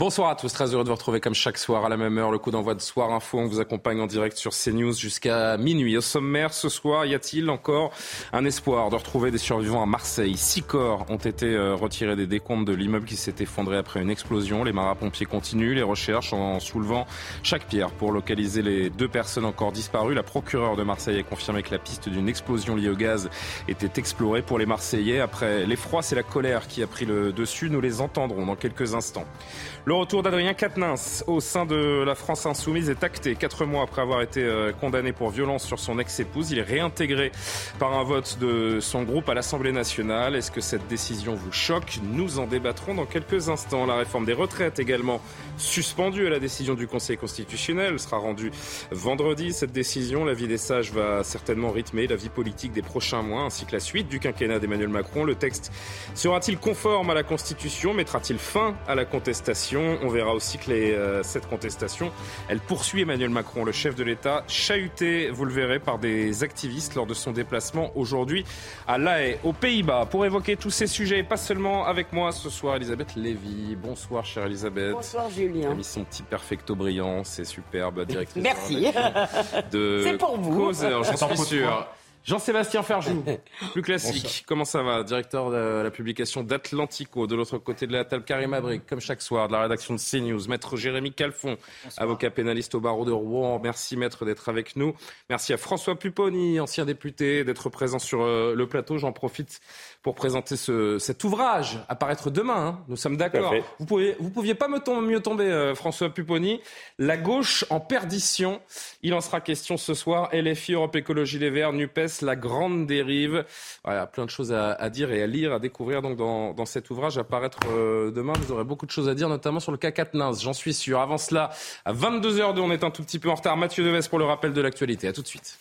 Bonsoir à tous, très heureux de vous retrouver comme chaque soir à la même heure. Le coup d'envoi de Soir Info, on vous accompagne en direct sur CNews jusqu'à minuit. Au sommaire, ce soir, y a-t-il encore un espoir de retrouver des survivants à Marseille? Six corps ont été euh, retirés des décomptes de l'immeuble qui s'est effondré après une explosion. Les marins-pompiers continuent les recherches en soulevant chaque pierre pour localiser les deux personnes encore disparues. La procureure de Marseille a confirmé que la piste d'une explosion liée au gaz était explorée pour les Marseillais. Après l'effroi, c'est la colère qui a pris le dessus. Nous les entendrons dans quelques instants. Le retour d'Adrien Quatennens au sein de la France insoumise est acté. Quatre mois après avoir été euh, condamné pour violence sur son ex-épouse, il est réintégré par un vote de son groupe à l'Assemblée nationale. Est-ce que cette décision vous choque? Nous en débattrons dans quelques instants. La réforme des retraites également suspendue à la décision du Conseil constitutionnel sera rendue vendredi. Cette décision, la vie des sages va certainement rythmer la vie politique des prochains mois ainsi que la suite du quinquennat d'Emmanuel Macron. Le texte sera-t-il conforme à la Constitution? Mettra-t-il fin à la contestation? On verra aussi que les, euh, cette contestation, elle poursuit Emmanuel Macron, le chef de l'État, chahuté, vous le verrez, par des activistes lors de son déplacement aujourd'hui à La Haye, aux Pays-Bas. Pour évoquer tous ces sujets, et pas seulement avec moi ce soir, Elisabeth Lévy. Bonsoir, chère Elisabeth. Bonsoir Elle Julien. a mis son petit perfecto brillant, c'est superbe, directrice. Merci. De C'est pour vous. Causeur, j'en suis sûr. Jean-Sébastien Ferjou, plus classique. Comment ça va Directeur de la publication d'Atlantico. De l'autre côté de la table, Karim Abrik, comme chaque soir, de la rédaction de CNews. Maître Jérémy Calfon, avocat pénaliste au barreau de Rouen. Merci, maître, d'être avec nous. Merci à François Pupponi, ancien député, d'être présent sur euh, le plateau. J'en profite pour présenter ce, cet ouvrage à paraître demain. hein. Nous sommes d'accord. Vous pouviez, vous pouviez pas me tom- mieux tomber, euh, François Pupponi. La gauche en perdition. Il en sera question ce soir. LFI, Europe Écologie Les Verts, NUPES, la grande dérive. Voilà, plein de choses à, à dire et à lire, à découvrir donc dans, dans cet ouvrage à paraître euh, demain. Vous aurez beaucoup de choses à dire, notamment sur le cas Quatennens, j'en suis sûr. Avant cela, à 22h02, on est un tout petit peu en retard. Mathieu Deves pour le rappel de l'actualité. À tout de suite.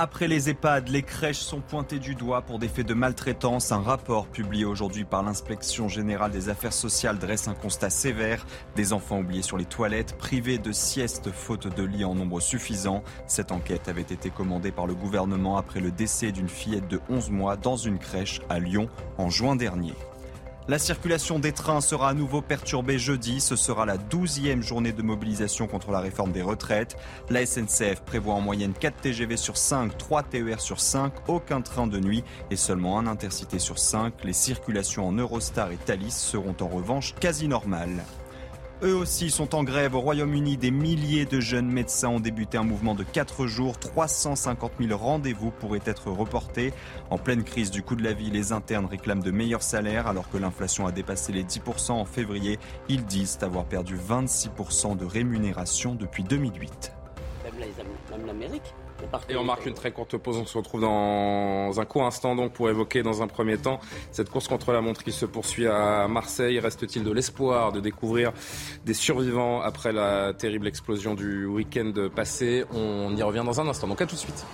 Après les EHPAD, les crèches sont pointées du doigt pour des faits de maltraitance. Un rapport publié aujourd'hui par l'inspection générale des affaires sociales dresse un constat sévère. Des enfants oubliés sur les toilettes, privés de sieste faute de lit en nombre suffisant. Cette enquête avait été commandée par le gouvernement après le décès d'une fillette de 11 mois dans une crèche à Lyon en juin dernier. La circulation des trains sera à nouveau perturbée jeudi. Ce sera la douzième journée de mobilisation contre la réforme des retraites. La SNCF prévoit en moyenne 4 TGV sur 5, 3 TER sur 5, aucun train de nuit et seulement un intercité sur 5. Les circulations en Eurostar et Thalys seront en revanche quasi normales. Eux aussi sont en grève au Royaume-Uni. Des milliers de jeunes médecins ont débuté un mouvement de 4 jours. 350 000 rendez-vous pourraient être reportés. En pleine crise du coût de la vie, les internes réclament de meilleurs salaires alors que l'inflation a dépassé les 10% en février. Ils disent avoir perdu 26% de rémunération depuis 2008. Même la- même l'Amérique. Et on marque une très courte pause. On se retrouve dans un court instant donc pour évoquer dans un premier temps cette course contre la montre qui se poursuit à Marseille. Reste-t-il de l'espoir de découvrir des survivants après la terrible explosion du week-end passé? On y revient dans un instant. Donc à tout de suite.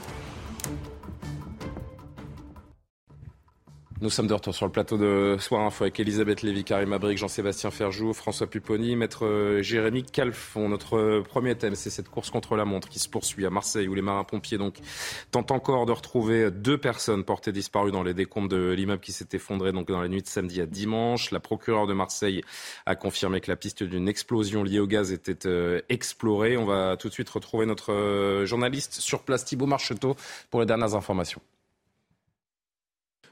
Nous sommes de retour sur le plateau de Soir Info avec Elisabeth Lévy, Karim Abric, Jean-Sébastien Ferjou, François Pupponi, maître euh, Jérémy Calfon. Notre euh, premier thème, c'est cette course contre la montre qui se poursuit à Marseille où les marins-pompiers donc tentent encore de retrouver deux personnes portées disparues dans les décombres de l'immeuble qui s'est effondré donc dans la nuit de samedi à dimanche. La procureure de Marseille a confirmé que la piste d'une explosion liée au gaz était euh, explorée. On va tout de suite retrouver notre journaliste sur place, Thibaut Marcheteau, pour les dernières informations.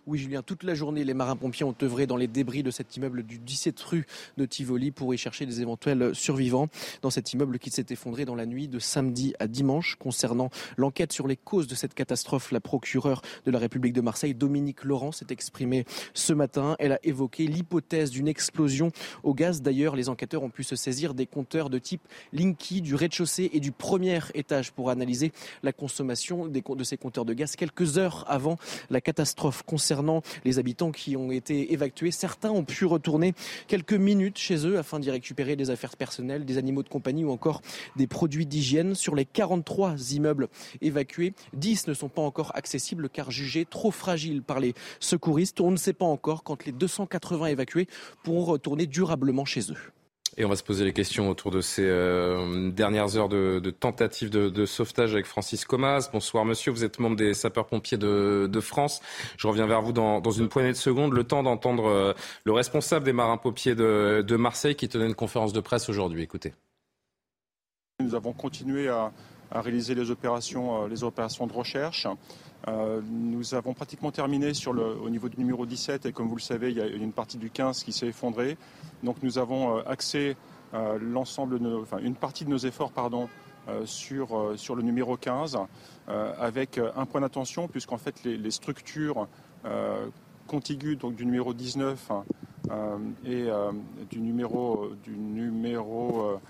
Oui, Julien, toute la journée, les marins-pompiers ont œuvré dans les débris de cet immeuble du 17 rue de Tivoli pour y chercher des éventuels survivants dans cet immeuble qui s'est effondré dans la nuit de samedi à dimanche. Concernant l'enquête sur les causes de cette catastrophe, la procureure de la République de Marseille, Dominique Laurent, s'est exprimée ce matin. Elle a évoqué l'hypothèse d'une explosion au gaz. D'ailleurs, les enquêteurs ont pu se saisir des compteurs de type Linky du rez-de-chaussée et du premier étage pour analyser la consommation de ces compteurs de gaz quelques heures avant la catastrophe. Concernant les habitants qui ont été évacués, certains ont pu retourner quelques minutes chez eux afin d'y récupérer des affaires personnelles, des animaux de compagnie ou encore des produits d'hygiène. Sur les 43 immeubles évacués, 10 ne sont pas encore accessibles car jugés trop fragiles par les secouristes. On ne sait pas encore quand les 280 évacués pourront retourner durablement chez eux. Et on va se poser les questions autour de ces euh, dernières heures de, de tentative de, sauvetage avec Francis Comas. Bonsoir monsieur, vous êtes membre des sapeurs-pompiers de, France. Je reviens vers vous dans, une poignée de secondes. Le temps d'entendre euh, le responsable des marins-pompiers de, Marseille qui tenait une conférence de presse aujourd'hui. Écoutez. Nous avons continué à, réaliser les opérations, euh, les opérations de recherche. Nous avons pratiquement terminé sur le, au niveau du numéro 17 et comme vous le savez, il y a une partie du 15 qui s'est effondrée. Donc nous avons euh, axé euh, l'ensemble, enfin, une partie de nos efforts pardon, euh, sur, sur le numéro 15, avec un point d'attention, puisqu'en fait les, structures contiguës donc, du numéro 19 et du numéro, du numéro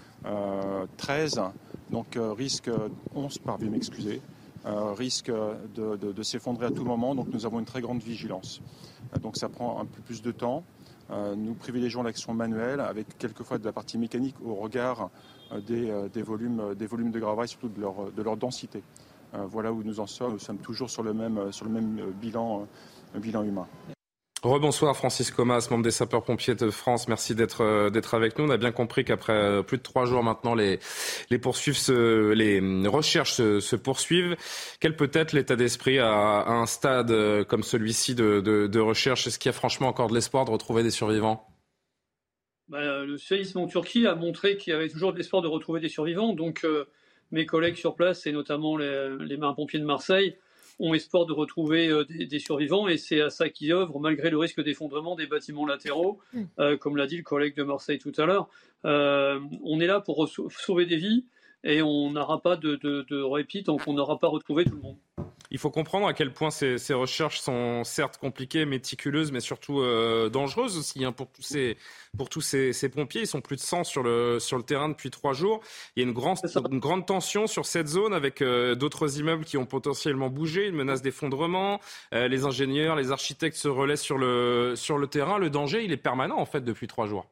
13, donc risque 11, pardon, m'excuser, risque de, de s'effondrer à tout moment. Donc nous avons une très grande vigilance. donc ça prend un peu plus de temps. Euh, nous privilégions l'action manuelle avec quelquefois de la partie mécanique au regard euh, euh, des, volumes, des volumes de gravats surtout de leur, de leur densité. voilà où nous en sommes. Nous sommes toujours sur le même, bilan humain. Rebonsoir Francis Comas, membre des sapeurs-pompiers de France. Merci d'être euh, d'être avec nous. On a bien compris qu'après euh, plus de trois jours maintenant, les les poursuives, les recherches se, poursuivent. Quel peut être l'état d'esprit à, un stade euh, comme celui-ci de, de, recherche? Est-ce qu'il y a franchement encore de l'espoir de retrouver des survivants? Bah, Le séisme en Turquie a montré qu'il y avait toujours de l'espoir de retrouver des survivants. Donc mes collègues sur place et notamment les, les marins-pompiers de Marseille ont espoir de retrouver euh, des, survivants et c'est à ça qu'ils œuvrent malgré le risque d'effondrement des bâtiments latéraux, mm. euh, comme l'a dit le collègue de Marseille tout à l'heure. Euh, on est là pour sauver des vies et on n'aura pas de, de, de répit tant qu'on n'aura pas retrouvé tout le monde. Il faut comprendre à quel point ces, ces recherches sont certes compliquées, méticuleuses, mais surtout euh, dangereuses aussi hein, pour tous, ces, pour tous ces, ces, pompiers. Ils sont plus de 100 sur le, sur le terrain depuis trois jours. Il y a une, grande une grande tension sur cette zone avec euh, d'autres immeubles qui ont potentiellement bougé, une menace d'effondrement. Euh, les ingénieurs, les architectes se relaient sur le, sur le terrain. Le danger, il est permanent en fait depuis trois jours.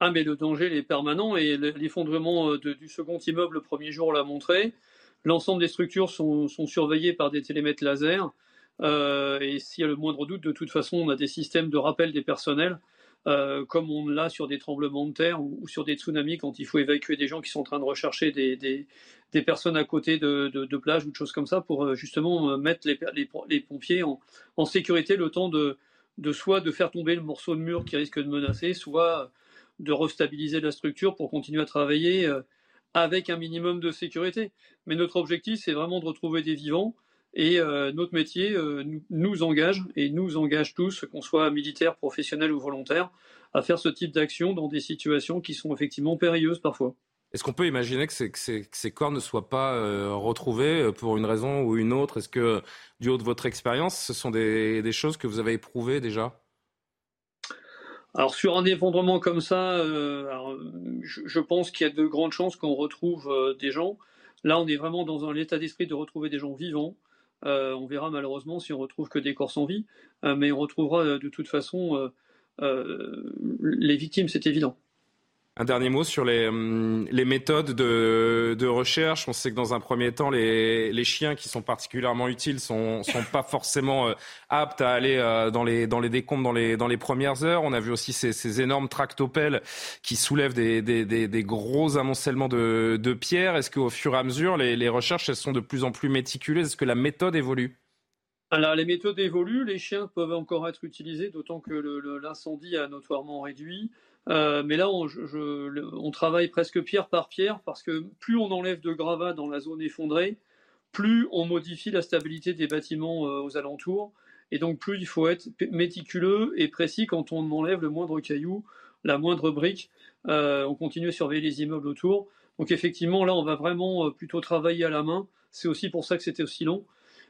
Ah, mais le danger, il est permanent et l'effondrement du second immeuble le premier jour l'a montré. L'ensemble des structures sont, surveillées par des télémètres laser. Euh, et s'il y a le moindre doute, de toute façon, on a des systèmes de rappel des personnels, euh, comme on l'a sur des tremblements de terre ou, sur des tsunamis quand il faut évacuer des gens qui sont en train de rechercher des, personnes à côté de, de, plages ou de choses comme ça pour euh, justement mettre les, pompiers en, sécurité le temps de, de soit de faire tomber le morceau de mur qui risque de menacer, soit de restabiliser la structure pour continuer à travailler avec un minimum de sécurité. Mais notre objectif, c'est vraiment de retrouver des vivants. Et euh, notre métier euh, nous, engage, et nous engage tous, qu'on soit militaire, professionnel ou volontaire, à faire ce type d'action dans des situations qui sont effectivement périlleuses parfois. Est-ce qu'on peut imaginer que, ces, corps ne soient pas euh, retrouvés pour une raison ou une autre? Est-ce que, du haut de votre expérience, ce sont des choses que vous avez éprouvées déjà? Alors sur un effondrement comme ça, euh, je, pense qu'il y a de grandes chances qu'on retrouve euh, des gens. Là, on est vraiment dans un état d'esprit de retrouver des gens vivants. Euh, on verra malheureusement si on retrouve que des corps sans vie, mais on retrouvera de toute façon les victimes, c'est évident. Un dernier mot sur les, hum, méthodes de, recherche. On sait que dans un premier temps, les, chiens qui sont particulièrement utiles sont, sont pas forcément euh, aptes à aller euh, dans, les, décombres dans les, premières heures. On a vu aussi ces, énormes tractopelles qui soulèvent des, gros amoncellements de, de pierres. Est-ce qu'au fur et à mesure, les, les recherches elles sont de plus en plus méticuleuses? Est-ce que la méthode évolue? Alors, les méthodes évoluent, les chiens peuvent encore être utilisés, d'autant que l'incendie a notoirement réduit. Euh, mais là, on, travaille presque pierre par pierre parce que plus on enlève de gravats dans la zone effondrée, plus on modifie la stabilité des bâtiments euh, aux alentours Et donc plus il faut être méticuleux et précis quand on enlève le moindre caillou, la moindre brique. Euh, on continue à surveiller les immeubles autour. Donc effectivement, là, on va vraiment plutôt travailler à la main. C'est aussi pour ça que c'était aussi long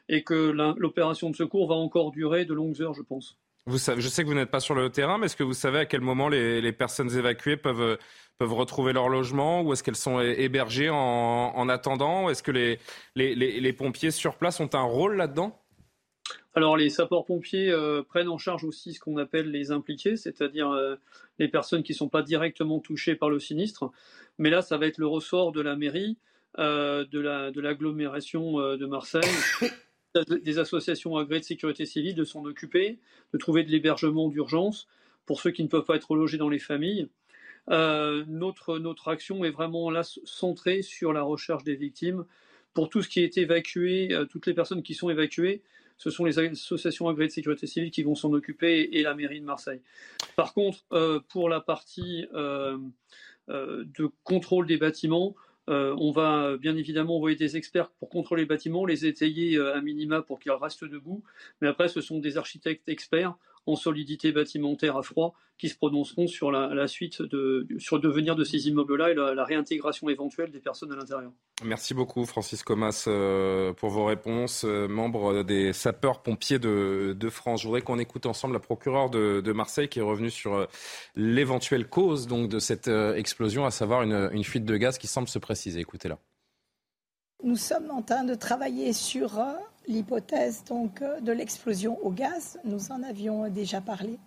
et que l'opération de secours va encore durer de longues heures, je pense. Je sais que vous n'êtes pas sur le terrain, mais est-ce que vous savez à quel moment les, personnes évacuées peuvent, retrouver leur logement ou est-ce qu'elles sont hébergées en, attendant? Est-ce que les, les, pompiers sur place ont un rôle là-dedans? Alors les sapeurs-pompiers euh, prennent en charge aussi ce qu'on appelle les impliqués, c'est-à-dire euh, les personnes qui ne sont pas directement touchées par le sinistre. Mais là, ça va être le ressort de la mairie, euh, de l'agglomération de Marseille, des associations agréées de sécurité civile de s'en occuper, de trouver de l'hébergement d'urgence pour ceux qui ne peuvent pas être logés dans les familles. notre, notre action est vraiment là centrée sur la recherche des victimes. Pour tout ce qui est évacué, toutes les personnes qui sont évacuées, ce sont les associations agréées de sécurité civile qui vont s'en occuper et la mairie de Marseille. Par contre, euh, pour la partie euh, euh, de contrôle des bâtiments, on va bien évidemment envoyer des experts pour contrôler les bâtiments, les étayer à minima pour qu'ils restent debout. Mais après, ce sont des architectes experts en solidité bâtimentaire à froid qui se prononceront sur la, suite, de, sur le devenir de ces immeubles-là et la, réintégration éventuelle des personnes à l'intérieur. Merci beaucoup Francis Comas euh, pour vos réponses, euh, membre des sapeurs-pompiers de, France. Je voudrais qu'on écoute ensemble la procureure de, Marseille qui est revenue sur euh, l'éventuelle cause donc, de cette explosion, à savoir une, une fuite de gaz qui semble se préciser. Écoutez-la. Nous sommes en train de travailler sur l'hypothèse donc de l'explosion au gaz. Nous en avions déjà parlé.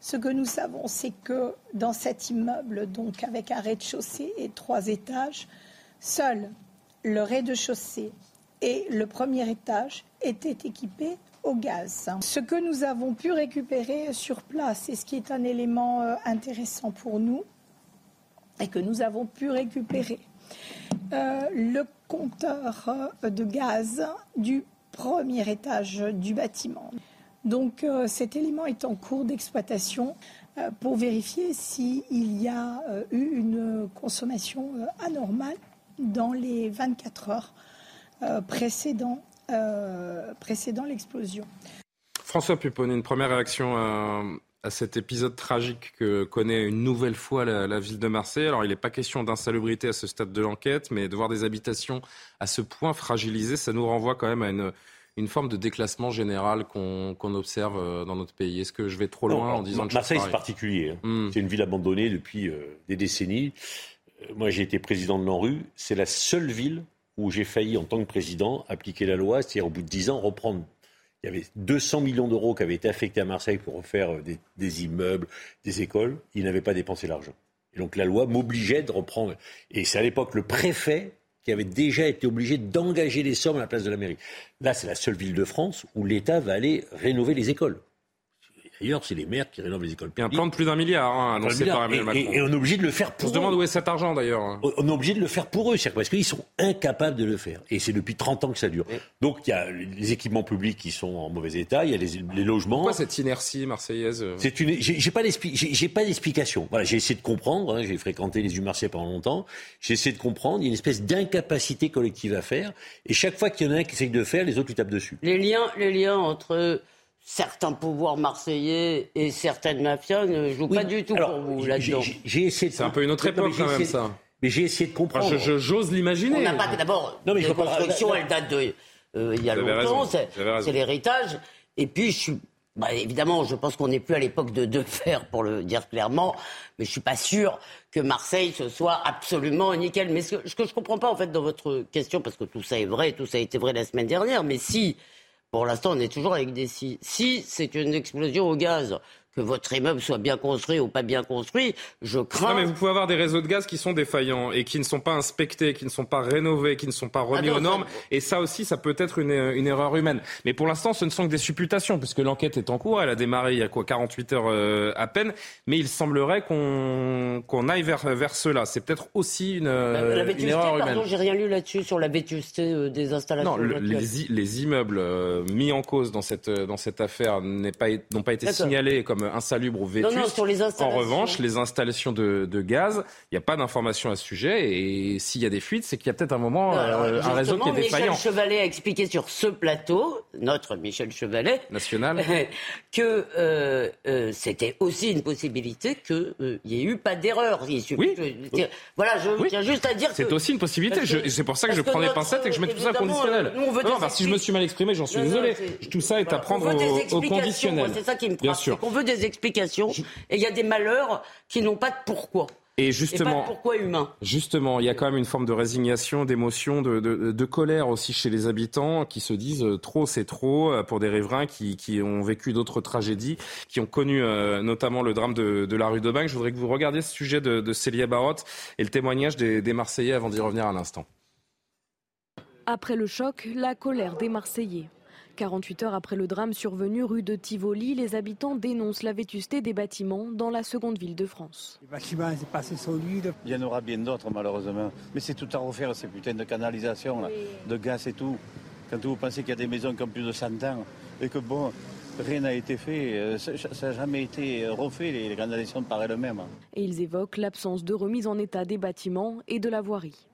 Ce que nous savons, c'est que dans cet immeuble, donc avec un rez-de-chaussée et trois étages, seul le rez-de-chaussée et le premier étage étaient équipés au gaz. Ce que nous avons pu récupérer sur place, et ce qui est un élément euh, intéressant pour nous, et que nous avons pu récupérer euh, le compteur euh, de gaz du premier étage du bâtiment. Donc euh, cet élément est en cours d'exploitation pour vérifier s'il y a eu une consommation anormale dans les 24 heures précédant, l'explosion. François Pupponi, une première réaction à cet épisode tragique que connaît une nouvelle fois la, ville de Marseille. Alors, il n'est pas question d'insalubrité à ce stade de l'enquête, mais de voir des habitations à ce point fragilisées, ça nous renvoie quand même à une, une forme de déclassement général qu'on observe euh, dans notre pays. Est-ce que je vais trop loin en disant que Marseille, c'est particulier. Hein. Hmm. C'est une ville abandonnée depuis euh, des décennies. Euh, moi, j'ai été président de l'ANRU. C'est la seule ville où j'ai failli, en tant que président, appliquer la loi, c'est-à-dire au bout de 10 ans, reprendre il y avait 200 millions d'euros qui avaient été affectés à Marseille pour refaire euh, des, immeubles, des écoles. Ils n'avaient pas dépensé l'argent. Et donc la loi m'obligeait de reprendre. Et c'est à l'époque le préfet qui avait déjà été obligé d'engager les sommes à la place de la mairie. Là, c'est la seule ville de France où l'État va aller rénover les écoles. D'ailleurs, c'est les maires qui rénovent les écoles publiques. Il y a un plan de plus d'un milliard hein, annoncé par Emmanuel Macron. Et, on est obligé de le faire pour eux. On se demande où est cet argent d'ailleurs. On est obligé de le faire pour eux, parce qu'ils sont incapables de le faire. Et c'est depuis 30 ans que ça dure. Donc il y a les équipements publics qui sont en mauvais état, il y a les, logements. Pourquoi cette inertie marseillaise euh C'est une. J'ai pas d'explication. Voilà, j'ai essayé de comprendre. Hein, j'ai fréquenté les Marseillais pendant longtemps. J'ai essayé de comprendre. Il y a une espèce d'incapacité collective à faire. Et chaque fois qu'il y en a un qui essaye de faire, les autres lui tapent dessus. Les liens, les liens entre certains pouvoirs marseillais et certaines mafias ne jouent pas du tout pour vous là-dedans. J'ai essayé. C'est un peu une autre époque quand même ça. Mais j'ai essayé de comprendre. J'ose l'imaginer. On n'a pas d'abord. Non mais la construction, elle date de euh, il y a longtemps. C'est l'héritage. Et puis je suis bah, évidemment, je pense qu'on n'est plus à l'époque de de fer, pour le dire clairement, mais je suis pas sûr que Marseille ce soit absolument nickel. Mais ce que, ce que je comprends pas en fait dans votre question, parce que tout ça est vrai, tout ça a été vrai la semaine dernière, mais si pour l'instant, on est toujours avec des si. Si c'est une explosion au gaz, que votre immeuble soit bien construit ou pas bien construit, je crains. Non, mais vous pouvez avoir des réseaux de gaz qui sont défaillants et qui ne sont pas inspectés, qui ne sont pas rénovés, qui ne sont pas remis aux normes. Et ça aussi, ça peut être une, erreur humaine. Mais pour l'instant, ce ne sont que des supputations, puisque l'enquête est en cours. Elle a démarré il y a quoi 48 heures euh, à peine. Mais il semblerait qu'on qu'on aille vers, vers cela. C'est peut-être aussi une, la une erreur pardon, J'ai rien lu là-dessus sur la vétusté euh, des installations. Non, les, les, immeubles euh, mis en cause dans cette, dans cette affaire n'ont pas, pas été signalés comme insalubres ou vétustes. En revanche, les installations de, gaz, il n'y a pas d'information à ce sujet. Et s'il y a des fuites, c'est qu'il y a peut-être un moment euh, un réseau qui est défaillant. Michel Chevalet a expliqué sur ce plateau, notre Michel Chevalet, national, que euh, euh, c'était aussi une possibilité qu'il n'y ait eu pas d'erreur. Oui. Voilà, je tiens juste à dire. C'est aussi une possibilité. C'est pour ça que je prends les pincettes et que je mets tout ça conditionnel. non, si je me suis mal exprimé, j'en suis désolé. Tout ça est à prendre au, conditionnel. C'est ça qui me qu'on veut des explications et il y a des malheurs qui n'ont pas de pourquoi. Et justement, pourquoi humain Justement, il y a quand même une forme de résignation, d'émotion, de, de, colère aussi chez les habitants qui se disent euh, trop c'est trop euh, pour des riverains qui, qui ont vécu d'autres tragédies, qui ont connu euh, notamment le drame de, de la rue de Je voudrais que vous regardiez ce sujet de, de Célia Barotte et le témoignage des, des Marseillais avant d'y revenir à l'instant. Après le choc, la colère des Marseillais. 48 heures après le drame survenu rue de Tivoli, les habitants dénoncent la vétusté des bâtiments dans la seconde ville de France. Les bâtiments, c'est pas assez solide. Il y en aura bien d'autres, malheureusement. Mais c'est tout à refaire, ces putains de canalisation, de gaz et tout. Quand vous pensez qu'il y a des maisons qui ont plus de 100 ans et que, bon, rien n'a été fait, euh, ça n'a jamais été refait, les canalisations par elles-mêmes. Et ils évoquent l'absence de remise en état des bâtiments et de la voirie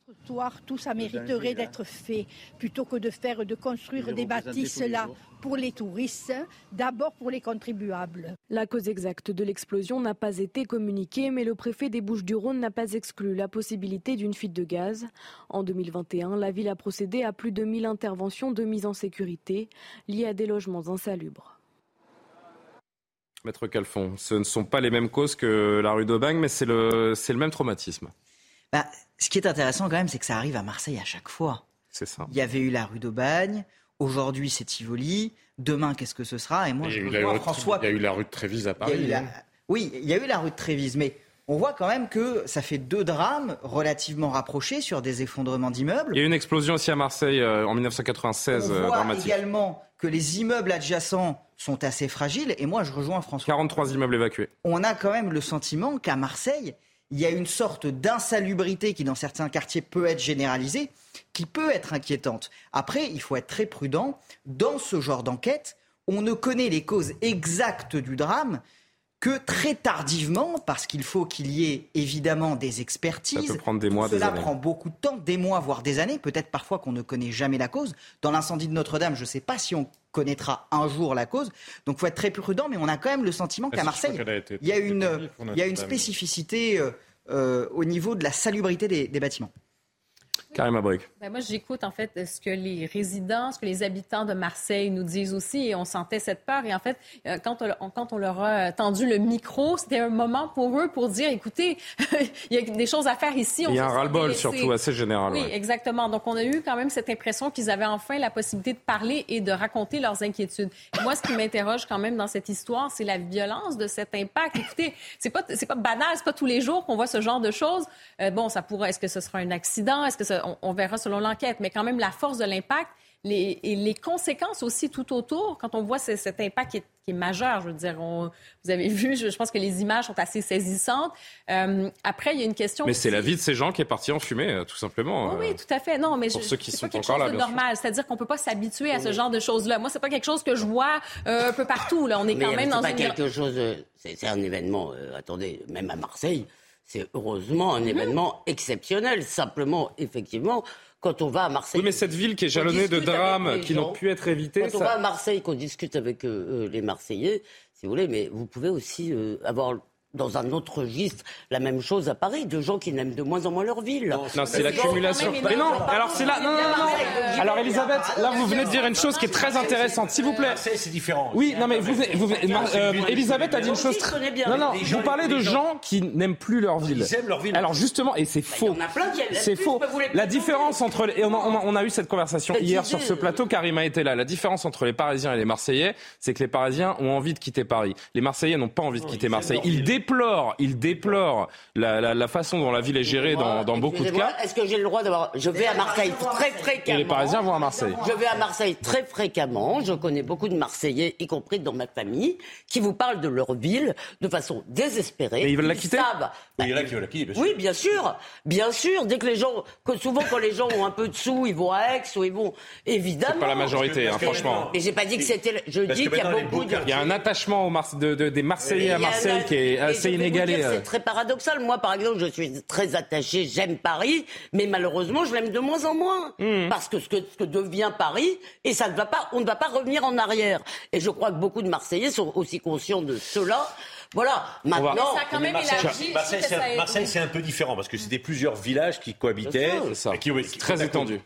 tout ça mériterait hein. d'être fait plutôt que de faire, de construire des bâtisses là pour les touristes, d'abord pour les contribuables. La cause exacte de l'explosion n'a pas été communiquée, mais le préfet des Bouches-du-Rhône n'a pas exclu la possibilité d'une fuite de gaz. En 2021, la ville a procédé à plus de 1000 interventions de mise en sécurité liées à des logements insalubres. Maître Calfon, ce ne sont pas les mêmes causes que la rue d'Aubagne, mais c'est le, le même traumatisme. Bah, ce qui est intéressant quand même, c'est que ça arrive à Marseille à chaque fois. C'est ça. Il y avait eu la rue d'Aubagne, aujourd'hui c'est Tivoli, demain qu'est-ce que ce sera Et moi, je vois François. Il y a eu la rue de Trévise à Paris. Hein. Oui, il y a eu la rue de Trévise, mais on voit quand même que ça fait deux drames relativement rapprochés sur des effondrements d'immeubles. Il y a eu une explosion aussi à Marseille euh, en 1996. On voit euh, également que les immeubles adjacents sont assez fragiles. Et moi, je rejoins François. 43 immeubles évacués. On a quand même le sentiment qu'à Marseille, il y a une sorte d'insalubrité qui, dans certains quartiers, peut être généralisée, qui peut être inquiétante. Après, il faut être très prudent. Dans ce genre d'enquête, on ne connaît les causes exactes du drame que très tardivement, parce qu'il faut qu'il y ait évidemment des expertises. Ça peut prendre des mois, Cela des années. prend beaucoup de temps, des mois, voire des années. Peut-être parfois qu'on ne connaît jamais la cause. Dans l'incendie de Notre-Dame, je ne sais pas si on connaîtra un jour la cause. Donc, il faut être très prudent, mais on a quand même le sentiment qu'à Marseille, il y a une, il y a une spécificité euh, euh, au niveau de la salubrité des bâtiments. Karim ben moi, j'écoute en fait ce que les résidents, ce que les habitants de Marseille nous disent aussi, et on sentait cette peur. Et en fait, euh, quand on, quand on leur a tendu le micro, c'était un moment pour eux pour dire, écoutez, il y a des choses à faire ici. il y a un ras-le-bol surtout assez général. Oui, exactement. Donc, on a eu quand même cette impression qu'ils avaient enfin la possibilité de parler et de raconter leurs inquiétudes. moi, ce qui m'interroge quand même dans cette histoire, c'est la violence de cet impact. Écoutez, c'est pas, c'est pas banal, c'est pas tous les jours qu'on voit ce genre de choses. Euh, bon, ça pourrait, est-ce que ce sera un accident? Est-ce que ça, on, verra selon l'enquête, mais quand même la force de l'impact les, et les conséquences aussi tout autour, quand on voit cet impact qui est, majeur, je veux dire, vous avez vu, je, pense que les images sont assez saisissantes. Euh, après, il y a une question. Mais c'est la vie de ces gens qui est partie en fumée, euh, tout simplement. Oui, euh, tout à fait. Non, mais pour ceux qui sont pas encore là, normal. C'est-à-dire qu'on peut pas s'habituer à ce genre de choses-là. Moi, c'est pas quelque chose que je vois un peu partout. Là, on est quand même dans pas une. quelque chose. C'est un événement. attendez, même à Marseille c'est heureusement un mhm. événement exceptionnel. Simplement, effectivement, quand on va à Marseille. Oui, mais cette ville qui est jalonnée de drames qui n'ont pu être évités. Quand on va à Marseille, qu'on discute avec euh, euh, les Marseillais, si vous voulez, mais vous pouvez aussi euh, avoir dans un autre registre la même chose à Paris, de gens qui n'aiment de moins en moins leur ville. Non, c'est l'accumulation. Mais non, alors c'est là. Non, non, non. Alors Elisabeth, là vous venez de dire une chose qui est très intéressante, s'il vous plaît. C'est différent. Oui, non mais vous, vous euh, Elisabeth a dit une chose. Très... Non, non. Vous parlez de gens qui n'aiment plus leur ville. Ils aiment leur ville. Alors justement, et c'est faux. C'est faux. La différence entre et on a eu cette conversation hier sur ce plateau. Karim a été là. La différence entre les Parisiens et les Marseillais, c'est que les Parisiens ont envie de quitter Paris. Les Marseillais n'ont pas envie de quitter Marseille. Ils déplore, il déplore la, façon dont la ville est gérée dans, beaucoup de cas. Est-ce que j'ai le droit d'avoir Je vais à Marseille très fréquemment. les Parisiens vont à Marseille. Je vais à Marseille très fréquemment. Je connais beaucoup de Marseillais, y compris dans ma famille, qui vous parlent de leur ville de façon désespérée. Et ils veulent la quitter Il y en a qui veulent la quitter, bien sûr. Oui, bien sûr. Bien sûr. Dès que les gens, que souvent quand les gens ont un peu de sous, ils vont à Aix ou ils vont évidemment. C'est pas la majorité, hein, franchement. Mais j'ai pas dit que c'était. Je dis qu'il y a beaucoup de. Il y a un attachement des Marseillais à Marseille qui est assez inégalé. C'est très paradoxal. Moi, par exemple, je suis très attaché, j'aime Paris, mais malheureusement, je l'aime de moins en moins. Hmm. Parce que ce, que devient Paris, et ça ne va pas, on ne va pas revenir en arrière. Et je crois que beaucoup de Marseillais sont aussi conscients de cela. Voilà, maintenant. Ça a quand même Marseille, Marseille, c'est un peu différent parce que c'était plusieurs villages qui cohabitaient. C'est ça. Qui, très étendu.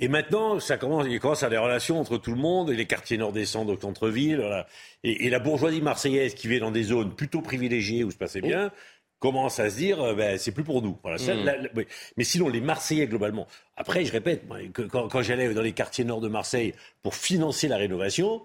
Et maintenant, ça commence, il commence à des relations entre tout le monde, et les quartiers nord descendent au centre-ville. Et, la bourgeoisie marseillaise qui vit dans des zones plutôt privilégiées où se passait bien, commence à se dire, euh, ben, c'est plus pour nous. Voilà, mmh. mais sinon, les Marseillais, globalement. Après, je répète, quand, quand j'allais dans les quartiers nord de Marseille pour financer la rénovation,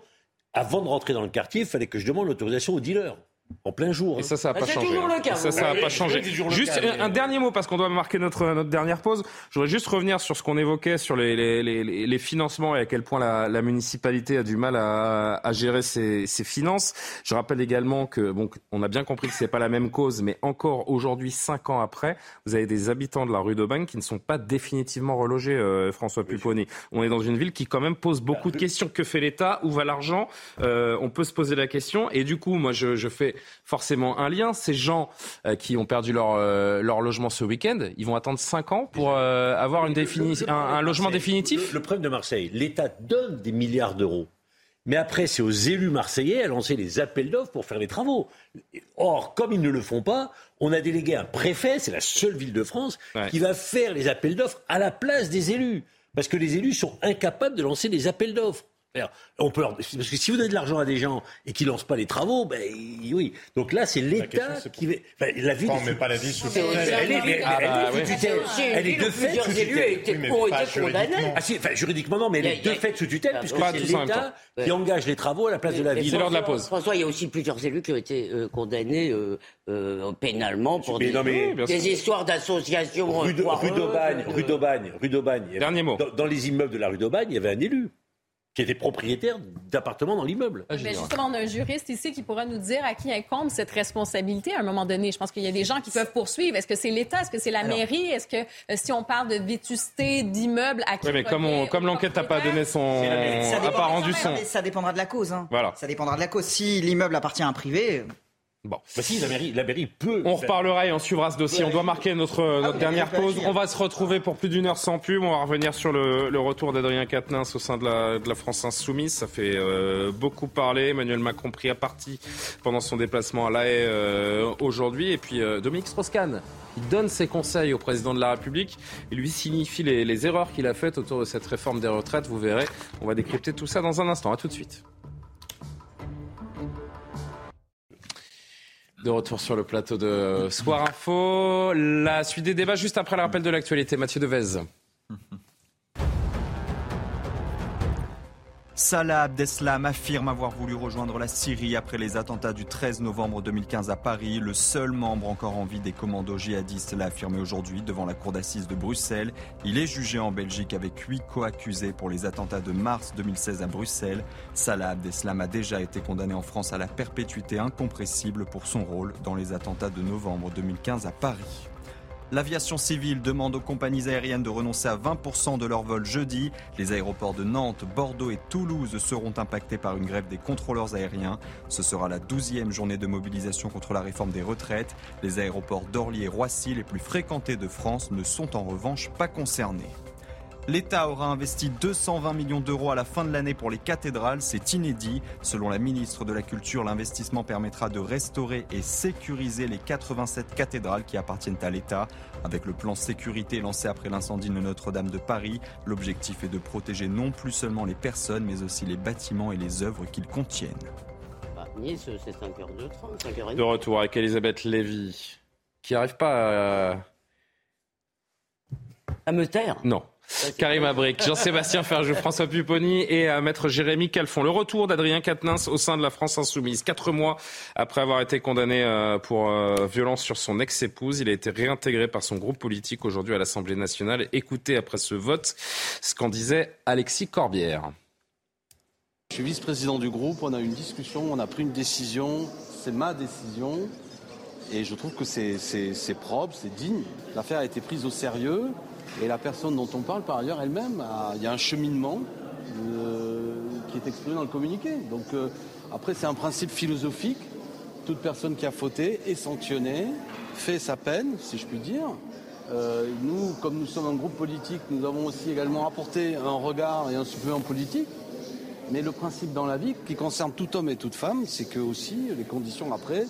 avant de rentrer dans le quartier, il fallait que je demande l'autorisation aux dealers. En plein jour. Et hein. ça, ça n'a pas changé. Ça, ça n'a pas changé. Juste un, dernier mot, parce qu'on doit marquer notre, notre dernière pause. Je voudrais juste revenir sur ce qu'on évoquait sur les, les, les, les, financements et à quel point la, la municipalité a du mal à, à gérer ses, ses, finances. Je rappelle également que, bon, on a bien compris que ce n'est pas la même cause, mais encore aujourd'hui, cinq ans après, vous avez des habitants de la rue d'Aubagne qui ne sont pas définitivement relogés, euh, François Pupponi. On est dans une ville qui quand même pose beaucoup de questions. Que fait l'État? Où va l'argent? Euh, On peut se poser la question. Et du coup, moi, je, je fais forcément un lien. Ces gens euh, qui ont perdu leur, euh, leur logement ce week-end, ils vont attendre 5 ans pour euh, avoir une un, logement définitif le, problème de Marseille, l'État donne des milliards d'euros. Mais après, c'est aux élus marseillais à lancer les appels d'offres pour faire les travaux. Or, comme ils ne le font pas, on a délégué un préfet, c'est la seule ville de France, qui va faire les appels d'offres à la place des élus. Parce que les élus sont incapables de lancer des appels d'offres. On peut parce que si vous donnez de l'argent à des gens et qu'ils lancent pas les travaux, ben oui. Donc là, c'est l'État qui va. Enfin, la ville. On met pas la vie sous tutelle. Elle est, elle est de fait sous tutelle. ont été condamnés. Ah si, enfin, juridiquement non, mais elle est de fait sous tutelle puisque c'est l'État qui engage les travaux à la place de la ville. C'est l'heure de la pause. François, il y a aussi plusieurs élus qui ont été euh, condamnés euh, euh, pénalement pour des, histoires d'associations. Rue d'Aubagne, rue d'Aubagne, rue d'Aubagne. Dernier mot. Dans les immeubles de la rue d'Aubagne, il y avait un élu qui était propriétaire d'appartements dans l'immeuble. Mais justement, on a un juriste ici qui pourra nous dire à qui incombe cette responsabilité à un moment donné. Je pense qu'il y a des gens qui peuvent poursuivre. Est-ce que c'est l'État? Est-ce que c'est la mairie? Est-ce que euh, si on parle de vétusté d'immeubles, à qui Oui, mais comme, comme l'enquête n'a pas donné son... n'a pas rendu son... Ça dépendra de la cause. Hein. Voilà. Ça dépendra de la cause. Si l'immeuble appartient à un privé... Bon. Bah si, la mairie, la mairie peut. On reparlera et on suivra ce dossier. On doit marquer notre, ah notre dernière pause. On va se retrouver pour plus d'une heure sans pub. On va revenir sur le, le retour d'Adrien Quatennens au sein de la, de la France Insoumise. Ça fait euh, beaucoup parler. Emmanuel Macron pris à partie pendant son déplacement à La Haye euh, aujourd'hui. Et puis euh, Dominique Strauss-Kahn, il donne ses conseils au président de la République. Il lui signifie les, les erreurs qu'il a faites autour de cette réforme des retraites. Vous verrez. On va décrypter tout ça dans un instant. À tout de suite. De retour sur le plateau de Soir Info. La suite des débats juste après le rappel de l'actualité. Mathieu Devez. Salah Abdeslam affirme avoir voulu rejoindre la Syrie après les attentats du 13 novembre 2015 à Paris. Le seul membre encore en vie des commandos djihadistes l'a affirmé aujourd'hui devant la cour d'assises de Bruxelles. Il est jugé en Belgique avec huit co-accusés pour les attentats de mars 2016 à Bruxelles. Salah Abdeslam a déjà été condamné en France à la perpétuité incompressible pour son rôle dans les attentats de novembre 2015 à Paris. L'aviation civile demande aux compagnies aériennes de renoncer à 20% de leurs vols jeudi. Les aéroports de Nantes, Bordeaux et Toulouse seront impactés par une grève des contrôleurs aériens. Ce sera la douzième journée de mobilisation contre la réforme des retraites. Les aéroports d'Orly et Roissy, les plus fréquentés de France, ne sont en revanche pas concernés. L'État aura investi 220 millions d'euros à la fin de l'année pour les cathédrales. C'est inédit. Selon la ministre de la Culture, l'investissement permettra de restaurer et sécuriser les 87 cathédrales qui appartiennent à l'État. Avec le plan sécurité lancé après l'incendie de Notre-Dame de Paris, l'objectif est de protéger non plus seulement les personnes, mais aussi les bâtiments et les œuvres qu'ils contiennent. Bah, nice, c'est 5h30, 5h30. De retour avec Elisabeth Lévy, qui n'arrive pas à... À me taire? Non. Karim Abrik, Jean-Sébastien Ferjou, François Pupponi et à Maître Jérémy Calfon. Le retour d'Adrien Quatennens au sein de la France Insoumise. Quatre mois après avoir été condamné euh, pour euh, violence sur son ex-épouse, il a été réintégré par son groupe politique aujourd'hui à l'Assemblée nationale. Écoutez après ce vote ce qu'en disait Alexis Corbière. Je suis vice-président du groupe, on a eu une discussion, on a pris une décision, c'est ma décision. Et je trouve que c'est propre, c'est digne. L'affaire a été prise au sérieux. Et la personne dont on parle, par ailleurs, elle-même, il y a un cheminement euh, qui est exprimé dans le communiqué. Donc euh, après, c'est un principe philosophique. Toute personne qui a fauté est sanctionnée, fait sa peine, si je puis dire. Euh, nous, comme nous sommes un groupe politique, nous avons aussi également apporté un regard et un supplément politique. Mais le principe dans la vie, qui concerne tout homme et toute femme, c'est que aussi les conditions après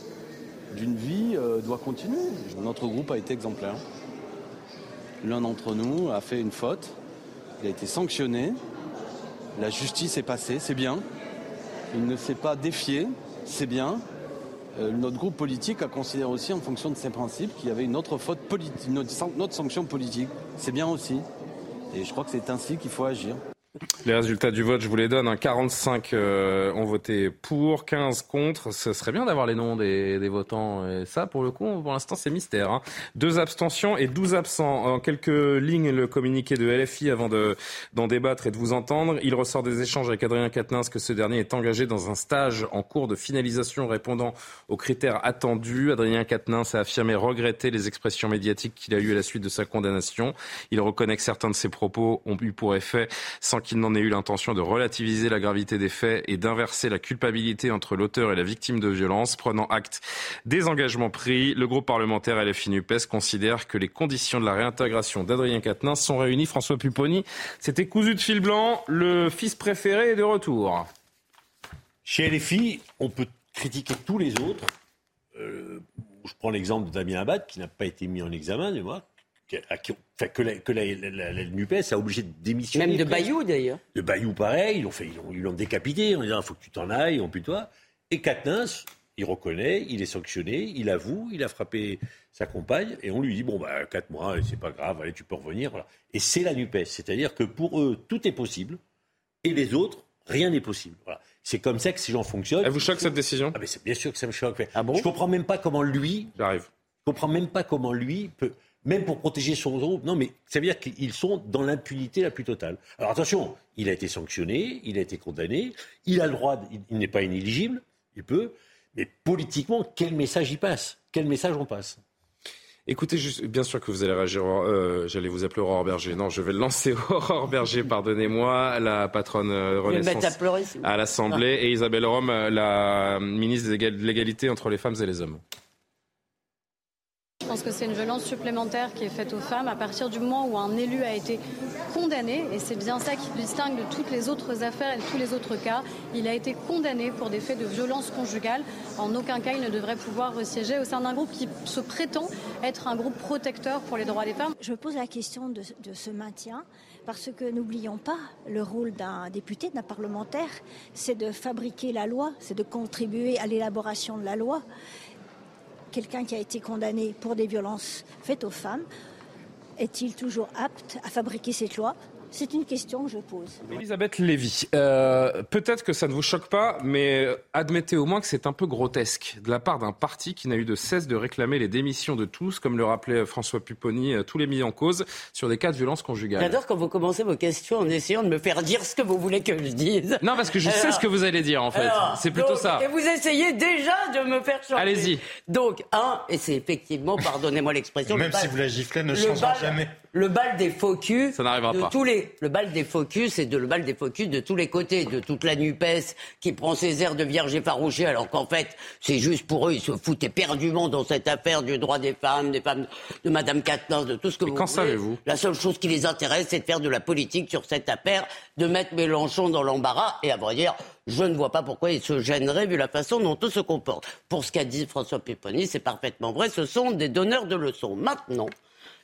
d'une vie doivent continuer. Notre groupe a été exemplaire l'un d'entre nous a fait une faute, il a été sanctionné, la justice est passée, c'est bien. Il ne s'est pas défié, c'est bien. Euh, notre groupe politique a considéré aussi, en fonction de ses principes, qu'il y avait une autre faute politique, une autre sanction politique. C'est bien aussi. Et je crois que c'est ainsi qu'il faut agir. Les résultats du vote, je vous les donne. 45 hein. euh, ont voté pour, 15 contre. Ce serait bien d'avoir les noms des, votants. Et ça, pour le coup, pour l'instant, c'est mystère. Hein. Deux abstentions et 12 absents. En quelques lignes, le communiqué de LFI avant d'en débattre et de vous entendre. Il ressort des échanges avec Adrien Quatennens que ce dernier est engagé dans un stage en cours de finalisation répondant aux critères attendus. Adrien Quatennens a affirmé regretter les expressions médiatiques qu'il a eues à la suite de sa condamnation. Il reconnaît que certains de ses propos ont eu pour effet, sans qu'il n'en ait eu l'intention de relativiser la gravité des faits et d'inverser la culpabilité entre l'auteur et la victime de violence. Prenant acte des engagements pris, le groupe parlementaire LFI NUPES considère que les conditions de la réintégration d'Adrien Quatennens sont réunies. François Pupponi, c'était cousu de fil blanc. Le fils préféré est de retour. Chez LFI, on peut critiquer tous les autres. Euh, je prends l'exemple de Damien Abad, qui n'a pas été mis en examen, mais moi, que, la, que la, NUPES a obligé de démissionner. Même de Bayou d'ailleurs. De Bayou pareil, ils l'ont fait, ils l'ont décapité en disant il faut que tu t'en ailles, on toi. Et Katnins, il reconnaît, il est sanctionné, il avoue, il a frappé sa compagne et on lui dit bon bah quatre mois, c'est pas grave, allez tu peux revenir. Voilà. Et c'est la Nupes, c'est-à-dire que pour eux tout est possible et les autres rien n'est possible. Voilà. C'est comme ça que ces gens fonctionnent. Elle vous choque cette décision? Ah, mais c'est bien sûr que ça me choque. Ah bon? je comprends même pas comment lui. J'arrive. Je comprends même pas comment lui peut même pour protéger son groupe. Non, mais ça veut dire qu'ils sont dans l'impunité la plus totale. Alors attention, il a été sanctionné, il a été condamné, il a le droit, il, n'est pas inéligible, il peut, mais politiquement, quel message il passe? Quel message on passe? Écoutez, juste, bien sûr que vous allez réagir. Euh, J'allais vous appeler Aurore Berger. Non, je vais le lancer Aurore Berger, pardonnez-moi, la patronne euh, Renaissance à, à l'Assemblée, et Isabelle Rome, la ministre de l'égalité entre les femmes et les hommes. Je pense que c'est une violence supplémentaire qui est faite aux femmes à partir du moment où un élu a été condamné, et c'est bien ça qui distingue de toutes les autres affaires et de tous les autres cas. Il a été condamné pour des faits de violence conjugale. En aucun cas, il ne devrait pouvoir siéger au sein d'un groupe qui se prétend être un groupe protecteur pour les droits des femmes. Je pose la question de ce maintien parce que n'oublions pas, le rôle d'un député, d'un parlementaire, c'est de fabriquer la loi, c'est de contribuer à l'élaboration de la loi quelqu'un qui a été condamné pour des violences faites aux femmes est-il toujours apte à fabriquer cette loi? C'est une question que je pose. Elisabeth Lévy, euh, peut-être que ça ne vous choque pas, mais admettez au moins que c'est un peu grotesque de la part d'un parti qui n'a eu de cesse de réclamer les démissions de tous, comme le rappelait François Pupponi, euh, tous les mis en cause sur des cas de violence conjugale. J'adore quand vous commencez vos questions en essayant de me faire dire ce que vous voulez que je dise. Non, parce que je sais ce que vous allez dire en fait. C'est plutôt ça. Et vous essayez déjà de me faire changer. Allez-y. Donc, un, et c'est effectivement, pardonnez-moi l'expression. Même si vous la giflez, ne changera jamais le bal des focus. Ça n'arrivera pas. Tous les, le bal des focus, c'est de, le bal des focus de tous les côtés, de toute la NUPES qui prend ses airs de vierge effarouchée, alors qu'en fait, c'est juste pour eux, ils se foutent éperdument dans cette affaire du droit des femmes, des femmes de Madame Katnins, de tout ce que vous quand savez-vous? La seule chose qui les intéresse, c'est de faire de la politique sur cette affaire, de mettre Mélenchon dans l'embarras, et à vrai dire, je ne vois pas pourquoi ils se gêneraient vu la façon dont tout se comporte. Pour ce qu'a dit François Pupponi, c'est parfaitement vrai, ce sont des donneurs de leçons. Maintenant,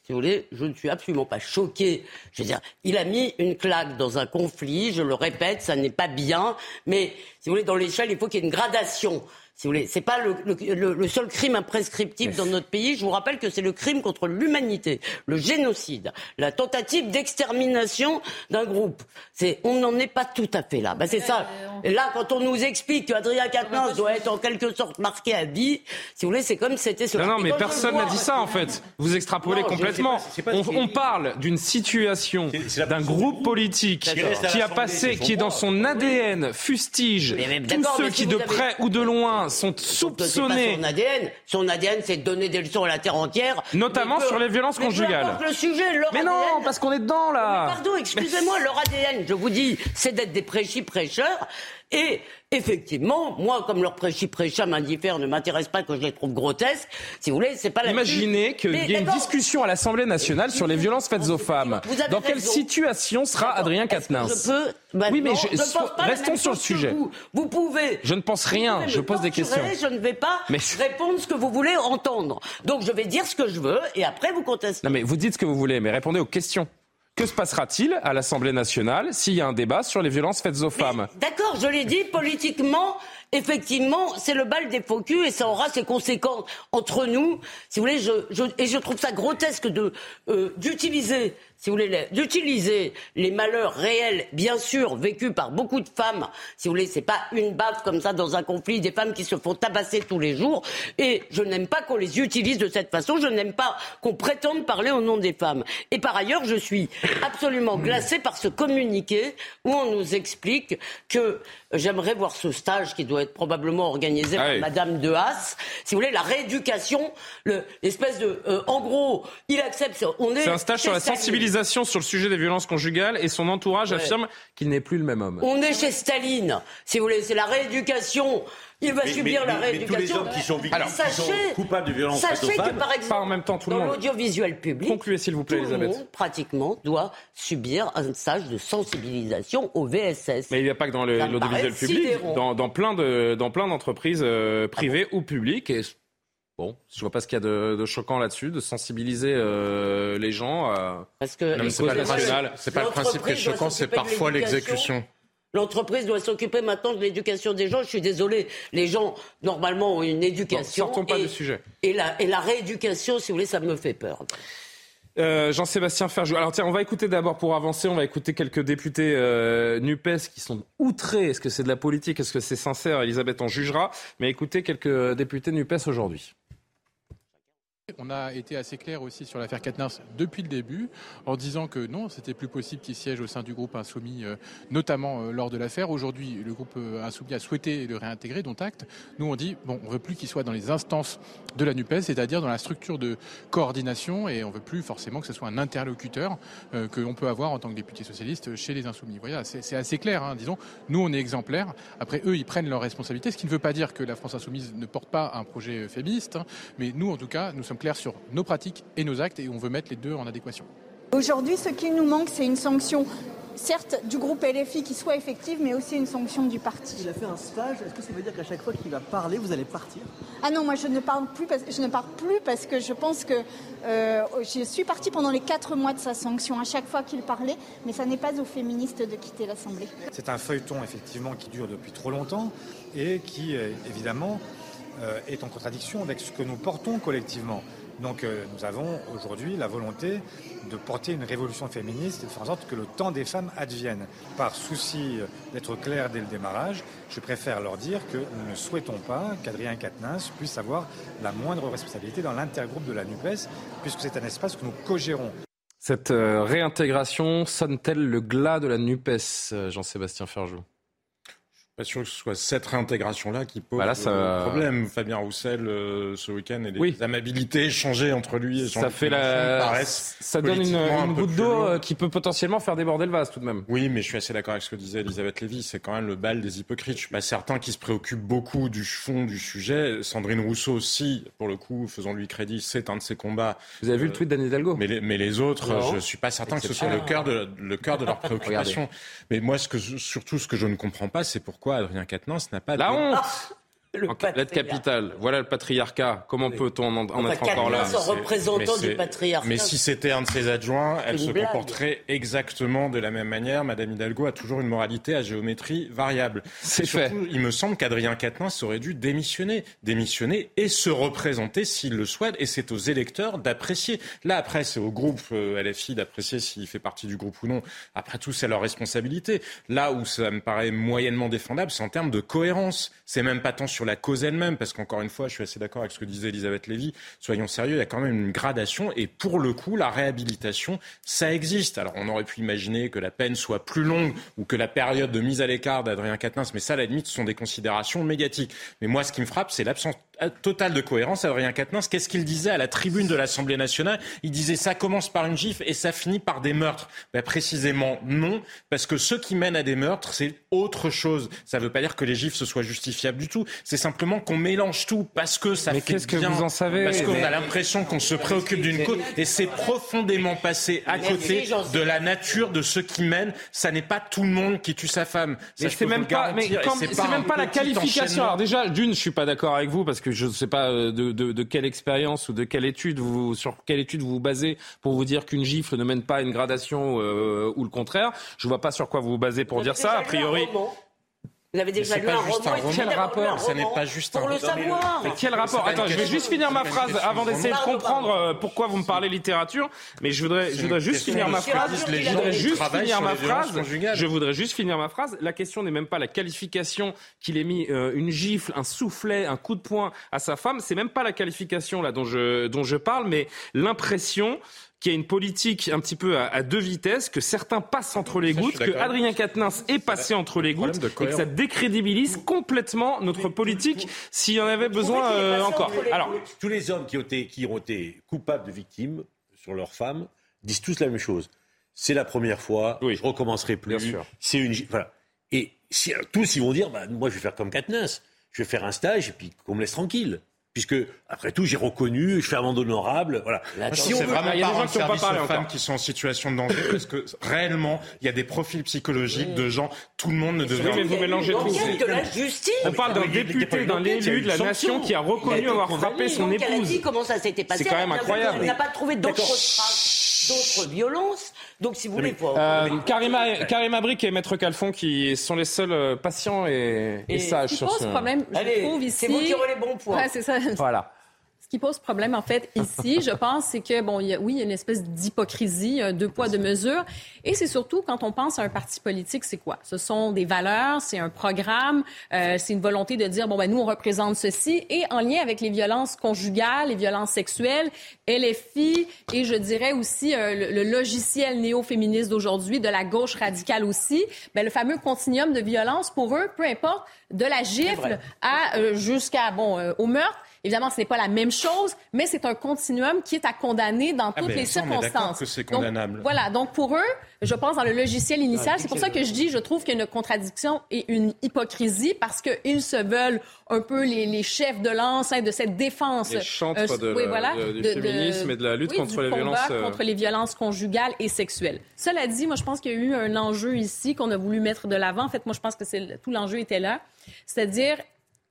si vous voulez, je ne suis absolument pas choqué. Je veux dire, il a mis une claque dans un conflit, je le répète, ça n'est pas bien, mais Si vous voulez, dans l'échelle, il faut qu'il y ait une gradation si vous voulez. C'est pas le, le, le, seul crime imprescriptible dans notre pays. Je vous rappelle que c'est le crime contre l'humanité, le génocide, la tentative d'extermination d'un groupe. C'est, on n'en est pas tout à fait là. Ben, c'est ça. Et là, quand on nous explique qu'Adrien Quatennens doit être en quelque sorte marqué à vie, si vous voulez, c'est comme c'était ce. Non, non, mais personne n'a dit ça en fait. Vous extrapolez complètement. on, parle d'une situation d'un groupe politique qui a passé, qui est dans son ADN, fustige tous ceux qui de près ou de loin sont soupçonnés. Son ADN, son ADN, c'est de donner des leçons à la terre entière. Notamment sur les violences conjugales. le sujet, leur mais non, parce qu'on est dedans là. pardon, excusez-moi, leur ADN, je vous dis, c'est d'être des prêchis-prêcheurs. Et effectivement, moi, comme leur prêchi prêcha m'indiffère ne m'intéresse pas que je les trouve grotesques, si vous voulez, c'est pas la Imaginez qu'il y ait une discussion à l'Assemblée nationale sur les violences faites aux femmes. Dans quelle situation sera Adrien Quatennens Je peux. oui, mais je, restons sur le sujet. Vous. pouvez. Je ne pense rien. Je pose des questions. Je ne vais pas répondre ce que vous voulez entendre. Donc je vais dire ce que je veux et après vous contestez. Non, mais vous dites ce que vous voulez, mais répondez aux questions. Que se passera-t-il à l'Assemblée nationale s'il y a un débat sur les violences faites aux femmes D'accord, je l'ai dit, politiquement, effectivement, c'est le bal des faux culs et ça aura ses conséquences entre nous. Si vous voulez, je, et je trouve ça grotesque de euh, d'utiliser si vous voulez, d'utiliser les malheurs réels, bien sûr, vécus par beaucoup de femmes. Si vous voulez, c'est pas une baffe comme ça dans un conflit, des femmes qui se font tabasser tous les jours. Et je n'aime pas qu'on les utilise de cette façon. Je n'aime pas qu'on prétende parler au nom des femmes. Et par ailleurs, je suis absolument glacée par ce communiqué où on nous explique que j'aimerais voir ce stage qui doit être probablement organisé ah par Madame de Haas. Si vous voulez, la rééducation, l'espèce de, euh, en gros, il accepte. On est. C'est un stage sur la sur le sujet des violences conjugales et son entourage affirme qu'il n'est plus le même homme. On est chez Staline, si vous voulez, c'est la rééducation. Il va subir la rééducation. tous les hommes qui sont victimes, sachez, coupables de violences sachez que, par exemple, pas en même temps tout le dans l'audiovisuel public, concluez s'il vous plaît, tout Elisabeth. Le monde, pratiquement, doit subir un stage de sensibilisation au VSS. Mais il n'y a pas que dans l'audiovisuel public, dans, dans, plein de, dans plein d'entreprises euh, privées ou publiques. Et Bon, je vois pas ce qu'il y a de, choquant là-dessus, de sensibiliser euh, les gens à Parce que c'est pas, pas, le principe qui est choquant, c'est parfois l'exécution. L'entreprise doit s'occuper maintenant de l'éducation des gens. Je suis désolé, les gens normalement ont une éducation. sortons pas du sujet. Et la, et la rééducation, si vous voulez, ça me fait peur. Euh, Jean-Sébastien Ferjou. Alors tiens, on va écouter d'abord pour avancer, on va écouter quelques députés euh, NUPES qui sont outrés. Est-ce que c'est de la politique? Est-ce que c'est sincère? Elisabeth en jugera. Mais écoutez quelques députés NUPES aujourd'hui. On a été assez clair aussi sur l'affaire Katnars depuis le début, en disant que non, c'était plus possible qu'il siège au sein du groupe Insoumis, euh, notamment euh, lors de l'affaire. Aujourd'hui, le groupe euh, Insoumis a souhaité le réintégrer, dont acte. Nous, on dit, bon, on veut plus qu'il soit dans les instances de la NUPES, c'est-à-dire dans la structure de coordination, et on veut plus forcément que ce soit un interlocuteur que l'on peut avoir en tant que député socialiste chez les Insoumis. Voilà, c'est assez clair, hein, disons. Nous, on est exemplaires. Après, eux, ils prennent leurs responsabilités, ce qui ne veut pas dire que la France Insoumise ne porte pas un projet féministe, hein. mais nous, en tout cas, nous sommes clair sur nos pratiques et nos actes et on veut mettre les deux en adéquation. Aujourd'hui, ce qui nous manque, c'est une sanction certes du groupe LFI qui soit effective, mais aussi une sanction du parti. Il a fait un stage, est-ce que ça veut dire qu'à chaque fois qu'il va parler, vous allez partir? Ah non, moi je ne parle plus, parce, je ne parle plus parce que je pense que euh, je suis partie pendant les quatre mois de sa sanction à chaque fois qu'il parlait, mais ça n'est pas aux féministes de quitter l'Assemblée. C'est un feuilleton effectivement qui dure depuis trop longtemps et qui euh, évidemment est en contradiction avec ce que nous portons collectivement. Donc euh, nous avons aujourd'hui la volonté de porter une révolution féministe et de faire en sorte que le temps des femmes advienne. Par souci d'être clair dès le démarrage, je préfère leur dire que nous ne souhaitons pas qu'Adrien Quatennens puisse avoir la moindre responsabilité dans l'intergroupe de la NUPES, puisque c'est un espace que nous co-gérons. Cette euh, réintégration sonne-t-elle le glas de la NUPES, euh, Jean-Sébastien Ferjou? Pas sûr que ce soit cette réintégration-là qui pose bah le problème. Fabien Roussel, euh, ce week-end, et les amabilités échangées entre lui et Jean Ça fait la... Ça donne une, goutte d'eau euh, qui peut potentiellement faire déborder le vase tout de même. Oui, mais je suis assez d'accord avec ce que disait Elisabeth Lévy. C'est quand même le bal des hypocrites. Je suis pas certain qui se préoccupent beaucoup du fond du sujet. Sandrine Rousseau aussi, pour le coup, faisons-lui crédit, c'est un de ses combats. Vous avez vu le tweet d'Anne Hidalgo mais les, mais les autres, je suis pas certain que ce soit le cœur de, le cœur de leur préoccupation. mais moi, ce que, surtout, ce que je ne comprends pas, c'est pourquoi Adrien Quatennens n'a pas la honte L'aide capitale, voilà le patriarcat. Comment peut-on en, être encore là représentant du patriarcat. Mais si c'était un de ses adjoints, elle se comporterait exactement de la même manière. Madame Hidalgo a toujours une moralité à géométrie variable. C'est fait. Il me semble qu'Adrien Quatennens aurait dû démissionner, démissionner et se représenter s'il le souhaite. Et c'est aux électeurs d'apprécier. Là, après, c'est au groupe euh, LFI d'apprécier s'il fait partie du groupe ou non. Après tout, c'est leur responsabilité. Là où ça me paraît moyennement défendable, c'est en termes de cohérence. C'est même pas tant sur la cause elle-même, parce qu'encore une fois, je suis assez d'accord avec ce que disait Elisabeth Lévy. Soyons sérieux, il y a quand même une gradation, et pour le coup, la réhabilitation, ça existe. Alors, on aurait pu imaginer que la peine soit plus longue ou que la période de mise à l'écart d'Adrien Quatennens, mais ça, à la limite, ce sont des considérations médiatiques. Mais moi, ce qui me frappe, c'est l'absence totale de cohérence. Adrien Quatennens, qu'est-ce qu'il disait à la tribune de l'Assemblée nationale? Il disait ça commence par une gifle et ça finit par des meurtres. Ben, précisément non, parce que ce qui mène à des meurtres, c'est autre chose. Ça ne veut pas dire que les gifles se soient justifiables du tout. C'est simplement qu'on mélange tout parce que ça mais fait qu'est-ce que vous en savez? Parce qu'on a l'impression qu'on se préoccupe d'une cause et c'est profondément passé à côté de la nature de ce qui mène. Ça n'est pas tout le monde qui tue sa femme. Ça, c'est même pas, mais c'est même pas la qualification. Alors déjà, d'une, je suis pas d'accord avec vous parce que je ne sais pas euh, de, de, de, quelle expérience ou de quelle étude vous, sur quelle étude vous vous basez pour vous dire qu'une gifle ne mène pas à une gradation euh, ou le contraire. Je vois pas sur quoi vous vous basez pour dire ça. A priori. Vous avez déjà lu un roman. Quel rapport Ça n'est pas juste un Pour le savoir. Mais quel rapport Attends, je vais juste finir ma phrase avant d'essayer de comprendre euh, pourquoi vous me parlez littérature. Mais je voudrais, je voudrais juste finir ma phrase. Je voudrais juste finir ma phrase. Je voudrais juste finir ma phrase. La question n'est même pas la qualification qu'il ait mis euh, une gifle, un soufflet, un coup de poing à sa femme. C'est même pas la qualification là dont je dont je parle, mais l'impression qu'il y a une politique un petit peu à, deux vitesses, que certains passent entre les gouttes, que Adrien Quatennens est passé entre les gouttes, et que ça décrédibilise complètement notre politique s'il y en avait besoin euh, encore. Alors, tous les hommes qui ont, été, qui ont été coupables de victimes sur leurs femmes disent tous la même chose. C'est la première fois, oui. je recommencerai plus. C'est une voilà. Et si, tous ils vont dire, bah, moi je vais faire comme Quatennens, je vais faire un stage et puis qu'on me laisse tranquille puisque après tout j'ai reconnu, je fais amende honorable, voilà. si on vraiment il y a des gens qui n'ont pas parlé aux femmes qui sont en situation de danger parce que réellement il y a des profils psychologiques de gens, tout le monde ne devrait. Oui, mais vous mélangez tout. De la justice. On parle d'un député, d'un élu de la nation qui a reconnu avoir frappé son épouse. Elle a dit comment ça s'était passé. C'est quand même incroyable. On n'a pas trouvé d'autres traces, d'autres violences. Donc, si vous voulez, euh, Karima, Karima Brick et Maître Calfon qui sont les seuls euh, patients et, et, sages sur ce. problème, je Allez, trouve ici. C'est vous qui aurez les bons points. Ouais, c'est ça. Voilà. Ce qui pose problème, en fait, ici, je pense, c'est que, bon, il y a, oui, il y a une espèce d'hypocrisie, deux poids, deux mesures. Et c'est surtout, quand on pense à un parti politique, c'est quoi? Ce sont des valeurs, c'est un programme, euh, c'est une volonté de dire, bon, ben, nous, on représente ceci. Et en lien avec les violences conjugales, les violences sexuelles, LFI, et je dirais aussi euh, le, le, logiciel néo-féministe d'aujourd'hui, de la gauche radicale aussi, ben, le fameux continuum de violence, pour eux, peu importe, de la gifle à euh, jusqu'à, bon, euh, au meurtre, Évidemment, ce n'est pas la même chose, mais c'est un continuum qui est à condamner dans ah, toutes les circonstances. que c'est condamnable. Donc, voilà. Donc, pour eux, je pense dans le logiciel initial, c'est pour ça que je dis, je trouve qu'il y a une contradiction et une hypocrisie parce qu'ils se veulent un peu les, les chefs de lance hein, de cette défense. Les chantres euh, de, oui, voilà, du féminisme et de la lutte contre les violences. Euh... contre les violences conjugales et sexuelles. Cela dit, moi, je pense qu'il y a eu un enjeu ici qu'on a voulu mettre de l'avant. En fait, moi, je pense que tout l'enjeu était là. C'est-à-dire,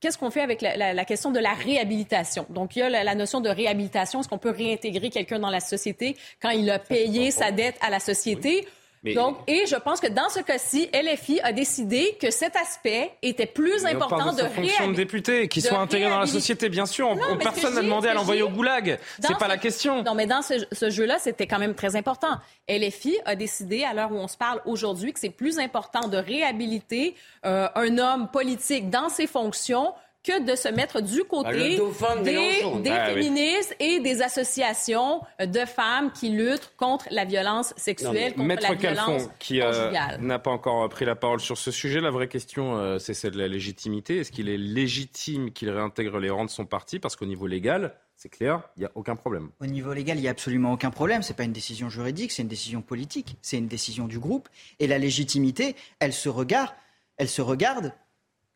Qu'est-ce qu'on fait avec la, la, la, question de la réhabilitation? Donc, il y a la, la notion de réhabilitation. Est-ce qu'on peut réintégrer quelqu'un dans la société quand il a payé sa dette à la société? Mais... Donc, et je pense que dans ce cas-ci, LFI a décidé que cet aspect était plus mais important de, de fonction de député, qu'il soit intégré dans la société, bien sûr. Non, personne n'a demandé à l'envoyer au goulag. C'est pas ce... la question. Non, mais dans ce, ce jeu-là, c'était quand même très important. LFI a décidé, à l'heure où on se parle aujourd'hui, que c'est plus important de réhabiliter euh, un homme politique dans ses fonctions que de se mettre du côté ben, des, des ah, féministes oui. et des associations de femmes qui luttent contre la violence sexuelle, non, contre Maître la Calfon, violence qui euh, n'a pas encore pris la parole sur ce sujet, la vraie question, euh, c'est celle de la légitimité. Est-ce qu'il est légitime qu'il réintègre les rangs de son parti? Parce qu'au niveau légal, c'est clair, il n'y a aucun problème. Au niveau légal, il n'y a absolument aucun problème. Ce n'est pas une décision juridique, c'est une décision politique, c'est une décision du groupe. Et la légitimité, elle se regarde, elle se regarde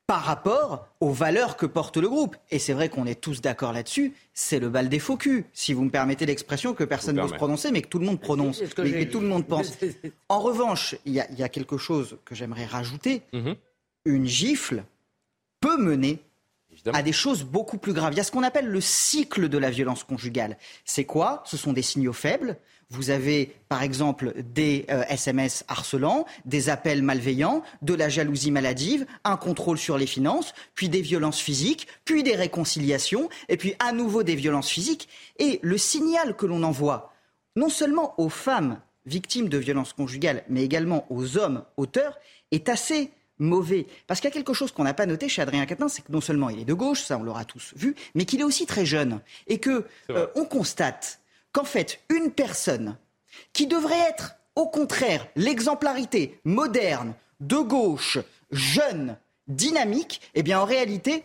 par rapport aux valeurs que porte le groupe. Et c'est vrai qu'on est tous d'accord là-dessus, c'est le bal des faux culs, si vous me permettez l'expression que personne n'ose prononcer, mais que tout le monde prononce, et que, que tout le monde pense. En revanche, il y, y, a quelque chose que j'aimerais rajouter. Mm -hmm. Une gifle peut mener à des choses beaucoup plus graves. Il y a ce qu'on appelle le cycle de la violence conjugale. C'est quoi? Ce sont des signaux faibles. Vous avez, par exemple, des SMS euh, harcelants, des appels malveillants, de la jalousie maladive, un contrôle sur les finances, puis des violences physiques, puis des réconciliations, et puis à nouveau des violences physiques. Et le signal que l'on envoie, non seulement aux femmes victimes de violences conjugales, mais également aux hommes auteurs, est assez mauvais. Parce qu'il y a quelque chose qu'on n'a pas noté chez Adrien Quatennens, c'est que non seulement il est de gauche, ça on l'aura tous vu, mais qu'il est aussi très jeune. Et que euh, on constate qu'en fait, une personne qui devrait être, au contraire, l'exemplarité moderne, de gauche, jeune, dynamique, eh bien en réalité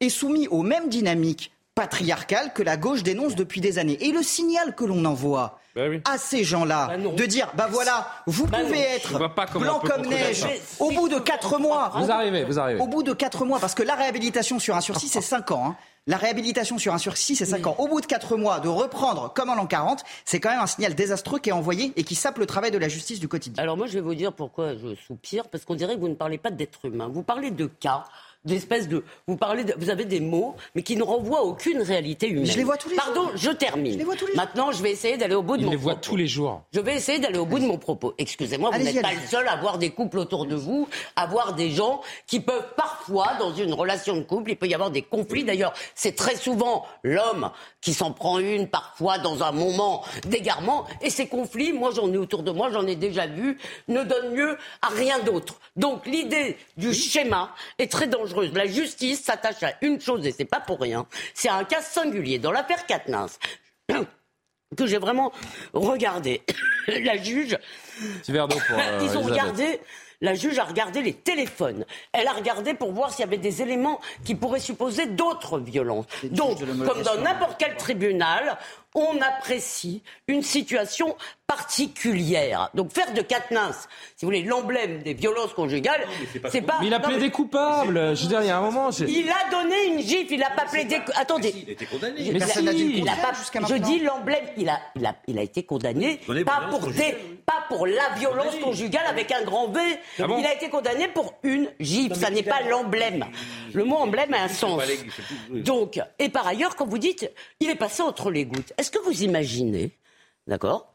est soumis aux mêmes dynamiques patriarcales que la gauche dénonce depuis des années. Et le signal que l'on envoie, bah à ces gens-là de dire bah voilà, vous pouvez être blanc comme neige au bout de quatre mois. Vous arrivez, vous arrivez. Au bout de quatre mois, parce que la réhabilitation sur un sursis, c'est cinq ans. Hein. La réhabilitation sur un sursis, c'est cinq ans. Au bout de quatre mois, de reprendre comme en l'an 40, c'est quand même un signal désastreux qui est envoyé et qui sape le travail de la justice du quotidien. Alors moi, je vais vous dire pourquoi je soupire, parce qu'on dirait que vous ne parlez pas d'être humain. Vous parlez de cas d'espèces de. Vous parlez, vous avez des mots, mais qui ne renvoient à aucune réalité humaine. Je les vois tous les Pardon, je termine. Je les vois tous les Maintenant, je vais essayer d'aller au bout de mon. Je les vois tous les jours. Je vais essayer d'aller au bout de mon propos. Excusez-moi, vous n'êtes pas le seul à avoir des couples autour de vous, à voir des gens qui peuvent parfois, dans une relation de couple, il peut y avoir des conflits. D'ailleurs, c'est très souvent l'homme qui s'en prend une, parfois dans un moment d'égarement. Et ces conflits, moi j'en ai autour de moi, j'en ai déjà vu, ne donnent lieu à rien d'autre. Donc l'idée du schéma est très dangereuse. La justice s'attache à une chose, et c'est pas pour rien, c'est un cas singulier. Dans l'affaire Katnins, que j'ai vraiment regardé, la juge... Euh, ils ont regardé la juge a regardé les téléphones. Elle a regardé pour voir s'il y avait des éléments qui pourraient supposer d'autres violences. Donc, comme dans n'importe quel tribunal, on apprécie une situation particulière. Donc faire de Katnins, si vous voulez, l'emblème des violences conjugales, c'est pas. Mais il a plaidé coupable. Je veux dire, il y a un moment. Il a donné une gifle. Il n'a pas plaidé. Attendez. Il a été condamné. Mais il a pas... Je dis l'emblème. Il a, il a, il a été condamné pas pour des, pas pour la violence conjugale avec un grand V. Ah il a été condamné pour une gifle. Ça n'est pas l'emblème. Le mot emblème a un sens. Donc, et par ailleurs, quand vous dites, il est passé entre les gouttes. Est-ce que vous imaginez, d'accord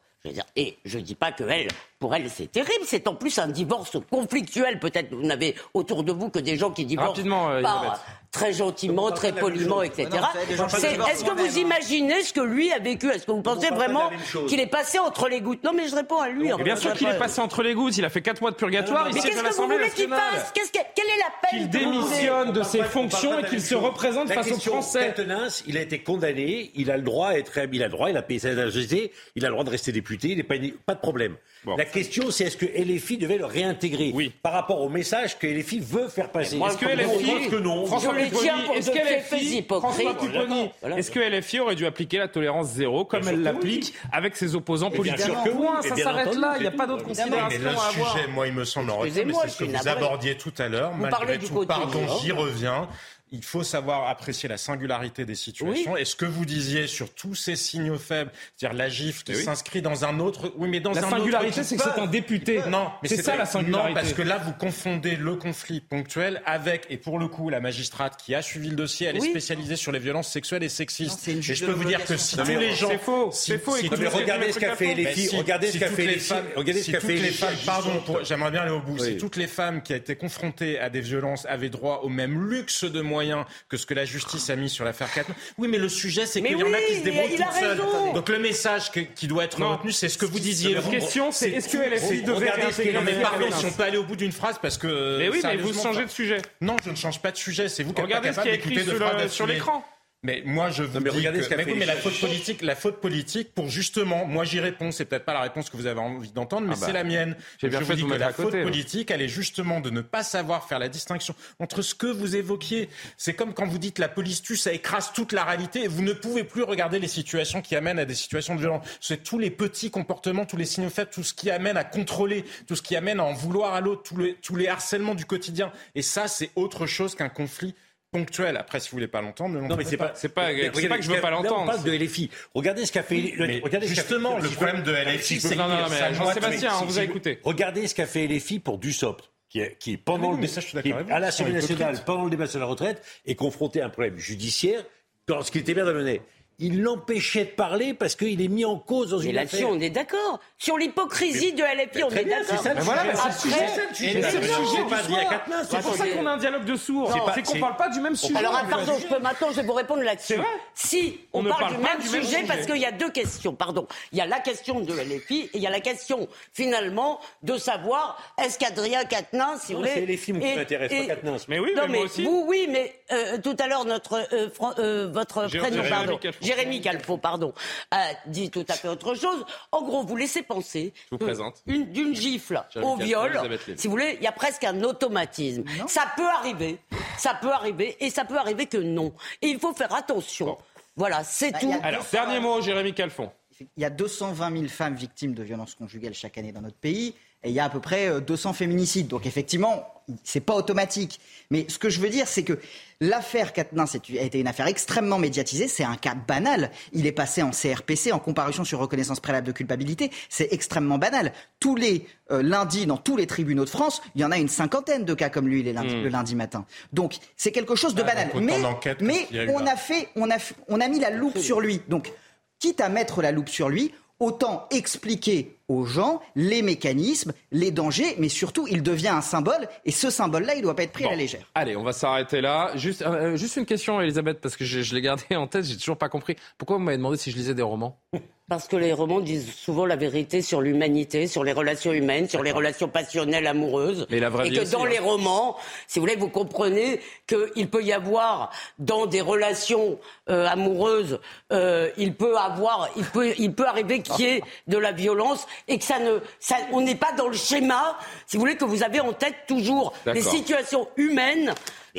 et je ne dis pas que elle, pour elle, c'est terrible. C'est en plus un divorce conflictuel. Peut-être vous n'avez autour de vous que des gens qui divorcent Rapidement, euh, très gentiment, très poliment, etc. Est-ce que vous imaginez ce que lui a vécu? Est-ce que vous pensez vraiment qu'il est passé entre les gouttes? Non, mais je réponds à lui. bien sûr qu'il est passé entre les gouttes. Il a fait 4 mois de purgatoire. Mais qu'est-ce que vous voulez qu'il fasse? Quelle est la peine Qu'il démissionne de ses fonctions et qu'il se représente face aux Français. il a été condamné. Il a le droit à être, il a le droit, il a payé sa société, il a le droit de rester député. Il n'est pas, pas de problème. La question, c'est est-ce que LFI devait le réintégrer Oui. Par rapport au message que LFI veut faire passer. Est-ce que LFI, que non. Est-ce que LFI aurait dû appliquer la tolérance zéro comme elle l'applique avec ses opposants politiques Ça s'arrête là, il n'y a pas d'autre considération à avoir. sujet, moi, il me semble en mais c'est ce que vous abordiez tout à l'heure. Malgré tout, pardon, j'y reviens il faut savoir apprécier la singularité des situations. Et ce que vous disiez sur tous ces signaux faibles, c'est-à-dire la gifle qui s'inscrit dans un autre. Oui, mais dans la singularité, c'est que c'est un député. Non, mais c'est ça la singularité. Non, parce que là, vous confondez le conflit ponctuel avec, et pour le coup, la magistrate qui a suivi le dossier, elle est spécialisée sur les violences sexuelles et sexistes. et je peux vous dire que si tous les gens, c'est faux, c'est faux. regardez ce qu'a fait les filles, regardez ce qu'a fait les femmes, regardez ce qu'a fait les femmes. Pardon, j'aimerais bien aller au bout. Si toutes les femmes qui ont été confrontées à des violences avaient droit au même luxe de moyens que ce que la justice a mis sur l'affaire 4. Oui, mais le sujet, c'est qu'il y en a qui se débrouillent toutes seules. Donc le message qui doit être retenu, c'est ce que vous disiez. La question, c'est est-ce que LFI devait réintégrer Non, mais pardon, si on peut aller au bout d'une phrase, parce que. Mais oui, mais vous changez de sujet. Non, je ne change pas de sujet. C'est vous qui Regardez ce qui est écrit sur l'écran. Mais moi, je vous mais dis que... mais, oui, mais la faute politique, la faute politique, pour justement, moi j'y réponds, c'est peut-être pas la réponse que vous avez envie d'entendre, mais ah c'est bah, la mienne. J'ai bien je fait vous dis que la faute politique, elle est justement de ne pas savoir faire la distinction entre ce que vous évoquiez. C'est comme quand vous dites la police tue, ça écrase toute la réalité, et vous ne pouvez plus regarder les situations qui amènent à des situations de violence. C'est tous les petits comportements, tous les signaux faibles, tout ce qui amène à contrôler, tout ce qui amène à en vouloir à l'autre, tous les, tous les harcèlements du quotidien. Et ça, c'est autre chose qu'un conflit ponctuel. Après, si vous voulez pas l'entendre, non, mais c'est pas, c'est pas, c'est pas que je veux pas l'entendre. On parle de LFI. Regardez ce qu'a fait. regardez justement, le problème de LFI, c'est non, non, mais Jean-Sébastien, on vous a écouté. Regardez ce qu'a fait LFI pour Dussopt. qui est, qui pendant le, à l'Assemblée nationale, pendant le débat sur la retraite, est confronté à un problème judiciaire lorsqu'il était maire de il l'empêchait de parler parce qu'il est mis en cause dans une là affaire. on est d'accord. Sur l'hypocrisie de LFI, on est d'accord. C'est ça le sujet. C'est C'est pour ça qu'on a un dialogue de sourds. C'est qu'on parle pas du même sujet. Alors, pardon, je peux, maintenant, je vais vous répondre là-dessus. Si, on, parle, du même sujet parce qu'il y a deux questions. Pardon. Il y a la question de LFI et il y a la question, finalement, de savoir est-ce qu'Adrien Quatennens, si vous voulez. C'est LFI qui m'intéresse, pas Quatennens. Mais oui, mais moi aussi. Oui, mais tout à l'heure, notre, votre prénom, pardon. Jérémy Calfo, pardon, a dit tout à fait autre chose. En gros, vous laissez penser d'une gifle au viol, si vous voulez, il y a presque un automatisme. Ça peut arriver, ça peut arriver, et ça peut arriver que non. Et il faut faire attention. Voilà, c'est bah, tout. Alors, dernier mot, Jérémy Calfon. Il y a 220 000 femmes victimes de violences conjugales chaque année dans notre pays et il y a à peu près 200 euh, féminicides. Donc effectivement, c'est pas automatique. Mais ce que je veux dire, c'est que l'affaire Katnins a été une affaire extrêmement médiatisée. C'est un cas banal. Il est passé en CRPC, en comparution sur reconnaissance préalable de culpabilité. C'est extrêmement banal. Tous les euh, lundis, dans tous les tribunaux de France, il y en a une cinquantaine de cas comme lui les lundis, hmm. le lundi matin. Donc c'est quelque chose de ah, banal. mais, mais on a fait, on a, on a mis la loupe sur lui. Donc quitte à mettre la loupe sur lui, autant expliquer aux gens les mécanismes, les dangers, mais surtout, il devient un symbole, et ce symbole-là, il ne doit pas être pris à la légère. Allez, on va s'arrêter là. Juste, euh, juste une question, Elisabeth, parce que je, je l'ai gardé en tête, j'ai toujours pas compris. Pourquoi vous m'avez demandé si je lisais des romans? Parce que les romans disent souvent la vérité sur l'humanité, sur les relations humaines, sur les relations passionnelles, amoureuses. et que dans les hein. romans, si vous voulez, vous comprenez qu'il peut y avoir dans des relations euh, amoureuses, euh, il peut avoir, il peut, il peut arriver qu'il y ait de la violence et que ça ne, ça, on n'est pas dans le schéma, si vous voulez, que vous avez en tête toujours des situations humaines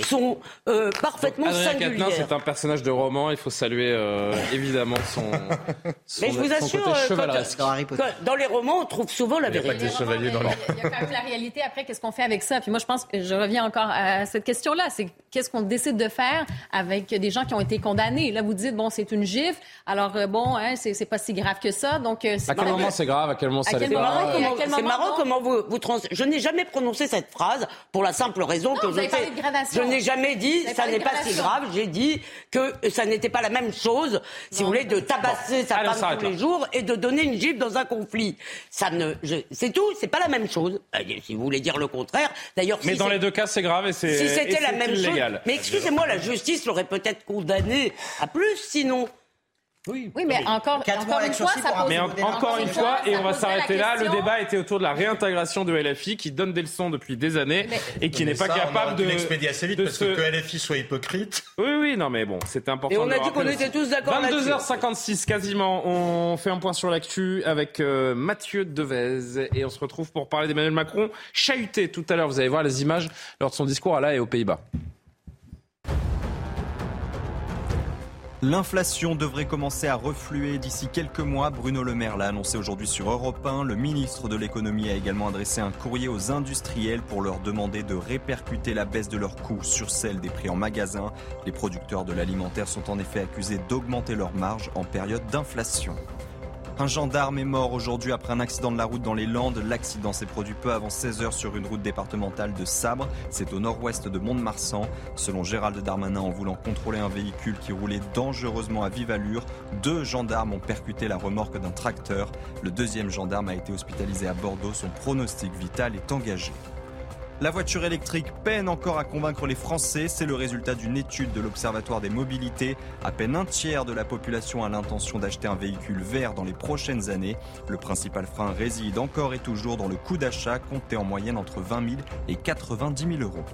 sont euh, parfaitement Donc, singulières. c'est un personnage de roman. Il faut saluer euh, évidemment son, son, Mais je vous assure, que dans les romans, on trouve souvent la vérité. Il y, a quand même la réalité. Après, qu'est-ce qu'on fait avec ça? Puis moi, je pense que je reviens encore à cette question-là. C'est qu'est-ce qu'on décide de faire avec des gens qui ont été condamnés? Là, vous dites bon, c'est une gifle. Alors euh, bon, hein, c'est pas si grave que ça. Donc, à quel moment c'est grave? À quel moment ça l'est pas? C'est marrant comment vous, vous trans... Je n'ai jamais prononcé cette phrase pour la simple raison que je, je n'ai jamais dit ça n'est pas si grave. J'ai dit que ça n'était pas la même chose, si vous voulez, de tabasser sa femme tous les jours et de donner une gifle dans un conflit. Ça ne, c'est tout. C'est pas la même chose. Euh, si vous voulez dire le contraire, d'ailleurs. Mais dans les deux cas, c'est grave et c'est. Si c'était la même chose. Mais excusez-moi, la justice l'aurait peut-être condamné à plus, sinon. Oui, mais encore, encore une fois, ça pose Mais encore une fois, et on va s'arrêter là, le débat était autour de la réintégration de LFI qui donne des leçons depuis des années et qui n'est pas capable de. l'expédier assez vite parce que, que LFI soit hypocrite. Oui, oui, non, mais bon, c'est important. Et on a dit qu'on était tous d'accord 22h56 quasiment. On fait un point sur l'actu avec euh, Mathieu Devez et on se retrouve pour parler d'Emmanuel Macron chahuté tout à l'heure. Vous allez voir les images lors de son discours à La et aux Pays-Bas. L'inflation devrait commencer à refluer d'ici quelques mois. Bruno Le Maire l'a annoncé aujourd'hui sur Europe 1. Le ministre de l'économie a également adressé un courrier aux industriels pour leur demander de répercuter la baisse de leurs coûts sur celle des prix en magasin. Les producteurs de l'alimentaire sont en effet accusés d'augmenter leurs marges en période d'inflation. Un gendarme est mort aujourd'hui après un accident de la route dans les Landes. L'accident s'est produit peu avant 16 h sur une route départementale de Sabre. C'est au nord-ouest de Mont-de-Marsan. Selon Gérald Darmanin, en voulant contrôler un véhicule qui roulait dangereusement à vive allure, deux gendarmes ont percuté la remorque d'un tracteur. Le deuxième gendarme a été hospitalisé à Bordeaux. Son pronostic vital est engagé. La voiture électrique peine encore à convaincre les Français. C'est le résultat d'une étude de l'Observatoire des mobilités. À peine un tiers de la population a l'intention d'acheter un véhicule vert dans les prochaines années. Le principal frein réside encore et toujours dans le coût d'achat, compté en moyenne entre 20 000 et 90 000 euros.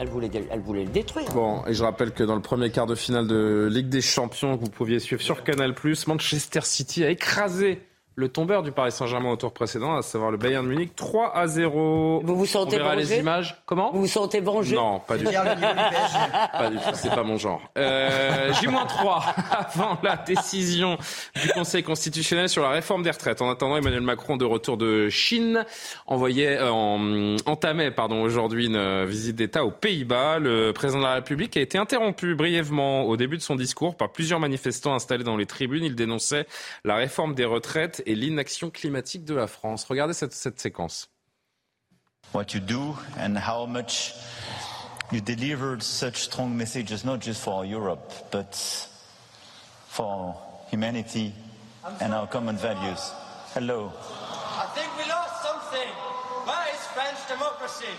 Elle voulait, elle voulait le détruire. Bon, et je rappelle que dans le premier quart de finale de Ligue des Champions que vous pouviez suivre sur Canal+, Manchester City a écrasé le tombeur du Paris Saint-Germain au tour précédent, à savoir le Bayern de Munich, 3 à 0. Vous vous sentez On les images. Comment Vous vous sentez vengé Non, pas du tout. pas du tout, c'est pas mon genre. Euh, J-3 avant la décision du Conseil constitutionnel sur la réforme des retraites. En attendant, Emmanuel Macron de retour de Chine envoyait, euh, en, entamait pardon, aujourd'hui une visite d'État aux Pays-Bas. Le président de la République a été interrompu brièvement au début de son discours par plusieurs manifestants installés dans les tribunes. Il dénonçait la réforme des retraites et l'inaction climatique de la France. Regardez cette, cette séquence. what you do and how much you delivered such strong messages, not just for Europe, but for humanity and our common values. Hello. I think we lost something. Where is French democracy?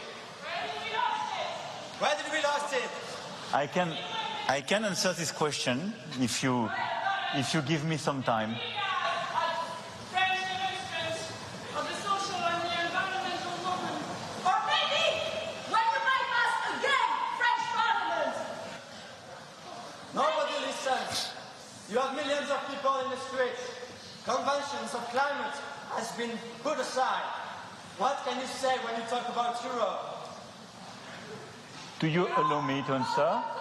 Where did we lose it? I can, I can answer this question if you, if you give me some time. You have millions of people in the streets. Conventions of climate has been put aside. What can you say when you talk about Europe? Do you allow me to answer?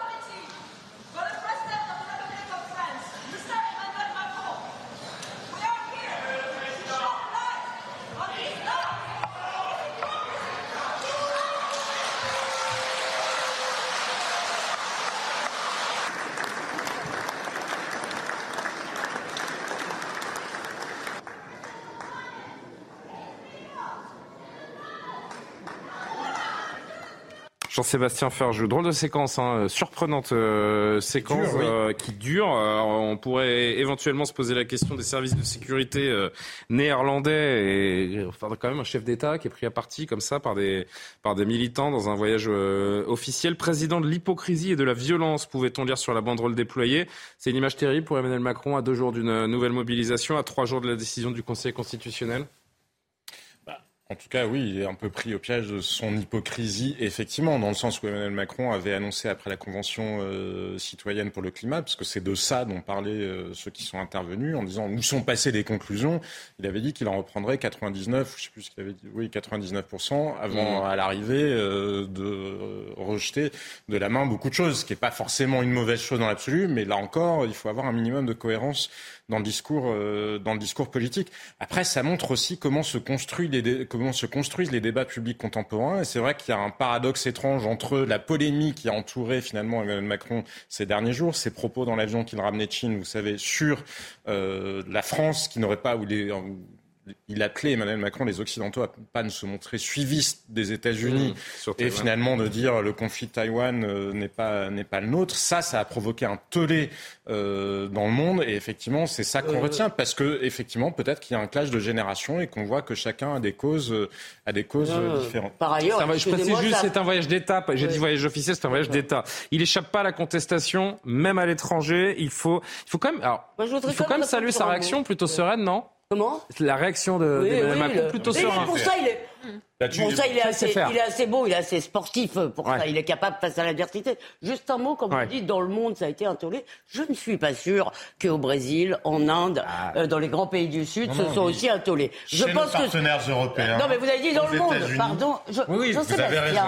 Jean-Sébastien Ferjou, drôle de séquence, hein, surprenante euh, séquence euh, qui dure. Euh, on pourrait éventuellement se poser la question des services de sécurité néerlandais et enfin quand même un chef d'État qui est pris à partie comme ça par des par des militants dans un voyage officiel. Président de l'hypocrisie et de la violence, pouvait-on lire sur la banderole déployée. C'est une image terrible pour Emmanuel Macron à deux jours d'une nouvelle mobilisation, à trois jours de la décision du Conseil constitutionnel. En tout cas, oui, il est un peu pris au piège de son hypocrisie, effectivement, dans le sens où Emmanuel Macron avait annoncé après la Convention euh, citoyenne pour le climat, parce que c'est de ça dont parlaient euh, ceux qui sont intervenus, en disant où sont passées les conclusions. Il avait dit qu'il en reprendrait 99, je sais plus ce qu'il avait dit, oui, 99% avant, mmh. à l'arrivée, euh, de rejeter de la main beaucoup de choses, ce qui n'est pas forcément une mauvaise chose dans l'absolu, mais là encore, il faut avoir un minimum de cohérence dans le discours, euh, dans le discours politique. Après, ça montre aussi comment se, construit les comment se construisent les débats publics contemporains. Et c'est vrai qu'il y a un paradoxe étrange entre la polémique qui a entouré finalement Emmanuel Macron ces derniers jours, ses propos dans l'avion qu'il ramenait de Chine, vous savez, sur euh, la France qui n'aurait pas, ou les, il appelait Emmanuel Macron les Occidentaux à pas ne se montrer suivistes des États-Unis mmh, et finalement de dire le conflit de Taïwan euh, n'est pas n'est pas le nôtre. Ça, ça a provoqué un tollé euh, dans le monde et effectivement c'est ça qu'on euh, retient parce que effectivement peut-être qu'il y a un clash de génération et qu'on voit que chacun a des causes a des causes différentes. Par ailleurs, je précise juste, c'est un voyage d'État. J'ai dit voyage officiel, c'est un voyage d'État. Il échappe pas à la contestation, même à l'étranger. Il faut il faut quand même alors, il faut quand même saluer sa réaction plutôt sereine, non? Comment La réaction de, oui, Macron plutôt serein. Pour ça, il est. Pour ça, il est, assez, il est assez beau, il est assez sportif pour ça. Il est capable face à l'adversité. Juste un mot, comme vous dites, dans le monde, ça a été intoléré. Je ne suis pas sûr qu'au Brésil, en Inde, ah. euh, dans les grands pays du Sud, ce soit aussi intoléré. Je pense nos partenaires européens. Non, mais vous avez dit dans le monde. Pardon. Je, oui, vous avez raison.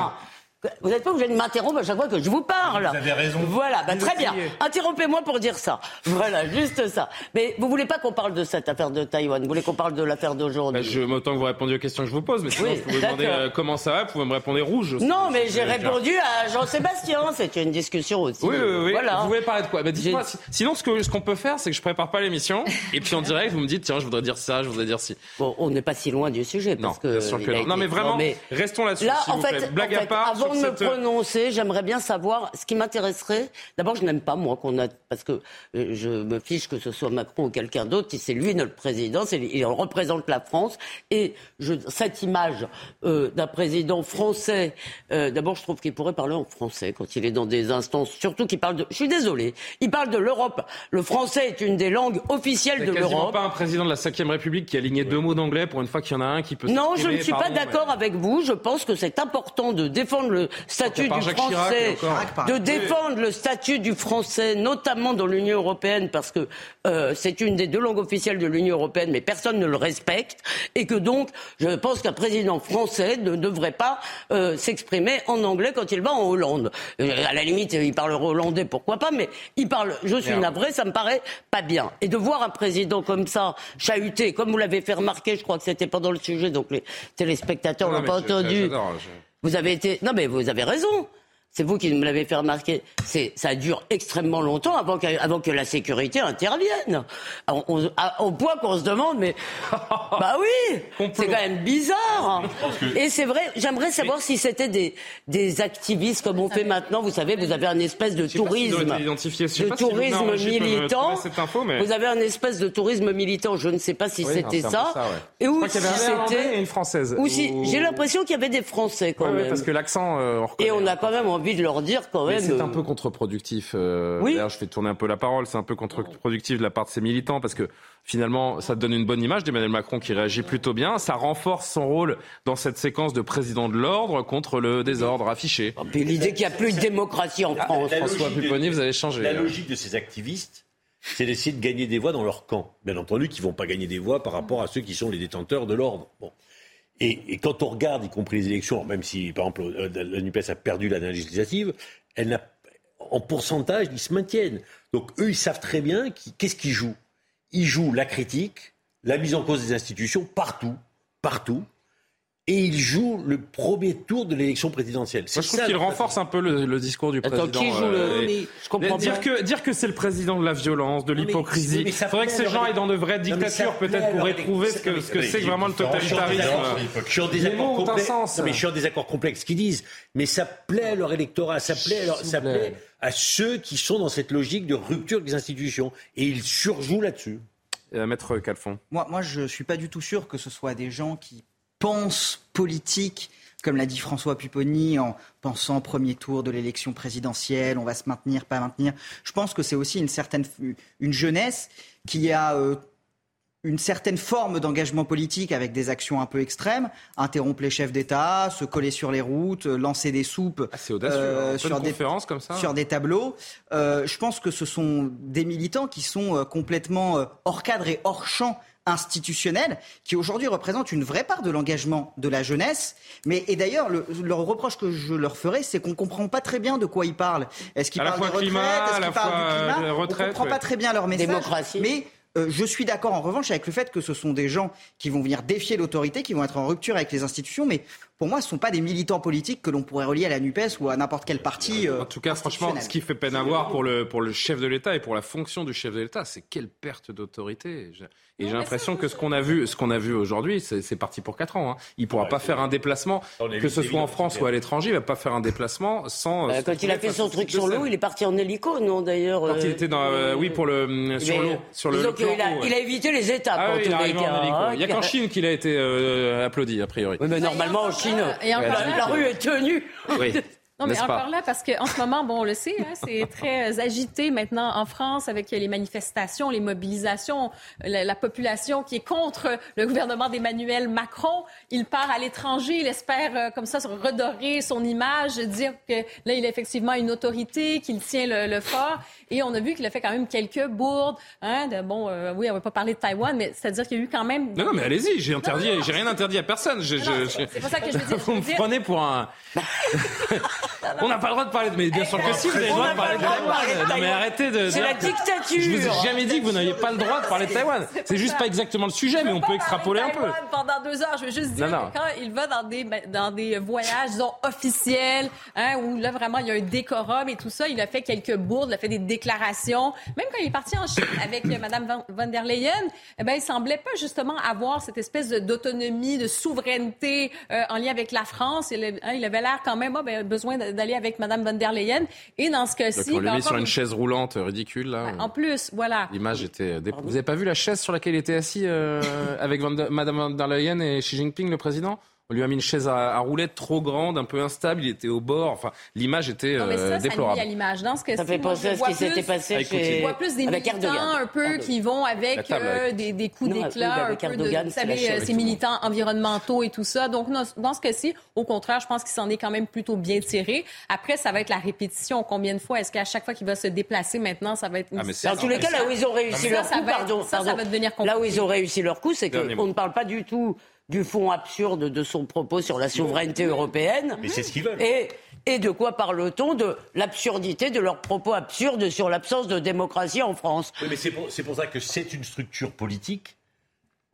Vous n'êtes pas obligé de m'interrompre à chaque fois que je vous parle. Vous avez raison. Voilà, bah, très bien. Interrompez-moi pour dire ça. Voilà, juste ça. Mais vous voulez pas qu'on parle de cette affaire de Taïwan? Vous voulez qu'on parle de l'affaire d'aujourd'hui? Bah, Je m'entends que vous répondiez aux questions que je vous pose, mais sinon, oui, vous demander euh, comment ça va, vous pouvez me répondre rouge. non, mais j'ai répondu à Jean-Sébastien. C'était une discussion aussi. Oui, oui, oui. Voilà. Vous voulez parler de quoi? Bah, Dites-moi. Sinon, ce qu'on ce peut faire, c'est que je prépare pas l'émission, et puis en direct, vous me dites, tiens, je voudrais dire ça, je voudrais dire ci. Bon, on n'est pas si loin du sujet. Parce non, que bien sûr que non. non. mais vraiment, restons là-dessus. Là, en fait, blague à part. Avant de me prononcer, j'aimerais bien savoir ce qui m'intéresserait. D'abord, je n'aime pas, moi, qu'on a. Parce que euh, je me fiche que ce soit Macron ou quelqu'un d'autre, c'est lui notre président, il représente la France. Et je, cette image euh, d'un président français, euh, d'abord, je trouve qu'il pourrait parler en français quand il est dans des instances, surtout qu'il parle de. Je suis désolé, il parle de l'Europe. Le français est une des langues officielles de l'Europe. pas un président de la 5 République qui a aligné deux mots d'anglais pour une fois qu'il y en a un qui peut. Non, je ne suis pas d'accord avec vous. Je pense que c'est important de défendre le statut du français, de défendre le statut du français, notamment dans l'Union européenne, parce que euh, c'est une des deux langues officielles de l'Union européenne, mais personne ne le respecte, et que donc je pense qu'un président français ne devrait pas euh, s'exprimer en anglais quand il va en Hollande. Euh, à la limite, il parle hollandais, pourquoi pas, mais il parle. Je suis navré, ça me paraît pas bien. Et de voir un président comme ça chahuté, comme vous l'avez fait remarquer, je crois que c'était pendant le sujet, donc les téléspectateurs n'ont pas entendu. Vous avez été. Non, mais vous avez raison. C'est vous qui me l'avez fait remarquer, c'est, ça dure extrêmement longtemps avant que, avant que la sécurité intervienne. au point qu'on se demande, mais bah oui, c'est quand même bizarre. Et c'est vrai, j'aimerais savoir si c'était des, des activistes comme on fait maintenant. Vous savez, vous avez un espèce de tourisme, de tourisme militant. Vous avez un espèce de tourisme militant. Je ne sais pas si c'était ça. Et où si c'était une française. Ou si j'ai l'impression qu'il y avait des Français quand même. parce que l'accent. Euh, et on a quand même envie de leur dire quand même. C'est un peu contre-productif. Euh, oui. je fais tourner un peu la parole. C'est un peu contre-productif de la part de ces militants parce que finalement, ça donne une bonne image d'Emmanuel Macron qui réagit plutôt bien. Ça renforce son rôle dans cette séquence de président de l'ordre contre le désordre affiché. L'idée qu'il n'y a plus de démocratie en France. François Pupponi, vous avez changé. La logique de ces activistes, c'est d'essayer de gagner des voix dans leur camp. Bien entendu, qu'ils ne vont pas gagner des voix par rapport à ceux qui sont les détenteurs de l'ordre. Bon. Et, quand on regarde, y compris les élections, même si, par exemple, euh, la NUPES a perdu la législative, elle en pourcentage, ils se maintiennent. Donc eux, ils savent très bien qu'est-ce qu'ils jouent. Ils jouent la critique, la mise en cause des institutions, partout, partout et il joue le premier tour de l'élection présidentielle. je trouve qu'il renforce un peu le, discours du président. Qui joue le... Euh, je comprends dire que dire que c'est le président de la violence, de l'hypocrisie. Il faudrait que ces gens aient dans de vraies dictatures peut-être pour éprouver ce que ce que c'est vraiment le totalitarisme. Je suis en désaccord complexe. mais je suis en désaccord complexe. Qu'ils disent, mais ça plaît à leur électorat, ça plaît, ça plaît à ceux qui sont dans cette logique de rupture des institutions, et ils surjouent là-dessus. Maître Calfon. Moi, moi, je suis pas du tout sûr que ce soit des gens qui pense politique, comme l'a dit François Pupponi, en pensant premier tour de l'élection présidentielle, on va se maintenir, pas maintenir. Je pense que c'est aussi une certaine une jeunesse qui a euh, une certaine forme d'engagement politique avec des actions un peu extrêmes, interrompre les chefs d'État, se coller sur les routes, lancer des soupes ah, euh, hein. sur, des, comme ça. sur des tableaux. Euh, je pense que ce sont des militants qui sont complètement hors cadre et hors champ institutionnels qui aujourd'hui représentent une vraie part de l'engagement de la jeunesse. Mais et d'ailleurs, le, reproche que je leur ferai, c'est qu'on ne comprend pas très bien de quoi ils parlent. Est-ce qu'ils parlent de retraite Est-ce qu'ils parlent du climat On ne comprend pas très bien leur message. Démocratie. Mais euh, je suis d'accord en revanche avec le fait que ce sont des gens qui vont venir défier l'autorité, qui vont être en rupture avec les institutions, mais pour moi, ce ne sont pas des militants politiques que l'on pourrait relier à la NUPES ou à n'importe quel parti. Euh, en tout cas, franchement, ce qui fait peine à voir pour le, pour le chef de l'État et pour la fonction du chef de l'État, c'est quelle perte d'autorité. Et j'ai l'impression que ce qu'on a vu, ce qu'on a vu aujourd'hui, c'est parti pour 4 ans. Hein. Il pourra pas faire un déplacement, que ce soit en France ou à l'étranger, il va pas faire un déplacement sans. Euh, quand il a fait son truc sur l'eau, il est parti en hélico, non d'ailleurs. Quand il était dans, euh, oui, pour le sur l'eau, sur le. il, a, évité les étapes. Ah, oui, il, hein. il y a qu'en Chine qu'il a été euh, applaudi a priori. Oui, mais normalement en Chine, la, rue est tenue. Oui. Non, mais encore là, parce qu'en ce moment, bon, on le sait, hein, c'est très agité maintenant en France avec les manifestations, les mobilisations, la, population qui est contre le gouvernement d'Emmanuel Macron. Il part à l'étranger, il espère euh, comme ça redorer son image, dire que là, il a effectivement une autorité, qu'il tient le, fort. Et on a vu qu'il a fait quand même quelques bourdes. Hein, de, bon, euh, oui, on va pas parler de Taïwan, mais c'est-à-dire qu'il y a eu quand même... Non, non, mais allez-y, j'ai interdit, j'ai rien interdit à personne. C'est pas ça que je veux dire. Vous me prenez pour un... On n'a pas le droit de parler de. Mais bien sûr que si, vous avez le droit de parler de Taïwan. Non, mais arrêtez de. C'est la dictature. Je vous ai jamais dit que vous n'aviez pas le droit de parler de Taïwan. C'est juste pas exactement le sujet, mais on peut extrapoler un peu. Pendant deux heures, je veux juste dire que quand il va dans des, dans des voyages, disons, officiels, hein, où là, vraiment, il y a un décorum et tout ça, il a fait quelques bourdes, il a fait des déclarations. Même quand il est parti en Chine avec Mme von der Leyen, eh ben, il semblait pas justement avoir cette espèce d'autonomie, de souveraineté euh, en lien avec la France. Il, hein, il avait l'air quand même, ah, ben, besoin d'aller avec Mme von der Leyen. Et dans ce cas-ci... On l'a mis sur une chaise roulante ridicule, là. En plus, voilà. L'image était... Vous n'avez pas vu la chaise sur laquelle il était assis euh, avec Mme von der Leyen et Xi Jinping, le président? On lui a mis une chaise à, roulette trop grande, un peu instable. Il était au bord. Enfin, l'image était non, mais ça, déplorable. Ça, à l'image. Dans ce ça fait penser à ce qui s'était passé avec chez... On voit plus des militants un peu qui vont avec euh, des, des, coups d'éclat, un peu de, vous savez, euh, ces militants environnementaux et tout ça. Donc, dans ce cas-ci, au contraire, je pense qu'il s'en est quand même plutôt bien tiré. Après, ça va être la répétition. Combien de fois est-ce qu'à chaque fois qu'il va se déplacer maintenant, ça va être... Ah, dans tous les cas, là où ils ont réussi leur coup, pardon, ça, ça va devenir Là où ils ont réussi leur coup, c'est qu'on ne parle pas du tout du fond absurde de son propos sur la souveraineté européenne. Mais c'est ce qu'ils veulent. Et, et de quoi parle-t-on De l'absurdité de leurs propos absurdes sur l'absence de démocratie en France? Oui, mais c'est pour, pour, ça que c'est une structure politique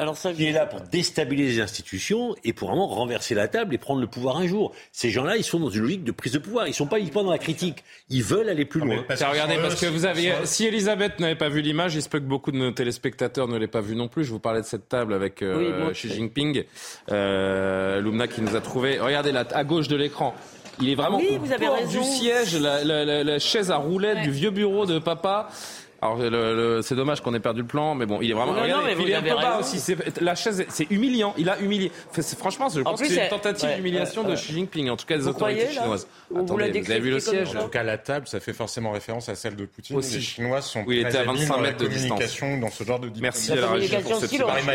alors ça, qui est là pour déstabiliser les institutions et pour vraiment renverser la table et prendre le pouvoir un jour. Ces gens-là, ils sont dans une logique de prise de pouvoir. Ils sont pas uniquement dans la critique. Ils veulent aller plus loin. Parce regardez, parce que vous avez, si Elisabeth n'avait pas vu l'image, il se peut que beaucoup de nos téléspectateurs ne l'aient pas vu non plus. Je vous parlais de cette table avec euh, Xi Jinping, euh, Lumna qui nous a trouvé. Regardez là, à gauche de l'écran. Il est vraiment oui, vous avez raison. du siège, la, la, la, la, chaise à roulettes du vieux bureau de papa. Alors c'est dommage qu'on ait perdu le plan, mais bon, il est vraiment. Non, non, mais il est un peu bas aussi. La chaise, c'est humiliant. Il a humilié. franchement, je pense que c'est une tentative d'humiliation de Xi Jinping, en tout cas des autorités chinoises. Attendez, vous, avez vu le siège En tout cas, la table, ça fait forcément référence à celle de Poutine. Aussi. Les Chinois sont oui, très à 25 dans mètres la de communication dans ce genre de Merci à la régie pour cette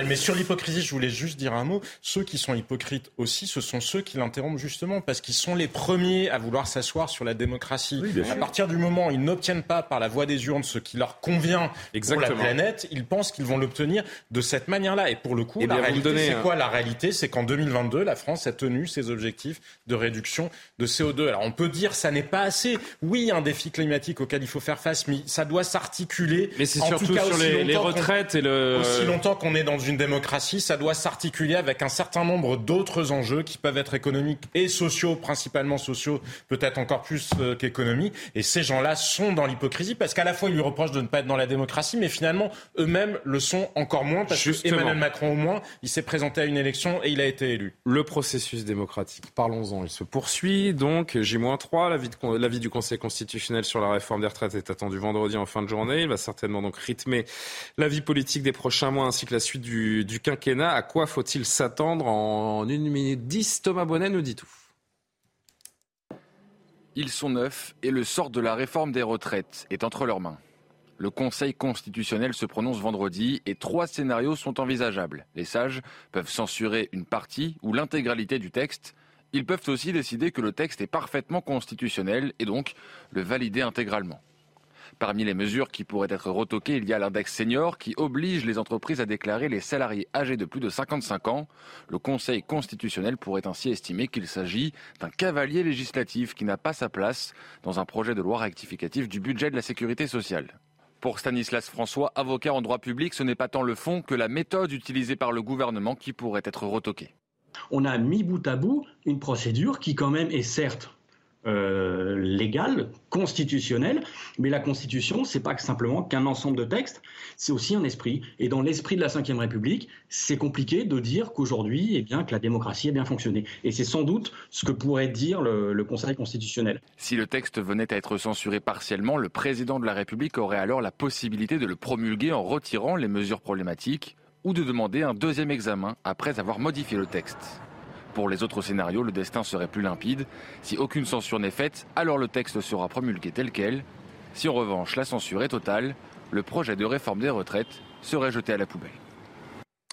Mais sur l'hypocrisie, je voulais juste dire un mot. Ceux qui sont hypocrites aussi, ce sont ceux qui l'interrompent justement parce qu'ils sont les premiers à vouloir s'asseoir sur la démocratie. à partir du moment où ils n'obtiennent pas par la voie des urnes ce qui leur convient Exactement. pour la planète, ils pensent qu'ils vont l'obtenir de cette manière-là. Et pour le coup, Et la réalité, c'est hein. quoi La réalité, c'est qu'en 2022, la France a tenu ses objectifs de réduction de CO2. Alors on peut dire ça n'est pas assez. Oui, un défi climatique auquel il faut faire face, mais ça doit s'articuler. Mais c'est surtout sur les, les retraites et le. Aussi longtemps qu'on est dans une démocratie, ça doit s'articuler avec un certain nombre d'autres enjeux qui peuvent être économiques et sociaux, principalement sociaux, peut-être encore plus euh, qu'économiques. Et ces gens-là sont dans l'hypocrisie parce qu'à la fois ils lui reprochent de ne pas être dans la démocratie, mais finalement eux-mêmes le sont encore moins parce Justement. que Emmanuel Macron au moins, il s'est présenté à une élection et il a été élu. Le processus démocratique, parlons-en, il se poursuit. Donc J-3, l'avis, l'avis du Conseil constitutionnel sur la réforme des retraites est attendu vendredi en fin de journée. Il va certainement donc rythmer la vie politique des prochains mois ainsi que la suite du, du quinquennat. À quoi faut-il s'attendre en 1 minute 10 Thomas Bonnet nous dit tout. Ils sont neufs et le sort de la réforme des retraites est entre leurs mains. Le Conseil constitutionnel se prononce vendredi et trois scénarios sont envisageables. Les sages peuvent censurer une partie ou l'intégralité du texte. Ils peuvent aussi décider que le texte est parfaitement constitutionnel et donc le valider intégralement. Parmi les mesures qui pourraient être retoquées, il y a l'index senior qui oblige les entreprises à déclarer les salariés âgés de plus de 55 ans. Le Conseil constitutionnel pourrait ainsi estimer qu'il s'agit d'un cavalier législatif qui n'a pas sa place dans un projet de loi rectificatif du budget de la sécurité sociale. Pour Stanislas François, avocat en droit public, ce n'est pas tant le fond que la méthode utilisée par le gouvernement qui pourrait être retoquée. On a mis bout à bout une procédure qui quand même est certes euh, légale, constitutionnelle, mais la Constitution, c'est pas simplement qu'un ensemble de textes, c'est aussi un esprit. Et dans l'esprit de la Ve République, c'est compliqué de dire qu'aujourd'hui, eh bien, que la démocratie a bien fonctionné. Et c'est sans doute ce que pourrait dire le, le Conseil constitutionnel. Si le texte venait à être censuré partiellement, le président de la République aurait alors la possibilité de le promulguer en retirant les mesures problématiques ou de demander un deuxième examen après avoir modifié le texte. Pour les autres scénarios, le destin serait plus limpide. Si aucune censure n'est faite, alors le texte sera promulgué tel quel. Si en revanche la censure est totale, le projet de réforme des retraites serait jeté à la poubelle.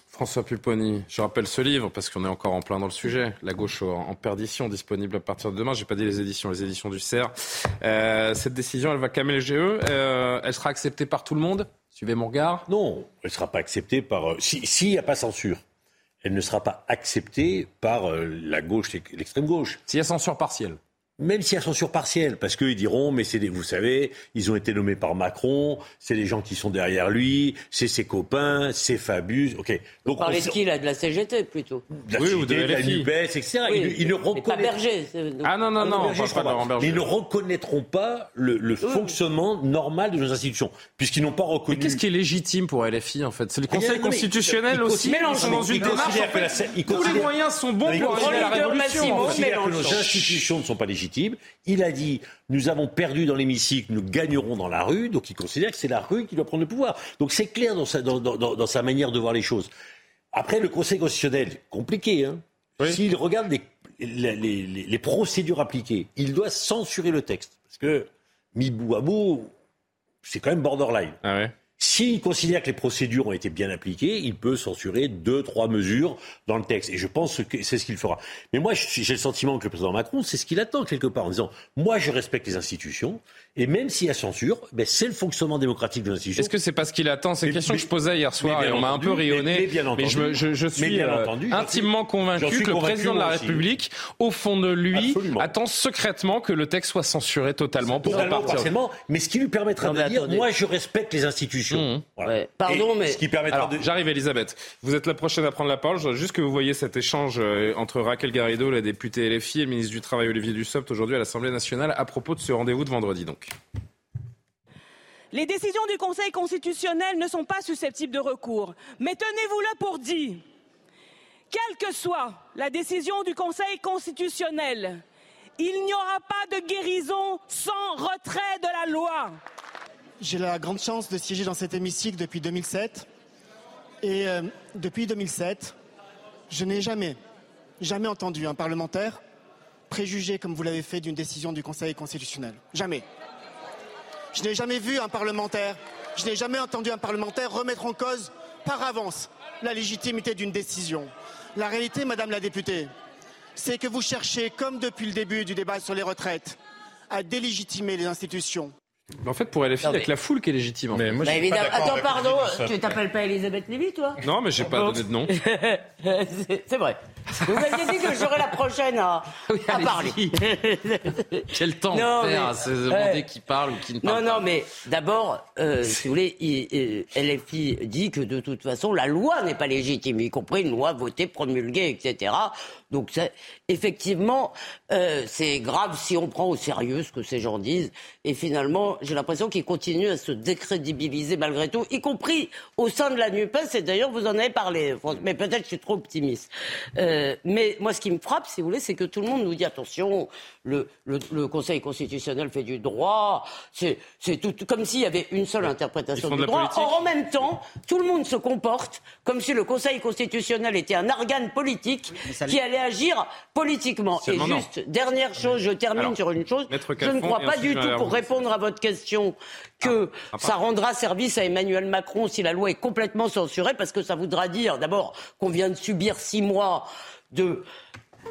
François Pupponi, je rappelle ce livre parce qu'on est encore en plein dans le sujet. La gauche en perdition, disponible à partir de demain. J'ai pas dit les éditions, les éditions du CERF. Euh, cette décision, elle va calmer le GE. Euh, elle sera acceptée par tout le monde? Suivez mon regard. Non, elle ne sera pas acceptée par. S'il n'y a pas censure, elle ne sera pas acceptée par euh, la gauche l'extrême gauche. S'il y censure partielle même s'il y a censure partielle, parce qu'ils diront, mais c'est des, vous savez, ils ont été nommés par Macron, c'est les gens qui sont derrière lui, c'est ses copains, c'est Fabius, ok. Donc, vous parlez de qui, là, de la CGT, plutôt? De la oui, CGT, de, de la NUPES, etc. Oui, ils, ils ne reconnaîtront pas Berger. Ah non, non, non, Berger, pas, pas. Ils ne reconnaîtront pas le, le fonctionnement normal de nos institutions, puisqu'ils n'ont pas reconnu... Mais qu'est-ce qui est légitime pour LFI, en fait? C'est le Conseil Rien, constitutionnel ils aussi sont dans une démarche, tous les moyens sont bons pour arriver à la révolution. Ils considèrent que nos institutions ne sont pas légitimes. Il a dit nous avons perdu dans l'hémicycle, nous gagnerons dans la rue. Donc il considère que c'est la rue qui doit prendre le pouvoir. Donc c'est clair dans sa, dans, dans, dans sa, manière de voir les choses. Après, le Conseil constitutionnel, compliqué. Hein oui. S'il regarde les, les, les, les, procédures appliquées, il doit censurer le texte. Parce que, mis bout à bout, c'est quand même borderline. Ah ouais. S'il considère que les procédures ont été bien appliquées, il peut censurer deux, trois mesures dans le texte. Et je pense que c'est ce qu'il fera. Mais moi, j'ai le sentiment que le président Macron, c'est ce qu'il attend quelque part, en disant, moi, je respecte les institutions, et même s'il y a censure, ben, c'est le fonctionnement démocratique de l'institution. Est-ce que c'est pas ce qu'il attend? C'est une question que je posais hier soir, et on m'a un peu rayonné. Mais, mais, entendu, mais je, je, je, suis entendu, intimement convaincu suis que le président de la République, au fond de lui, Absolument. attend secrètement que le texte soit censuré totalement pour totalement. Partiellement, mais ce qui lui permettra non, de dire, attendez. moi, je respecte les institutions Mmh. Pardon, mais. Ce qui permettra de... J'arrive, Elisabeth. Vous êtes la prochaine à prendre la parole. Je voudrais juste que vous voyez cet échange euh, entre Raquel Garrido, la députée LFI, et le ministre du Travail Olivier Dussopt aujourd'hui à l'Assemblée nationale à propos de ce rendez-vous de vendredi. Donc. Les décisions du Conseil constitutionnel ne sont pas susceptibles de recours. Mais tenez-vous-le pour dit, quelle que soit la décision du Conseil constitutionnel, il n'y aura pas de guérison sans retrait de la loi. J'ai la grande chance de siéger dans cet hémicycle depuis 2007. Et euh, depuis 2007, je n'ai jamais, jamais entendu un parlementaire préjuger, comme vous l'avez fait, d'une décision du Conseil constitutionnel. Jamais. Je n'ai jamais vu un parlementaire, je n'ai jamais entendu un parlementaire remettre en cause par avance la légitimité d'une décision. La réalité, Madame la députée, c'est que vous cherchez, comme depuis le début du débat sur les retraites, à délégitimer les institutions. En fait, pour LFI, il n'y a que la foule qui est légitime. Mais moi, bah, Attends, pardon, tu t'appelles pas Elisabeth Lévy, toi? Non, mais j'ai pas donné de nom. c'est vrai. Vous m'aviez dit que j'aurais la prochaine à, parler. Quel temps de faire à se demander qui parle ou qui ne parle pas. Non, non, mais d'abord, euh, si vous voulez, LFI dit que de toute façon, la loi n'est pas légitime, y compris une loi votée, promulguée, etc. Donc, effectivement, euh, c'est grave si on prend au sérieux ce que ces gens disent. Et finalement, j'ai l'impression qu'ils continuent à se décrédibiliser malgré tout, y compris au sein de la NUPES. Et d'ailleurs, vous en avez parlé, mais peut-être je suis trop optimiste. Euh, mais moi, ce qui me frappe, si vous voulez, c'est que tout le monde nous dit attention, le, le, Conseil constitutionnel fait du droit. C'est tout comme s'il y avait une seule interprétation du droit. Or, en même temps, tout le monde se comporte comme si le Conseil constitutionnel était un organe politique qui allait agir politiquement. Et juste, dernière chose, je termine sur une chose. Je ne crois pas du tout, pour répondre à votre question, que ah, ça rendra service à Emmanuel Macron si la loi est complètement censurée, parce que ça voudra dire d'abord qu'on vient de subir six mois de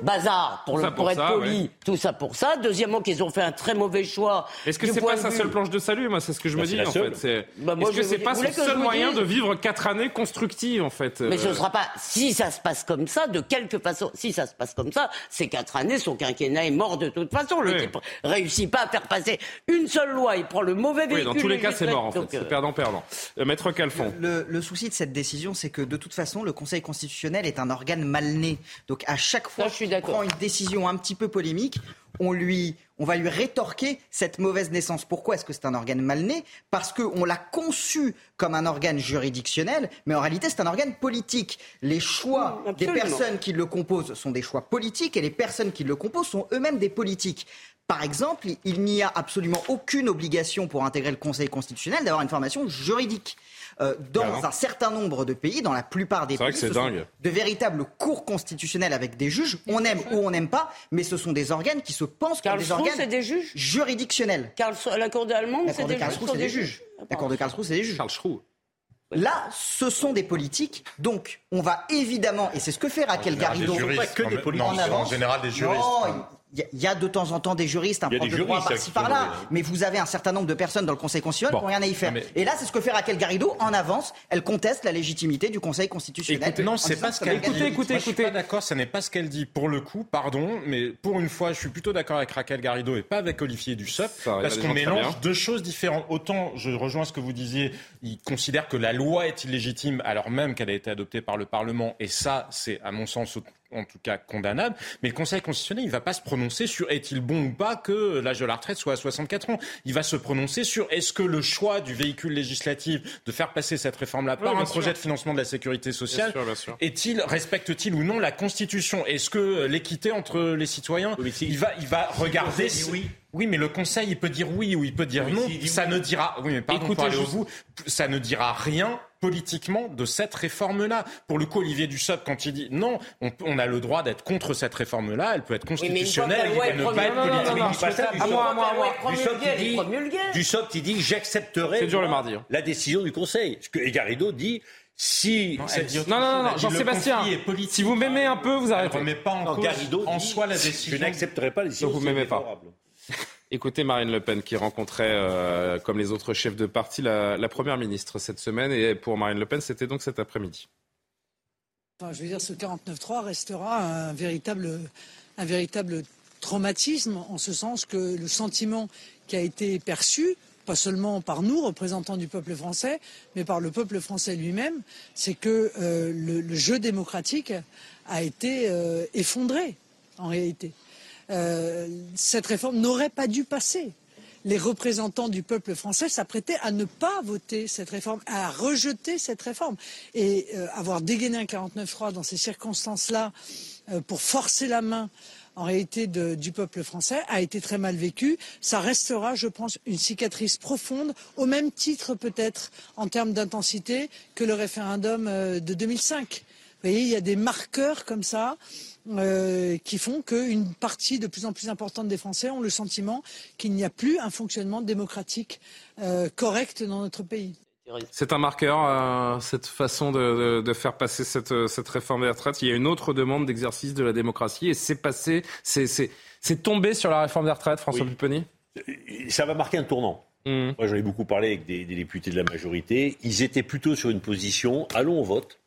bazar, pour, le, pour, être poli, tout ça pour ça. Deuxièmement, qu'ils ont fait un très mauvais choix. Est-ce que c'est pas sa seule planche de salut Moi, c'est ce que je me bah, dis, en fait. Bah, Est-ce que c'est pas son seul moyen de vivre quatre années constructives, en fait Mais ce ne euh sera pas. Si ça se passe comme ça, de quelque façon, si ça se passe comme ça, ces quatre années, son quinquennat est mort de toute façon. Le type réussit pas à faire passer une seule loi. Il prend le mauvais véhicule. Oui, dans tous les cas, c'est mort, en fait. C'est euh, perdant-perdant. Euh, Maître Calfon. Le, le, souci de cette décision, c'est que de toute façon, le Conseil constitutionnel est un organe mal né. Donc à chaque fois prend une décision un petit peu polémique, on, lui, on va lui rétorquer cette mauvaise naissance. Pourquoi est-ce que c'est un organe mal né? Parce qu'on l'a conçu comme un organe juridictionnel, mais en réalité c'est un organe politique. Les choix des personnes qui le composent sont des choix politiques et les personnes qui le composent sont eux-mêmes des politiques. Par exemple, il n'y a absolument aucune obligation pour intégrer le Conseil constitutionnel d'avoir une formation juridique. Euh, dans un certain nombre de pays, dans la plupart des pays, ce sont de véritables cours constitutionnels avec des juges. On aime ou on n'aime pas, mais ce sont des organes qui se pensent comme des organes des juges juridictionnels. la Cour d'Allemagne, c'est des, juges. La Cour de Karlsruhe, c'est des juges. Là, ce sont des politiques. Donc, on va évidemment, et c'est ce que fait Raquel Garrido, pas que des politiques. En, général, des juristes. Il y, a de temps en temps des juristes, un prof de droit par-ci par-là, mais vous avez un certain nombre de personnes dans le Conseil constitutionnel qui n'ont rien à y faire. Et là, c'est ce que fait Raquel Garrido en avance. Elle conteste la légitimité du Conseil constitutionnel. Écoutez, non, c'est pas ce qu'elle dit. Écoutez, écoutez, écoutez. Je suis pas d'accord, ce n'est pas ce qu'elle dit. Pour le coup, pardon, mais pour une fois, je suis plutôt d'accord avec Raquel Garrido et pas avec Olivier Dussopt, parce qu'on mélange deux choses différentes. Autant, je rejoins ce que vous disiez, il considère que la loi est illégitime alors même qu'elle a été adoptée par le Parlement, et ça, c'est à mon sens en tout cas condamnable. Mais le Conseil constitutionnel, il ne va pas se prononcer sur est-il bon ou pas que l'âge de la retraite soit à 64 ans. Il va se prononcer sur est-ce que le choix du véhicule législatif de faire passer cette réforme-là par un projet de financement de la sécurité sociale est-il respecte-t-il ou non la Constitution? Est-ce que l'équité entre les citoyens, il va, il va regarder si, oui. Oui, mais le Conseil, il peut dire oui ou il peut dire non. ça ne dira, oui, mais pardon, Écoutez, au bout, ça ne dira rien politiquement de cette réforme-là. Pour le coup, Olivier Dussopt, quand il dit non, on, a le droit d'être contre cette réforme-là, elle peut être constitutionnelle, oui, ne pas être politique. À moi, à moi, à moi. Dussopt, il dit, j'accepterai hein. la décision du Conseil. Ce que Garrido dit, si non, non, non, Jean-Sébastien, si vous m'aimez un peu, vous arrêtez. Mais pas en, Garrido en soi la décision. Je n'accepterai pas la décision. Donc vous m'aimez pas. Écoutez Marine Le Pen qui rencontrait, euh, comme les autres chefs de parti, la, Première ministre cette semaine. Et pour Marine Le Pen, c'était donc cet après-midi. Je veux dire, ce 49-3 restera un véritable, un véritable traumatisme, en ce sens que le sentiment qui a été perçu pas seulement par nous, représentants du peuple français, mais par le peuple français lui-même, c'est que euh, le, jeu démocratique a été euh, effondré, en réalité. Euh, cette réforme n'aurait pas dû passer. Les représentants du peuple français s'apprêtaient à ne pas voter cette réforme, à rejeter cette réforme. Et avoir dégainé un 49-3 dans ces circonstances-là pour forcer la main en réalité du peuple français a été très mal vécu. Ça restera, je pense, une cicatrice profonde, au même titre peut-être en termes d'intensité que le référendum euh, de 2005. Vous voyez, il y a des marqueurs comme ça euh, qui font qu'une partie de plus en plus importante des Français ont le sentiment qu'il n'y a plus un fonctionnement démocratique euh, correct dans notre pays. C'est un marqueur, euh, cette façon de, faire passer cette, cette, réforme des retraites. Il y a une autre demande d'exercice de la démocratie et c'est passé, c'est tombé sur la réforme des retraites, François oui. Ça va marquer un tournant. Mmh. Moi, j'en ai beaucoup parlé avec des, députés de la majorité. Ils étaient plutôt sur une position allons au vote.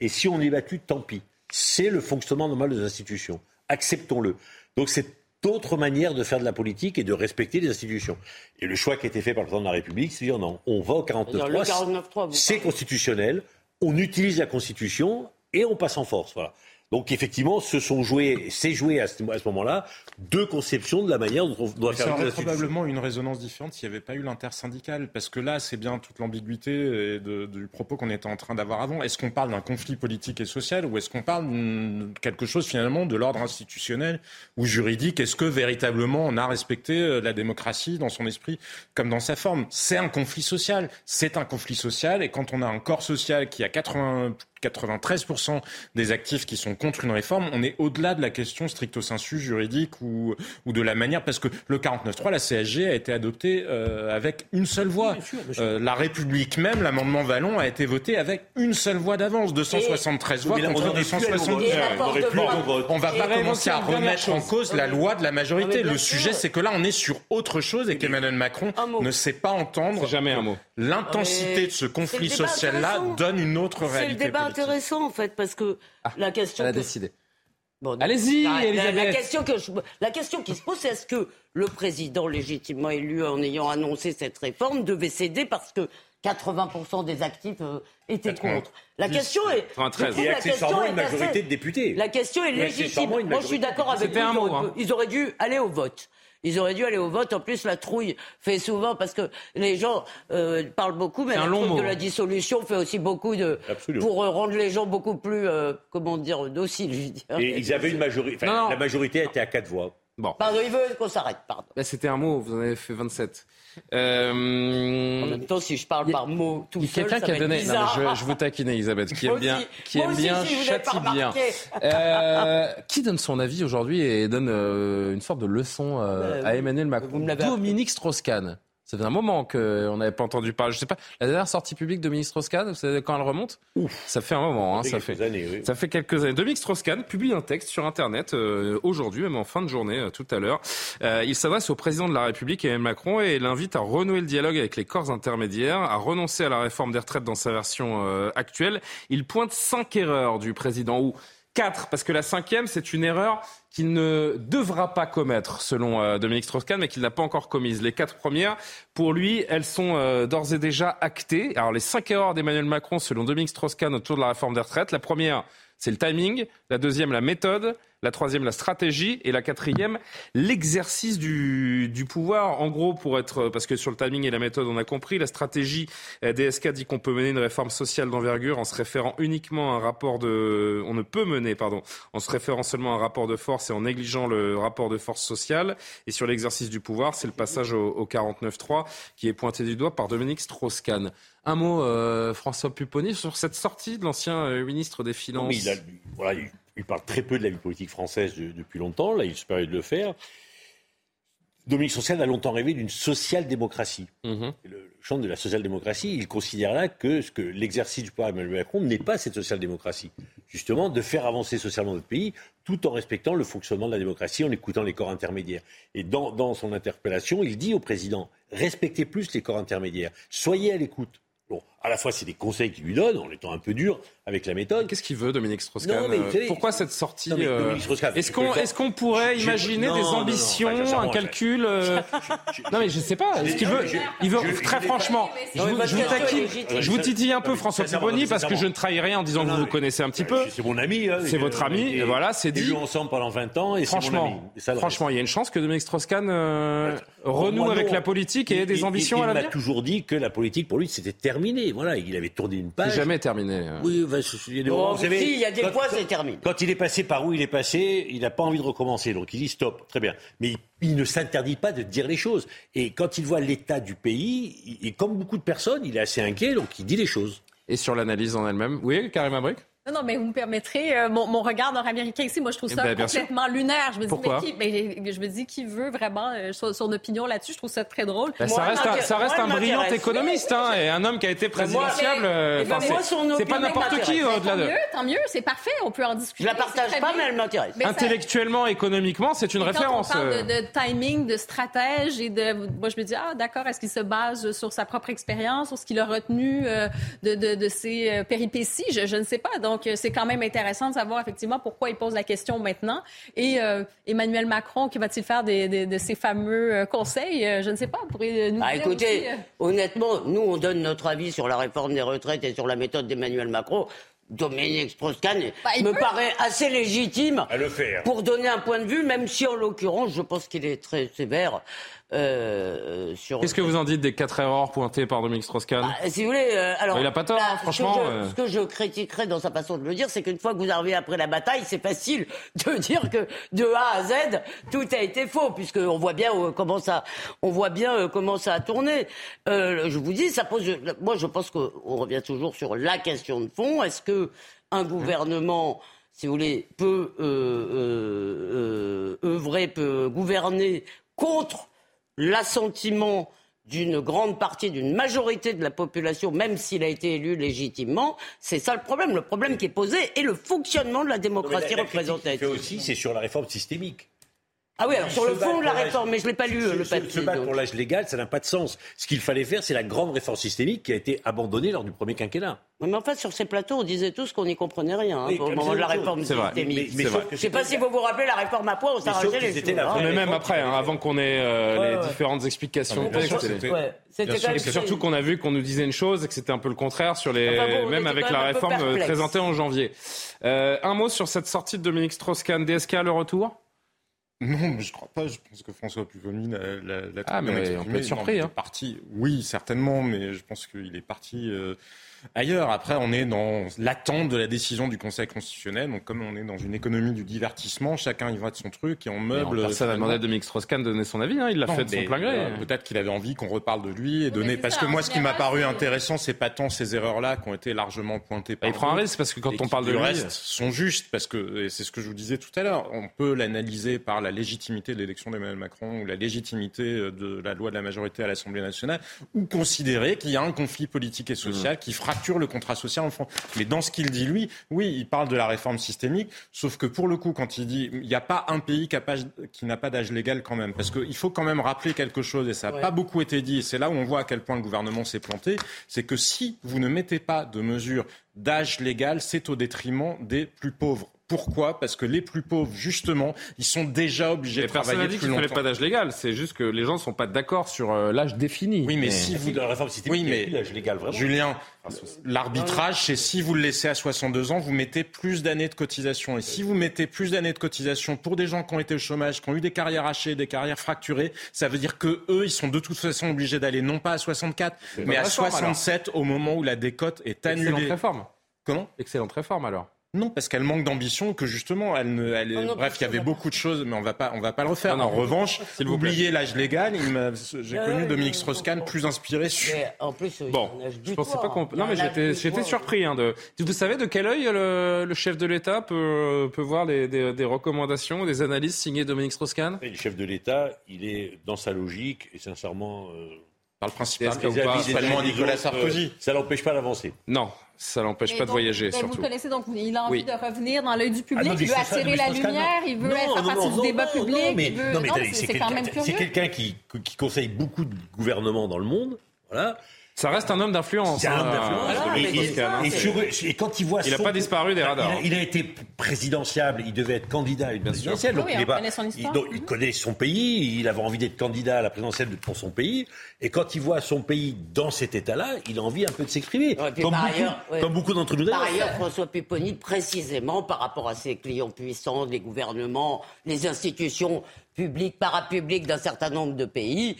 Et si on est battu, tant pis. C'est le fonctionnement normal des institutions. Acceptons-le. Donc, c'est d'autres manières de faire de la politique et de respecter les institutions. Et le choix qui a été fait par le président de la République, c'est de dire non, on va au 49.3, c'est constitutionnel, on utilise la Constitution et on passe en force. Voilà. Donc effectivement, se sont joués, c'est joué à ce, moment-là deux conceptions de la manière dont on doit faire. Ça aurait probablement une résonance différente s'il n'y avait pas eu l'intersyndical, parce que là, c'est bien toute l'ambiguïté du propos qu'on était en train d'avoir avant. Est-ce qu'on parle d'un conflit politique et social, ou est-ce qu'on parle de quelque chose finalement de l'ordre institutionnel ou juridique? Est-ce que véritablement on a respecté euh, la démocratie dans son esprit comme dans sa forme? C'est un conflit social. C'est un conflit social, et quand on a un corps social qui a 80 93% des actifs qui sont contre une réforme, on est au-delà de la question stricto sensu juridique ou, ou de la manière, parce que le 49.3, la CSG a été adoptée euh, avec une seule voix. Euh, la République même, l'amendement Vallon, a été voté avec une seule voix d'avance, 273 voix contre 270. On ne va pas commencer à remettre en cause la loi de la majorité. Le sujet, c'est que là, on est sur autre chose et qu'Emmanuel Macron ne sait pas entendre. Jamais un mot. L'intensité de ce conflit social-là donne une autre réalité intéressant en fait parce que ah, la question. Elle a décidé. Allez-y, Elisabeth. La, question que la question qui se pose, c'est est-ce que le président légitimement élu, en ayant annoncé cette réforme, devait céder parce que 80% des actifs euh, étaient contre? La question est. Et accessoirement une majorité de députés. La question est légitime. Moi, je suis d'accord avec vous. Hein. Ils auraient dû aller au vote. Ils auraient dû aller au vote. En plus, la trouille fait souvent, parce que les gens euh, parlent beaucoup, mais la trouille de la hein. dissolution fait aussi beaucoup de. Pour euh, rendre les gens beaucoup plus, euh, comment dire, dociles, je veux dire. Et ils avaient une majorité. La majorité était à quatre voix. Bon. Pardon, il veut qu'on s'arrête, pardon. Bah, C'était un mot, vous en avez fait 27. Euh... En même temps, si je parle par mot tout seul, quelqu'un qui a donné. Non, je, je, vous taquine, Elisabeth, qui aime bien, qui aime bien, châtie bien. Euh, qui donne son avis aujourd'hui et donne euh, une sorte de leçon euh, à Emmanuel Macron? Dominique Strauss-Kahn. Ça fait un moment qu'on n'avait pas entendu parler. Je sais pas, la dernière sortie publique de ministre Strauss-Kahn, vous savez quand elle remonte Ça fait un moment, hein, ça, fait, années, ça fait quelques années. Dominique Strauss-Kahn publie un texte sur Internet euh, aujourd'hui, même en fin de journée, euh, tout à l'heure. Euh, il s'adresse au président de la République, Emmanuel Macron, et l'invite à renouer le dialogue avec les corps intermédiaires, à renoncer à la réforme des retraites dans sa version actuelle. Il pointe cinq erreurs du président ou quatre, parce que la cinquième, c'est une erreur qu'il ne devra pas commettre, selon euh, Dominique Strauss-Kahn, mais qu'il n'a pas encore commises. Les quatre premières, pour lui, elles sont euh, d'ores et déjà actées. Alors, les cinq erreurs d'Emmanuel Macron, selon Dominique Strauss-Kahn, autour de la réforme des retraites. La première, c'est le timing. La deuxième, la méthode. La troisième, la stratégie. Et la quatrième, l'exercice du, du, pouvoir. En gros, pour être, parce que sur le timing et la méthode, on a compris, la stratégie euh, DSK dit qu'on peut mener une réforme sociale d'envergure en se référant uniquement à un rapport de, on ne peut mener, pardon, en se référant seulement à un rapport de force et en négligeant le rapport de force sociale. Et sur l'exercice du pouvoir, c'est le passage au, au 49.3 qui est pointé du doigt par Dominique Strauss-Kahn. Un mot, euh, François Pupponi, sur cette sortie de l'ancien euh, ministre des Finances. il, voilà, il, parle très peu de la vie politique française depuis longtemps. Là, il se permet de le faire. Dominique Social a longtemps rêvé d'une social-démocratie. Mhm. Le champ de la social-démocratie, il considère là que, que l'exercice du pouvoir Emmanuel Macron n'est pas cette social-démocratie. Justement, de faire avancer socialement notre pays tout en respectant le fonctionnement de la démocratie, en écoutant les corps intermédiaires. Et dans, dans son interpellation, il dit au président respectez plus les corps intermédiaires, soyez à l'écoute. Bon, à la fois, c'est des conseils qu'il lui donne, en étant un peu dur avec la méthode. Qu'est-ce qu'il veut, Dominique Strauss-Kahn euh, Pourquoi cette sortie euh, Est-ce qu'on est pourrait imaginer des ambitions, un calcul euh, Non, mais je ne sais pas. Est-ce qu'il veut Il veut très franchement. Je vous, je vous titille un peu, François Pupponi, parce que je ne trahis rien en disant que vous vous connaissez un petit peu. C'est mon ami. Hein, c'est votre ami. Et voilà, c'est dit. ensemble pendant 20 ans et franchement, franchement, il y a une chance que Dominique Strauss-Kahn renoue avec la politique et ait des ambitions à l'avenir. Il m'a toujours dit que la politique pour lui c'était terminé. Voilà, il avait tourné une page. C'est jamais terminé. Oui, il y a des, il y a des fois, c'est terminé. Quand il est passé par où il est passé, il n'a pas envie de recommencer. Donc il dit stop, très bien. Mais il, ne s'interdit pas de dire les choses. Et quand il voit l'état du pays, et comme beaucoup de personnes, il est assez inquiet, donc il dit les choses. Et sur l'analyse en elle-même, oui, Karim Abrik? Non, mais vous me permettrez, euh, mon, mon, regard nord-américain ici, moi, je trouve eh ça ben, complètement lunaire. Je me dis, Pourquoi? mais qui, je me dis, qui veut vraiment euh, son, opinion là-dessus? Je trouve ça très drôle. Ben, ça, reste un, ça reste un brillant économiste, hein, et un homme qui a été présidentiable. Euh, c'est pas n'importe qui au-delà de. Tant mieux, tant mieux, c'est parfait, on peut en discuter. Je la partage pas, mais elle m'intéresse. Intellectuellement, économiquement, c'est une référence. Quand on parle de, timing, de stratège et de. Moi, je me dis, ah, d'accord, est-ce qu'il se base sur sa propre expérience, sur ce qu'il a retenu de, de, de, ses péripéties? Je, je ne sais pas. Donc, c'est quand même intéressant de savoir effectivement pourquoi il pose la question maintenant. Et euh, Emmanuel Macron, qui va-t-il faire de ces fameux euh, conseils? Euh, Je ne sais pas. Vous pourriez nous bah, Écoutez, honnêtement, nous, on donne notre avis sur la réforme des retraites et sur la méthode d'Emmanuel Macron. Dominique Strauss-Kahn bah, me paraît assez légitime pour donner un point de vue, même si en l'occurrence, je pense qu'il est très sévère euh, Qu'est-ce que vous en dites des quatre erreurs pointées par Dominique Strauss-Kahn bah, Si vous voulez, euh, alors il a pas tort, hein, franchement. Euh. Ce que, je, critiquerais dans sa façon de le dire, c'est qu'une fois que vous arrivez après la bataille, c'est facile de dire que de A à Z tout a été faux, puisqu'on voit bien comment ça, on voit bien comment ça a tourné. je vous dis, ça pose. Moi, je pense qu'on revient toujours sur la question de fond. Est-ce que un gouvernement si vous voulez, peut œuvrer, peut gouverner contre l'assentiment d'une grande partie, d'une majorité de la population, même s'il a été élu légitimement. C'est ça le problème. Le problème qui est posé est le fonctionnement de la démocratie représentative. aussi, c'est sur la réforme systémique. Ah oui, alors sur le fond de la réforme, mais je ne l'ai pas lu, le papier. Se battre pour l'âge légal, ça n'a pas de sens. Ce qu'il fallait faire, c'est la grande réforme systémique qui a été abandonnée lors du premier quinquennat. Mais en fait, sur ces plateaux, on disait tous qu'on n'y comprenait rien hein, au moment de la réforme systémique. Mais, je ne sais pas si vous vous rappelez la réforme à poids, on s'arrachait les cheveux. Hein. Mais même après, hein, avant qu'on ait euh, les différentes explications. C'était surtout qu'on a vu qu'on nous disait une chose et que c'était un peu le contraire sur les, même avec la réforme euh, présentée en janvier. Euh, un mot sur cette sortie de Dominique Strauss-Kahn, DSK, le retour? Non, mais je crois pas. Je pense que François Pupponi l'a Ah, mais on peut être surpris. Hein. Parti, oui, certainement, mais je pense qu'il est parti euh, ailleurs. Après, on est dans l'attente de la décision du Conseil constitutionnel. Donc, comme on est dans une économie du divertissement, chacun y va de son truc et on meuble. personne n'a demandé à Dominique Strauss-Kahn de donner son avis. Hein. Il l'a fait de son plein gré. Peut-être qu'il avait envie qu'on reparle de lui et donner. Parce que moi, ce qui m'a paru intéressant, c'est pas tant ces erreurs-là qui ont été largement pointées par. il prend un risque parce que quand on parle de le reste, sont justes parce que c'est ce que je vous disais tout à l'heure. On peut l'analyser par la légitimité de l'élection d'Emmanuel Macron ou la légitimité de la loi de la majorité à l'Assemblée nationale, ou considérer qu'il y a un conflit politique et social mmh. qui fracture le contrat social mais dans ce qu'il dit, lui, oui, il parle de la réforme systémique, sauf que pour le coup, quand il dit il n'y a pas un pays qui n'a pas d'âge légal quand même, parce qu'il faut quand même rappeler quelque chose, et ça n'a pas beaucoup été dit, et c'est là où on voit à quel point le gouvernement s'est planté, c'est que si vous ne mettez pas de mesures d'âge légal, c'est au détriment des plus pauvres. Pourquoi? Parce que les plus pauvres, justement, ils sont déjà obligés de travailler plus longtemps. Personne n'a dit qu'il fallait pas d'âge légal. C'est juste que les gens ne sont pas d'accord sur euh, l'âge défini. Oui, mais, si vous... La réforme oui, mais... l'âge légal, vraiment. Julien, l'arbitrage, c'est si vous le laissez à 62 ans, vous mettez plus d'années de cotisation. Et si vous mettez plus d'années de cotisation pour des gens qui ont été au chômage, qui ont eu des carrières hachées, des carrières fracturées, ça veut dire que eux, ils sont de toute façon obligés d'aller non pas à 64, mais à 67 au moment où la décote est annulée. Excellente réforme. Comment? Excellente réforme alors. Non, parce qu'elle manque d'ambition, que justement, elle ne, elle, bref, il y avait beaucoup de choses, mais on va pas, on va pas le refaire. en revanche, oubliez l'âge légal. J'ai connu Dominique Strauss-Kahn plus inspiré sur. en plus, bon, je pensais pas qu'on. Non, mais j'étais, j'étais surpris. Hein, de... Vous savez de quel œil le, chef de l'État peut, peut voir les, des, recommandations, des analyses signées Dominique Strauss-Kahn? Le chef de l'État, il est dans sa logique et sincèrement. Euh, par le principal, pas, Nicolas Sarkozy? Ça l'empêche pas d'avancer. Non, ça l'empêche pas de voyager, surtout. Vous connaissez donc, il a envie de revenir dans l'œil du public, ah il veut attirer la lumière, il veut être à partir du débat public. Non, mais, c'est quand même C'est quelqu'un qui, qui conseille beaucoup de gouvernements dans le monde Voilà. Ça reste un homme d'influence. C'est un homme hein, d'influence. et, quand il voit il n'a pas disparu des radars. Il a, été présidentiable, il devait être candidat à une présidentielle. Donc il, connaît son il, il, connaît son pays, il avait envie d'être candidat à la présidentielle pour son pays. Et quand il voit son pays dans cet état-là, il a envie un peu de s'exprimer. comme, comme, beaucoup d'entre nous Par ailleurs, François Pupponi, précisément par rapport à ses clients puissants, les gouvernements, les institutions publiques, parapubliques d'un certain nombre de pays,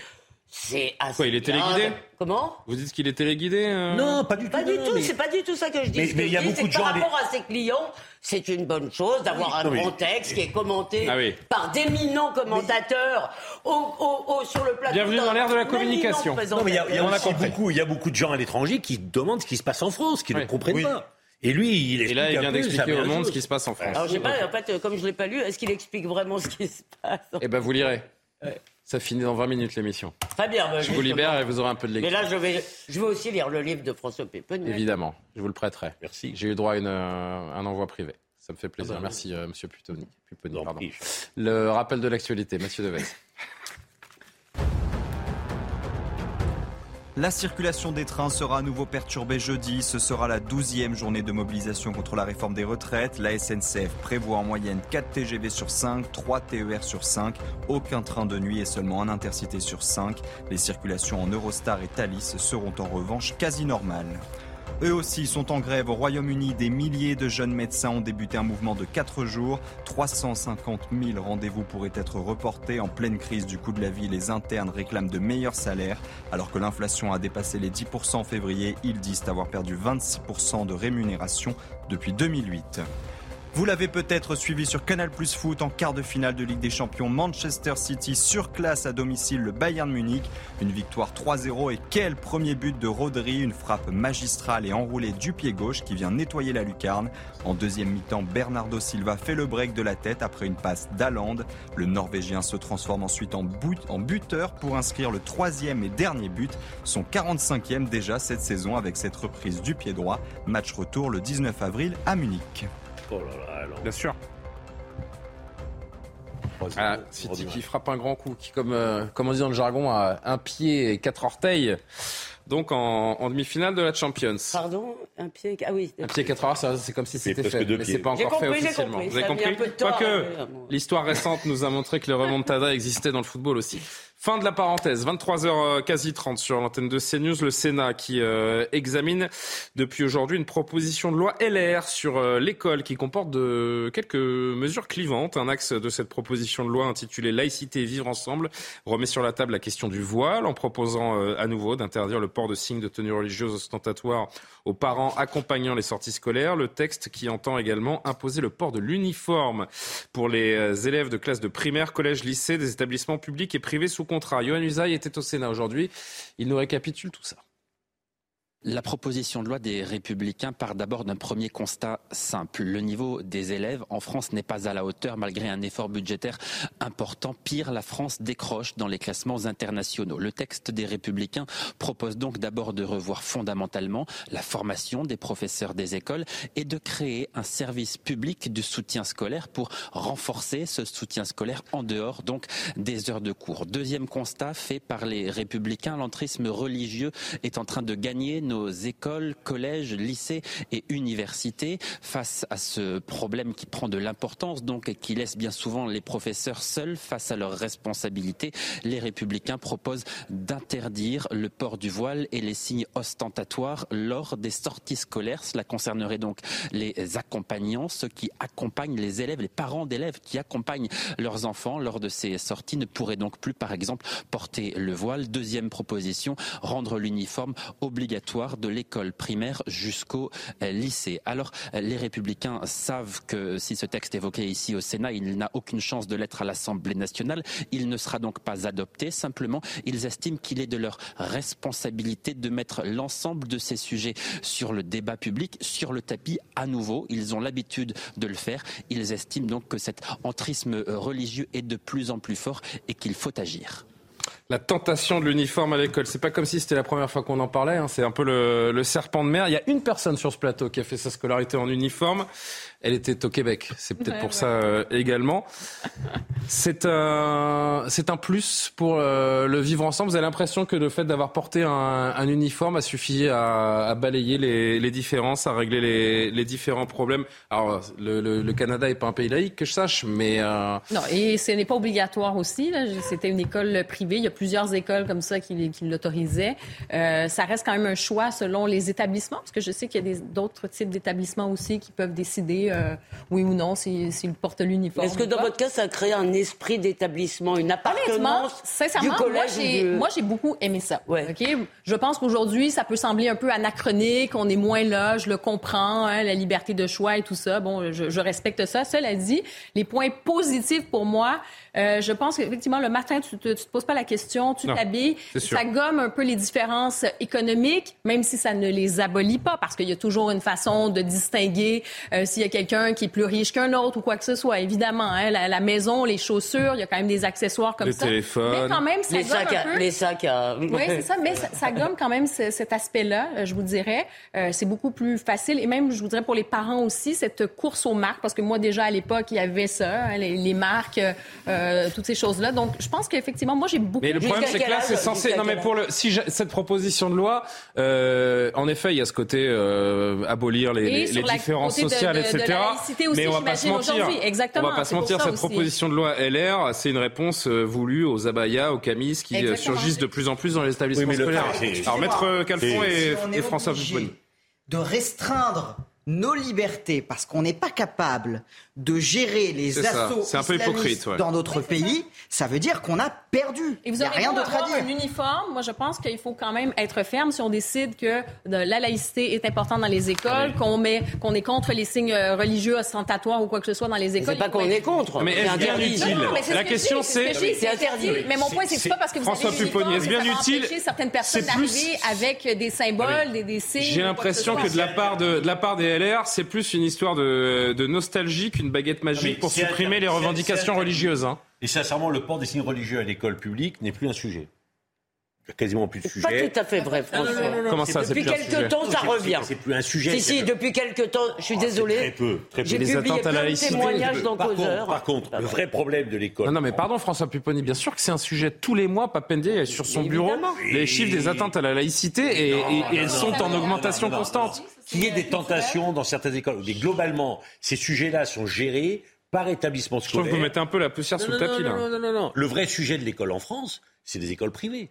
c'est assez. Quoi, il est téléguidé Comment Vous dites qu'il est téléguidé euh Non, pas du tout. Pas du tout, c'est pas du tout ça que je dis. Mais, il y a beaucoup de gens. Par rapport à ses clients, c'est une bonne chose d'avoir un bon texte qui est commenté ah par d'éminents commentateurs au, sur le plateau. Bienvenue dans l'ère de la communication. Non, mais il y a, beaucoup, il y a beaucoup de gens à l'étranger qui demandent ce qui se passe en France, qui ne comprennent pas. Et lui, il explique Et là, il vient d'expliquer au monde ce qui se passe en France. Alors, je sais pas, en fait, comme je l'ai pas lu, est-ce qu'il explique vraiment ce qui se passe Eh ben, vous lirez. Ça finit dans 20 minutes l'émission. Très bien. Bah, je vous libère et vous aurez un peu de lecture. Mais là, je vais, je vais aussi lire le livre de François Pépin. Évidemment, je vous le prêterai. Merci. J'ai eu droit à une, euh, un envoi privé. Ça me fait plaisir. Ah bah Merci, euh, Monsieur Pupponi. Le rappel de l'actualité, Monsieur Devez. La circulation des trains sera à nouveau perturbée jeudi. Ce sera la douzième journée de mobilisation contre la réforme des retraites. La SNCF prévoit en moyenne 4 TGV sur 5, 3 TER sur 5, aucun train de nuit et seulement un intercité sur 5. Les circulations en Eurostar et Thalys seront en revanche quasi normales. Eux aussi sont en grève au Royaume-Uni. Des milliers de jeunes médecins ont débuté un mouvement de 4 jours. 350 000 rendez-vous pourraient être reportés. En pleine crise du coût de la vie, les internes réclament de meilleurs salaires. Alors que l'inflation a dépassé les 10% en février, ils disent avoir perdu 26% de rémunération depuis 2008. Vous l'avez peut-être suivi sur Canal Plus Foot en quart de finale de Ligue des Champions. Manchester City surclasse à domicile le Bayern Munich. Une victoire 3-0 et quel premier but de Rodri. Une frappe magistrale et enroulée du pied gauche qui vient nettoyer la lucarne. En deuxième mi-temps, Bernardo Silva fait le break de la tête après une passe d'Aland. Le Norvégien se transforme ensuite en, en buteur pour inscrire le troisième et dernier but. Son 45e déjà cette saison avec cette reprise du pied droit. Match retour le 19 avril à Munich. Oh là là, Bien sûr. Ah, City qui frappe un grand coup, qui, comme, euh, comme on dit dans le jargon, a un pied et quatre orteils. Donc en, demi-finale de la Champions. Pardon? Un pied Ah oui. Un pied et quatre orteils, c'est comme si c'était fait. Mais c'est pas encore fait officiellement. Vous avez compris Quoique, l'histoire récente nous a montré que le remontada existait dans le football aussi. Fin de la parenthèse, 23h euh, quasi 30 sur l'antenne de CNews, le Sénat qui euh, examine depuis aujourd'hui une proposition de loi LR sur euh, l'école qui comporte de quelques mesures clivantes. Un axe de cette proposition de loi intitulée Laïcité et vivre ensemble remet sur la table la question du voile en proposant à nouveau d'interdire le port de signes de tenue religieuse ostentatoire aux parents accompagnant les sorties scolaires. Le texte qui entend également imposer le port de l'uniforme pour les élèves de classe de primaire, collège, lycée, des établissements publics et privés sous contrat. Yohann Usaï était au Sénat aujourd'hui. Il nous récapitule tout ça. La proposition de loi des Républicains part d'abord d'un premier constat simple. Le niveau des élèves en France n'est pas à la hauteur malgré un effort budgétaire important. Pire, la France décroche dans les classements internationaux. Le texte des Républicains propose donc d'abord de revoir fondamentalement la formation des professeurs des écoles et de créer un service public de soutien scolaire pour renforcer ce soutien scolaire en dehors donc des heures de cours. Deuxième constat fait par les Républicains, l'entrisme religieux est en train de gagner nos écoles, collèges, lycées et universités face à ce problème qui prend de l'importance donc et qui laisse bien souvent les professeurs seuls face à leurs responsabilités. Les républicains proposent d'interdire le port du voile et les signes ostentatoires lors des sorties scolaires. Cela concernerait donc les accompagnants, ceux qui accompagnent les élèves, les parents d'élèves qui accompagnent leurs enfants lors de ces sorties ne pourraient donc plus, par exemple, porter le voile. Deuxième proposition, rendre l'uniforme obligatoire de l'école primaire jusqu'au euh, lycée. Alors, euh, les républicains savent que si ce texte évoqué ici au Sénat, il n'a aucune chance de l'être à l'Assemblée nationale. Il ne sera donc pas adopté. Simplement, ils estiment qu'il est de leur responsabilité de mettre l'ensemble de ces sujets sur le débat public, sur le tapis à nouveau. Ils ont l'habitude de le faire. Ils estiment donc que cet entrisme euh, religieux est de plus en plus fort et qu'il faut agir. La tentation de l'uniforme à l'école, c'est pas comme si c'était la première fois qu'on en parlait. Hein. C'est un peu le, le, serpent de mer. Il y a une personne sur ce plateau qui a fait sa scolarité en uniforme. Elle était au Québec. C'est peut-être pour ça euh, également. C'est un, c'est un plus pour euh, le vivre ensemble. Vous avez l'impression que le fait d'avoir porté un, un, uniforme a suffi à, à balayer les, les, différences, à régler les, les différents problèmes. Alors, le, le, le Canada n'est pas un pays laïque, que je sache, mais... Euh... Non, et ce n'est pas obligatoire aussi. C'était une école privée. Il y a plusieurs écoles comme ça qui, qui l'autorisaient. Euh, ça reste quand même un choix selon les établissements, parce que je sais qu'il y a d'autres types d'établissements aussi qui peuvent décider euh, oui ou non s'il porte l'uniforme. Est-ce que dans votre cas, ça a créé un esprit d'établissement, une appartenance sincèrement, du collège Moi, j'ai beaucoup aimé ça. Ouais. Je pense qu'aujourd'hui, ça peut sembler un peu anachronique, on est moins là, je le comprends, hein, la liberté de choix et tout ça. Bon, je, je respecte ça. Cela dit, les points positifs pour moi, euh, je pense qu'effectivement, le matin, tu ne te, poses pas la question, tu t'habilles. Ça gomme un peu les différences économiques, même si ça ne les abolit pas, parce qu'il y a toujours une façon de distinguer euh, s'il y a quelqu'un qui est plus riche qu'un autre ou quoi que ce soit. Évidemment, hein, la, maison, les chaussures, il y a quand même des accessoires comme ça. Mais quand même, ça les gomme sacs, un peu. les sacs. À... Oui, c'est ça. Mais ça, gomme quand même cet aspect-là, euh, je vous dirais. c'est beaucoup plus facile. Et même, je vous dirais, pour les parents aussi, cette course aux marques, parce que moi, déjà, à l'époque, il y avait ça, hein, les, marques. Euh, toutes ces choses-là. Donc, je pense qu'effectivement, moi, j'ai beaucoup. Mais le problème, c'est que là, c'est censé. Non, mais pour le, si cette proposition de loi, euh, en effet, il y a ce côté euh, abolir les, les, différences sociales, etc. mais on va pas se mentir. Exactement. On va pas se mentir. Cette proposition de loi LR, c'est une réponse voulue aux abayas, aux camis qui surgissent de plus en plus dans les établissements scolaires. Alors, maître Calfon et, François Pupponi. De restreindre nos libertés parce qu'on n'est pas capable de gérer les assauts un peu hypocrite, dans notre pays, ça veut dire qu'on a perdu. Et vous avez rien d'autre à dire. un uniforme. Moi, je pense qu'il faut quand même être ferme si on décide que la laïcité est importante dans les écoles, qu'on met, qu'on est contre les signes euh, religieux ostentatoires ou quoi que ce soit dans les écoles. C'est pas qu'on est contre. Mais est-ce bien utile La question, c'est. C'est interdit. Mais mon point, c'est pas parce que vous François Pupponi, est-ce bien utile certaines personnes d'arriver avec des symboles, des signes. J'ai l'impression que de la part de la part des LR, c'est plus une histoire de nostalgie qu'une baguette magique pour supprimer les revendications religieuses. Hein. Et sincèrement, le port des signes religieux à l'école publique n'est plus un sujet quasiment plus de sujet. Pas tout à fait vrai, François. Comment ça, Depuis quelques temps, ça revient. C'est plus un sujet. Si, si, depuis quelques temps, je suis ah, désolé. Très peu, très peu. J'ai publié plein de témoignages dans par Causeur. Contre, par contre, le vrai problème de l'école. Non, non, mais pardon, François Pupponi, bien sûr que c'est un sujet tous les mois. Papendier est sur son bureau les chiffres des atteintes à la laïcité et, elles sont en augmentation constante. Qu'il y ait des tentations dans certaines écoles, mais globalement, ces sujets-là sont gérés par établissement scolaire. Je trouve que vous mettez un peu la poussière sous le tapis, là. Non, non, non, non. Le vrai sujet de l'école en France, c'est des écoles privées.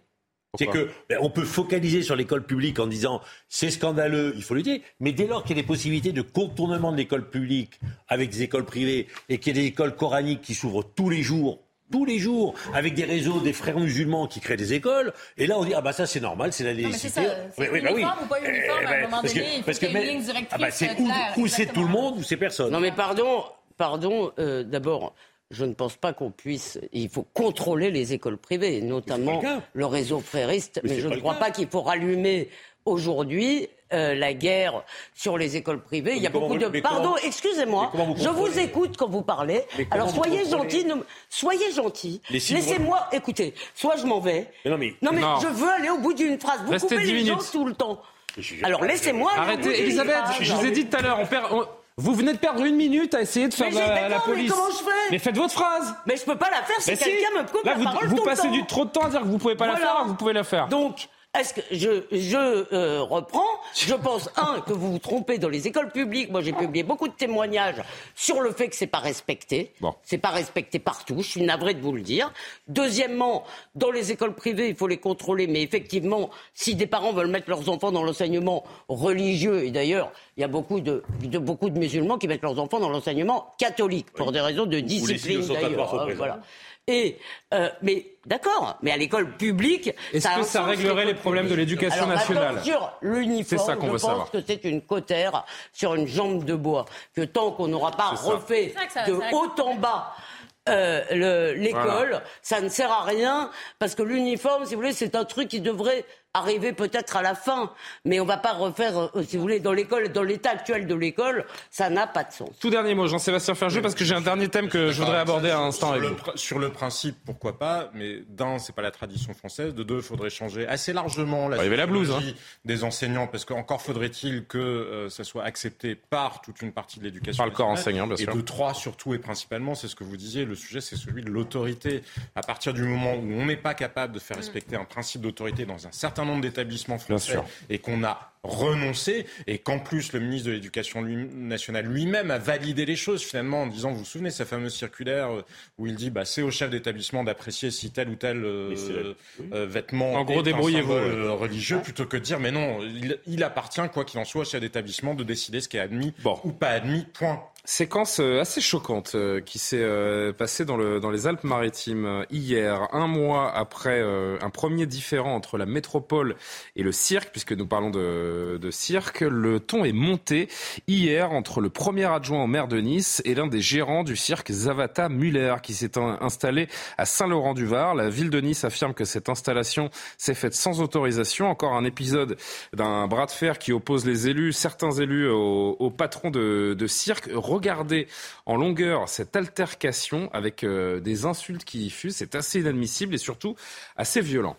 C'est que ben, on peut focaliser sur l'école publique en disant c'est scandaleux, il faut le dire, mais dès lors qu'il y a des possibilités de contournement de l'école publique avec des écoles privées et qu'il y a des écoles coraniques qui s'ouvrent tous les jours, tous les jours, avec des réseaux des frères musulmans qui créent des écoles, et là on dit ah bah ça c'est normal, c'est la laïcité. Oui, oui, bah oui. ou pas uniforme, à un moment donné, ligne directrice ah bah c'est ou, c'est tout le monde ou c'est personne? Non mais pardon, pardon, euh, d'abord je ne pense pas qu'on puisse. Il faut contrôler les écoles privées, notamment le, réseau frériste, mais, je ne crois pas qu'il faut rallumer aujourd'hui euh, la guerre sur les écoles privées. il y a beaucoup de. Pardon, excusez-moi. Je vous écoute quand vous parlez. Alors soyez gentils. Soyez gentils. Laissez-moi. Écoutez, soit je m'en vais. non mais, non, mais je veux aller au bout d'une phrase. Vous coupez les gens tout le temps. Alors laissez-moi. Arrêtez, Elisabeth. Je vous ai dit tout à l'heure, on perd. Vous venez de perdre une minute à essayer de faire la, la, police. Mais comment je fais Mais faites votre phrase. Mais je peux pas la faire si quelqu'un me coupe Là, la vous, parole vous tout passez le temps. du trop de temps à dire que vous pouvez pas la faire, vous pouvez la faire. Donc, est-ce que je, je euh, reprends? Je pense un que vous vous trompez dans les écoles publiques. Moi, j'ai publié beaucoup de témoignages sur le fait que c'est pas respecté. Bon. C'est pas respecté partout. Je suis navré de vous le dire. Deuxièmement, dans les écoles privées, il faut les contrôler. Mais effectivement, si des parents veulent mettre leurs enfants dans l'enseignement religieux, et d'ailleurs, il y a beaucoup de, de, beaucoup de musulmans qui mettent leurs enfants dans l'enseignement catholique pour des raisons de discipline d'ailleurs. Et euh, mais d'accord, mais à l'école publique, est-ce que ça réglerait les problèmes de l'éducation nationale? Sur l'uniforme, ça qu'on je pense que c'est une cotère sur une jambe de bois. Que tant qu'on n'aura pas refait de haut en bas. Euh, l'école, ça ne sert à rien parce que l'uniforme, si vous voulez, c'est un truc qui devrait arriver peut-être à la fin. Mais on ne va pas refaire, euh, si vous voulez, dans l'école, dans l'état actuel de l'école, ça n'a pas de sens. Tout dernier mot, Jean-Sébastien Ferjeux, parce que j'ai un dernier thème que je voudrais aborder à l'instant. Sur, le, sur le principe, pourquoi pas, mais d'un, c'est pas la tradition française. De deux, il faudrait changer assez largement la, la blouse, hein. des enseignants, parce qu'encore faudrait-il que euh, ça soit accepté par toute une partie de l'éducation. Par le corps enseignant, bien sûr. Et de trois, surtout et principalement, c'est ce que vous disiez, le sujet, c'est celui de l'autorité. À partir du moment où on n'est pas capable de faire respecter un principe d'autorité dans un certain nombre d'établissements français et qu'on a renoncé et qu'en plus le ministre de l'Éducation nationale lui-même a validé les choses finalement en disant, vous vous souvenez, sa fameuse circulaire euh, où il dit, bah, c'est au chef d'établissement d'apprécier si tel ou tel euh, euh, vêtement en gros, débrouillez-vous religieux plutôt que de dire, mais non, il, appartient, quoi qu'il en soit, au chef d'établissement de décider ce qui est admis ou pas admis, point. Séquence assez choquante qui s'est passée dans, le, dans les Alpes-Maritimes hier, un mois après un premier différend entre la métropole et le cirque, puisque nous parlons de, de cirque. Le ton est monté hier entre le premier adjoint au maire de Nice et l'un des gérants du cirque Zavata Muller, qui s'est installé à Saint-Laurent-du-Var. La ville de Nice affirme que cette installation s'est faite sans autorisation. Encore un épisode d'un bras de fer qui oppose les élus, certains élus au, au patron de, de cirque Regardez en longueur cette altercation avec euh, des insultes qui y fusent. C'est assez inadmissible et surtout assez violent.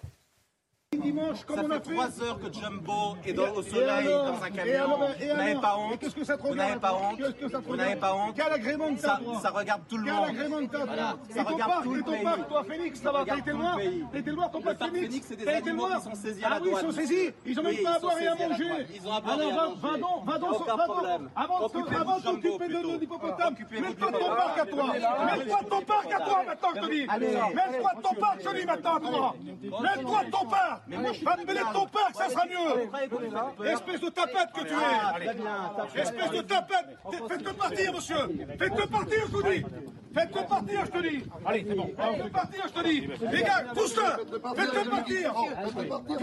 Dimanche, comme ça on a fait 3 heures que Jumbo est dans, au soleil alors, dans un camion. Vous n'avez pas honte. Qu'est-ce que ça te Vous n'avez pas honte. Vous n'avez pas honte. Quel agrément de ça, ça regarde tout le monde. Quel agrément de ta voilà. Ça regarde parc, tout le pays. Ton parc, toi, Phoenix, ça va T'as été loin. T'as été loin, ton parc Phoenix c'est des animaux qui sont saisis à la. Ah oui, ils sont saisis. Ils n'ont même pas à boire et à manger. va donc, va donc, va donc Avant de t'occuper de mets-toi de ton parc à toi. Mets-toi de ton parc à toi maintenant, je te dis Mets-toi de ton parc, je te dis. maintenant à toi Mets-toi ton parc Va me mêler de ton parc, ça sera mieux. Espèce de tapette que tu es. Espèce de tapette. Faites-le partir, monsieur. Faites-le partir, je vous dis. Faites-le partir, je te dis. Allez, c'est bon. Faites-le partir, je te dis. Les gars, pousse-le Faites-le partir. Faites-le partir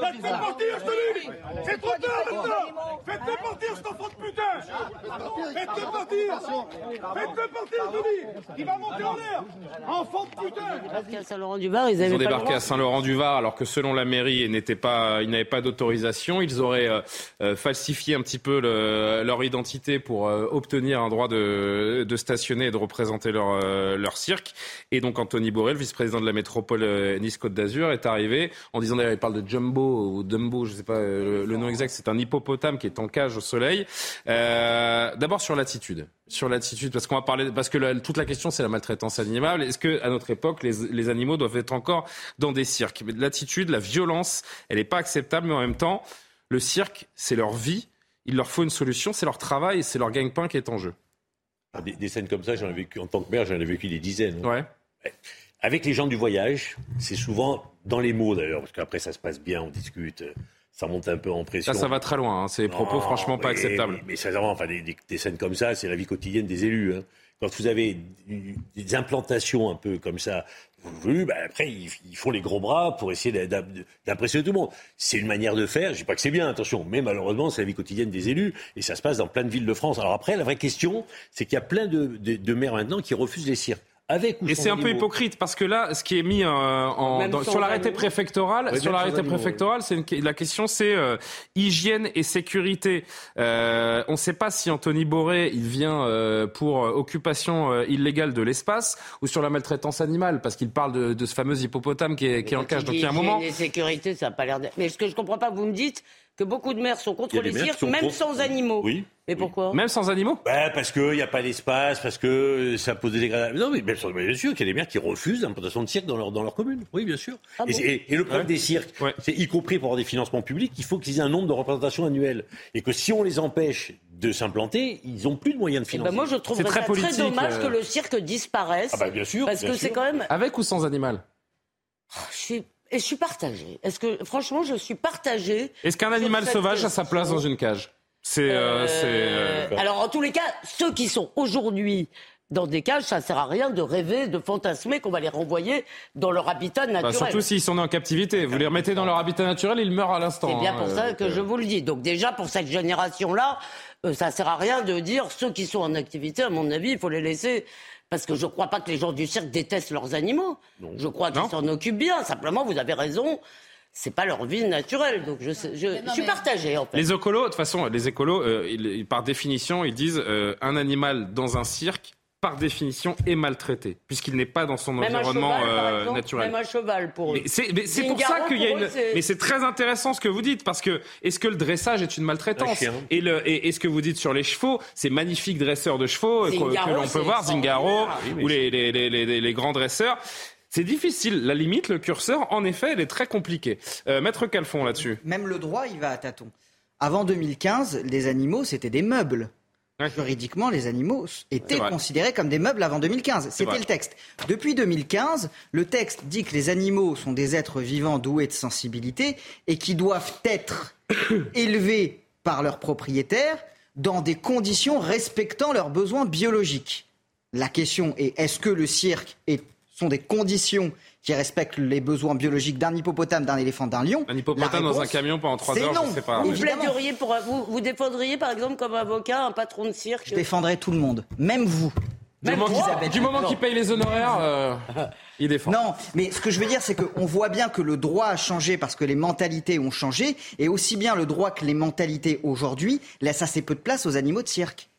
Faites-le partir, je te dis. C'est trop tard maintenant. Faites-le partir, cet enfant de putain. Faites-le partir. Faites-le partir, je te dis. Il va monter en l'air. Enfant de putain. Saint-Laurent-du-Var, ils avaient pas Saint-Laurent-du-Var, alors que selon la mairie, ils pas, ils n'avaient pas d'autorisation. Ils auraient euh, euh, falsifié un petit peu le, leur identité pour euh, obtenir un droit de, stationner et de représenter leur, cirque. Et donc Anthony Borel, vice-président de la métropole Nice-Côte d'Azur, est arrivé en disant d'ailleurs, il parle de Jumbo ou Dumbo, je ne sais pas le, nom exact. C'est un hippopotame qui est en cage au soleil. D'abord sur l'attitude sur l'attitude Parce qu'on va parler, parce que toute la question c'est la maltraitance animale. Est-ce que à notre époque les, les, animaux doivent être encore dans des cirques? L'attitude, la violence, elle n'est pas acceptable, mais en même temps, le cirque, c'est leur vie. Il leur faut une solution, c'est leur travail, c'est leur gagne-pain qui est en jeu. Ah, des, scènes comme ça, j'en ai vécu en tant que maire, j'en ai vécu des dizaines. Hein. Ouais. Avec les gens du voyage, c'est souvent dans les mots d'ailleurs, parce qu'après ça se passe bien, on discute ça monte un peu en pression. Ça, ça va très loin. Hein. C'est des propos franchement pas acceptables. Mais, mais sincèrement, enfin, des, scènes comme ça, c'est la vie quotidienne des élus. Hein. Quand vous avez des implantations un peu comme ça, ben après, ils, font les gros bras pour essayer d'impressionner tout le monde. C'est une manière de faire. Je dis pas que c'est bien, attention, mais malheureusement, c'est la vie quotidienne des élus et ça se passe dans plein de villes de France. Alors après, la vraie question, c'est qu'il y a plein de, de maires maintenant qui refusent les cirques et c'est un peu hypocrite parce que là, ce qui est mis euh, en, sur l'arrêté préfectoral, sur l'arrêté préfectoral, c'est la question, c'est euh, hygiène et sécurité. Euh, on ne sait pas si Anthony Boré il vient pour occupation illégale de l'espace ou sur la maltraitance animale, parce qu'il parle de, de, ce fameux hippopotame qui est, qui est en cage. Donc il y a un moment. Et sécurité, ça n'a pas l'air. De... Mais ce que je comprends pas, vous me dites, que beaucoup de maires sont contre les cirques, même sans animaux. Oui. Mais pourquoi? Même sans animaux? Bah, Parce qu'il n'y a pas d'espace, parce que ça pose des dégradations. Non, mais bien sûr, qu'il y a des maires qui refusent l'implantation de cirques dans leur, dans leur commune. Oui, bien sûr. Ah et, le problème des cirques, c'est y compris pour avoir des financements publics, il faut qu'ils aient un nombre de représentations annuelles. Et que si on les empêche de s'implanter, ils n'ont plus de moyens de eh ben, financer. moi, je trouve très, très dommage que euh. le cirque disparaisse. Ah bah, bien sûr. Parce que c'est quand même. Avec ou sans animal? Ah, je suis et je suis partagée. Est-ce que, franchement, je suis partagée. Est-ce qu'un animal sauvage a sa place dans une cage? C'est. Euh, euh, euh, alors, en tous les cas, ceux qui sont aujourd'hui dans des cages, ça ne sert à rien de rêver, de fantasmer qu'on va les renvoyer dans leur habitat bah, naturel. surtout s'ils sont en captivité. Vous les remettez dans leur habitat naturel, ils meurent à l'instant. C'est bien pour hein, ça que je vous le dis. Donc déjà, pour cette génération-là, ça ne sert à rien de dire ceux qui sont en activité, à mon avis, il faut les laisser Parce que je ne crois pas que les gens du cirque détestent leurs animaux. Je crois qu'ils s'en occupent bien. Simplement, vous avez raison c'est pas leur vie naturelle. Donc je, je, suis partagé en fait. Les écolos, de toute façon, les écolos, euh, par définition, ils disent euh, un animal dans un cirque par définition, est maltraité, puisqu'il n'est pas dans son environnement euh, naturel. Même un cheval pour eux. C'est pour ça qu'il y a une. mais c'est très intéressant ce que vous dites, parce que est-ce que le dressage est une maltraitance Et, le, et, ce que vous dites sur les chevaux, ces magnifiques dresseurs de chevaux que, l'on peut voir, Zingaro, ou les, les, les, les grands dresseurs. C'est difficile. La limite, le curseur, en effet, elle est très compliquée. Euh, Maître Calfon là-dessus. Même le droit, il va à tâtons. Avant 2015, les animaux, c'était des meubles. Juridiquement, les animaux étaient considérés comme des meubles avant 2015. C'était le texte. Depuis 2015, le texte dit que les animaux sont des êtres vivants doués de sensibilité et qui doivent être élevés par leurs propriétaires dans des conditions respectant leurs besoins biologiques. La question est est-ce que le cirque sont des conditions qui respectent les besoins biologiques d'un hippopotame, d'un éléphant, d'un lion. Un hippopotame dans un camion pendant trois heures, non. je sais pas. Vous, pour, vous, vous défendriez par exemple comme avocat un patron de cirque Je défendrais tout le monde, même vous. Du, moment qu'il paye les honoraires, euh, il défend. Non, mais ce que je veux dire, c'est qu'on voit bien que le droit a changé parce que les mentalités ont changé, et aussi bien le droit que les mentalités aujourd'hui laissent assez peu de place aux animaux de cirque.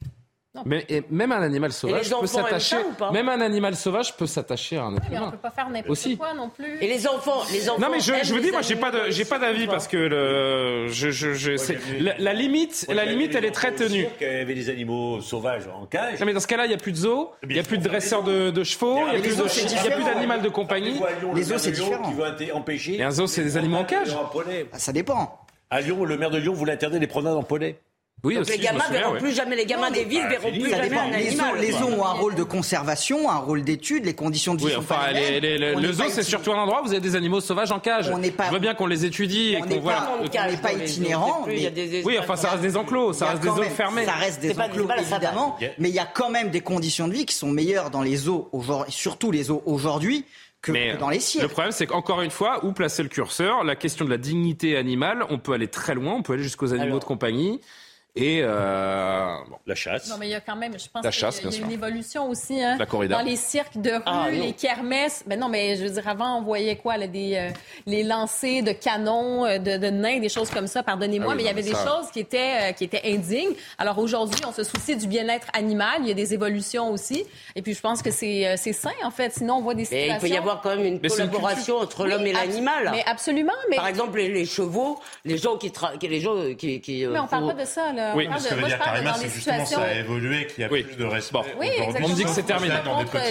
Mais même un animal sauvage peut s'attacher. Même un animal sauvage peut s'attacher à un être humain. On peut pas faire n'importe quoi non plus. Et les enfants, les enfants. Non mais je, je vous dis, moi j'ai pas de, j'ai pas d'avis parce que le, je, je, je la, la, limite, la limite, elle est très tenue. Il y avait des animaux sauvages en cage. Non mais dans ce cas-là, il y a plus de zoo, il y a plus de dresseurs de, de chevaux, il y a plus de, il y a plus d'animal de compagnie. Les zoos c'est différent. empêcher. Et un zoo c'est des animaux en cage. Ah, ça dépend. À Lyon, le maire de Lyon voulait interdire les promenades en poney. Oui, les gamins verront plus jamais, les gamins des villes verront plus jamais un animal. Les zoos ont un rôle de conservation, un rôle d'étude, les conditions de vie oui, enfin, les, le zoo, c'est surtout un endroit où vous avez des animaux sauvages en cage. On pas, Je veux bien qu'on les étudie et qu'on voit. On n'est pas itinérant. Oui, enfin, ça reste des enclos, ça reste des zoos fermés. Ça reste des enclos, évidemment. Mais il y a quand même des conditions de vie qui sont meilleures dans les zoos, surtout les zoos aujourd'hui, que dans les cirques. Le problème, c'est qu'encore une fois, où placer le curseur? La question de la dignité animale, on peut aller très loin, on peut aller jusqu'aux animaux de compagnie. Et euh, bon, la chasse. Non, mais il y a quand même, je pense qu'il y a, une évolution aussi. Hein, la corrida. Dans les cirques de rue, ah, les kermesses. Ben non, mais je veux dire, avant, on voyait quoi? Là, des, euh, les lancers de canons, euh, de, de, nains, des choses comme ça, pardonnez-moi, ah mais il y avait des choses qui étaient, euh, qui étaient indignes. Alors aujourd'hui, on se soucie du bien-être animal. Il y a des évolutions aussi. Et puis, je pense que c'est sain, en fait. Sinon, on voit des situations... Mais il peut y avoir quand même une collaboration entre l'homme et l'animal. Mais absolument. Mais... Par exemple, les, chevaux, les gens qui... Les gens qui, qui mais on parle pas de ça, là. Oui, ce que veut dire Karima, c'est justement ça a évolué, qu'il y a plus de respect. Oui, on me dit que c'est terminé.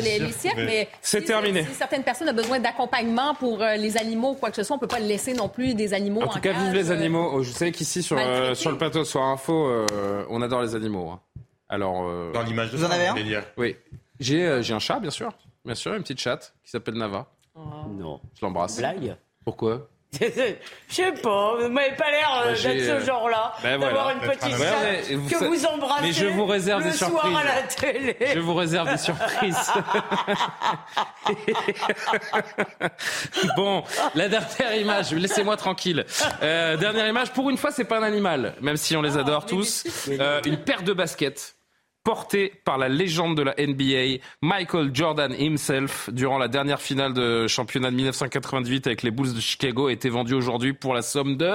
les, mais c'est terminé. Si certaines personnes ont besoin d'accompagnement pour euh, les animaux ou quoi que ce soit, on peut pas laisser non plus des animaux en, en tout cas, vive les euh, animaux. Oh, je sais qu'ici sur euh, sur le plateau Soir Info, on adore les animaux. Hein. Alors dans l'image de vous en avez un Oui, j'ai j'ai un chat, bien sûr, bien sûr, une petite chatte qui s'appelle Nava. Oh. Non. Je l'embrasse. Blague. Pourquoi? Je sais pas, vous m'avez pas l'air euh, d'être ce euh, genre-là, ben d'avoir une petite chatte que vous embrassez mais je vous réserve le des soir surprises. à la télé. Je vous réserve des surprises. bon, la dernière image, laissez-moi tranquille. Euh, dernière image, pour une fois, c'est pas un animal, même si on les adore tous. une paire de baskets porté par la légende de la NBA, Michael Jordan himself, durant la dernière finale de championnat de 1998 avec les Bulls de Chicago, a été vendu aujourd'hui pour la somme de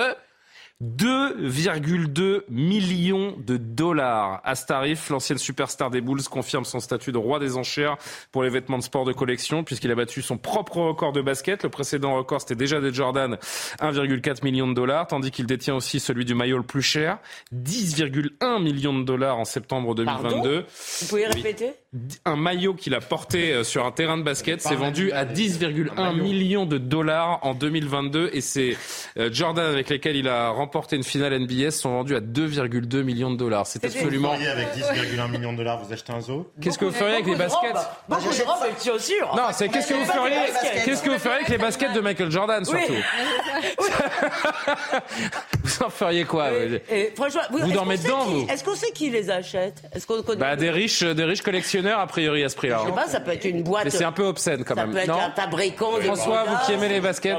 2,2 millions de dollars. À ce tarif, l'ancienne superstar des Bulls confirme son statut de roi des enchères pour les vêtements de sport de collection puisqu'il a battu son propre record de basket. Le précédent record, c'était déjà des Jordan, 1,4 million de dollars, tandis qu'il détient aussi celui du maillot le plus cher, 10,1 millions de dollars en septembre 2022. Vous pouvez répéter? Un maillot qu'il a porté euh, sur un terrain de basket s'est vendu à 10,1 millions de dollars en 2022 et c'est euh, Jordan avec lesquels il a remporté une finale NBS sont vendus à 2,2 millions de dollars. C'est absolument. Vous avec 10,1 millions de dollars, vous achetez un zoo? Qu'est-ce que vous feriez avec les baskets. Non, c'est qu'est-ce que vous feriez Qu'est-ce que vous feriez avec les baskets de Michael Jordan surtout? Vous en feriez quoi vous dormez dedans, vous? Est-ce qu'on sait qui les achète? Est-ce qu'on connaît bah, des riches, des riches collectionneurs a priori à ce prix-là. Je sais pas, ça peut être une boîte. Mais c'est un peu obscène quand même. Ça peut être un fabricant. François, vous qui aimez les baskets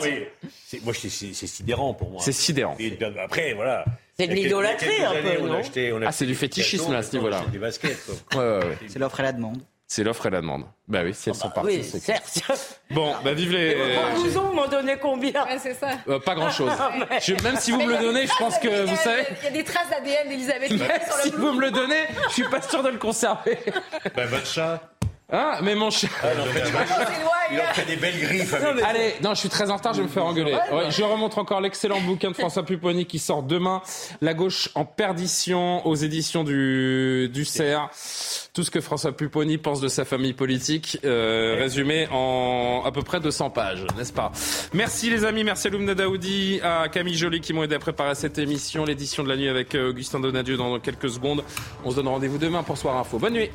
Moi, c'est sidérant pour moi. C'est sidérant. Après, voilà. C'est de l'idolâtrie un peu, non Ah, c'est du fétichisme à ce niveau-là. C'est des baskets. Ouais, ouais, C'est l'offre et la demande. C'est l'offre et la demande. Bah oui, si elles Ah sont bah parties. oui, c'est certes. Bon, bah vive les. Pour 12 ans, on m'en donnait combien c'est ça. Euh, pas grand chose. Mais- même si vous me le donnez, je pense que vous savez. Il y a des traces d'ADN d'Elisabeth le Si vous me le donnez, je suis pas sûr de le conserver. Bah, votre chat. Hein Mais mon chat. Il en fait des belles griffes. Avec- Allez, non, je suis très en retard, je vais me faire engueuler. Ouais, je remontre encore l'excellent bouquin de François Pupponi qui sort demain. La gauche en perdition aux éditions du, du CERF. Tout ce que François Pupponi pense de sa famille politique, euh, résumé en à peu près 200 pages, n'est-ce pas? Merci les amis, merci à Lumna Daoudi, à Camille Joly qui m'ont aidé à préparer cette émission, l'édition de la nuit avec euh, Augustin Donadieu dans quelques secondes. On se donne rendez-vous demain pour Soir Info. Bonne nuit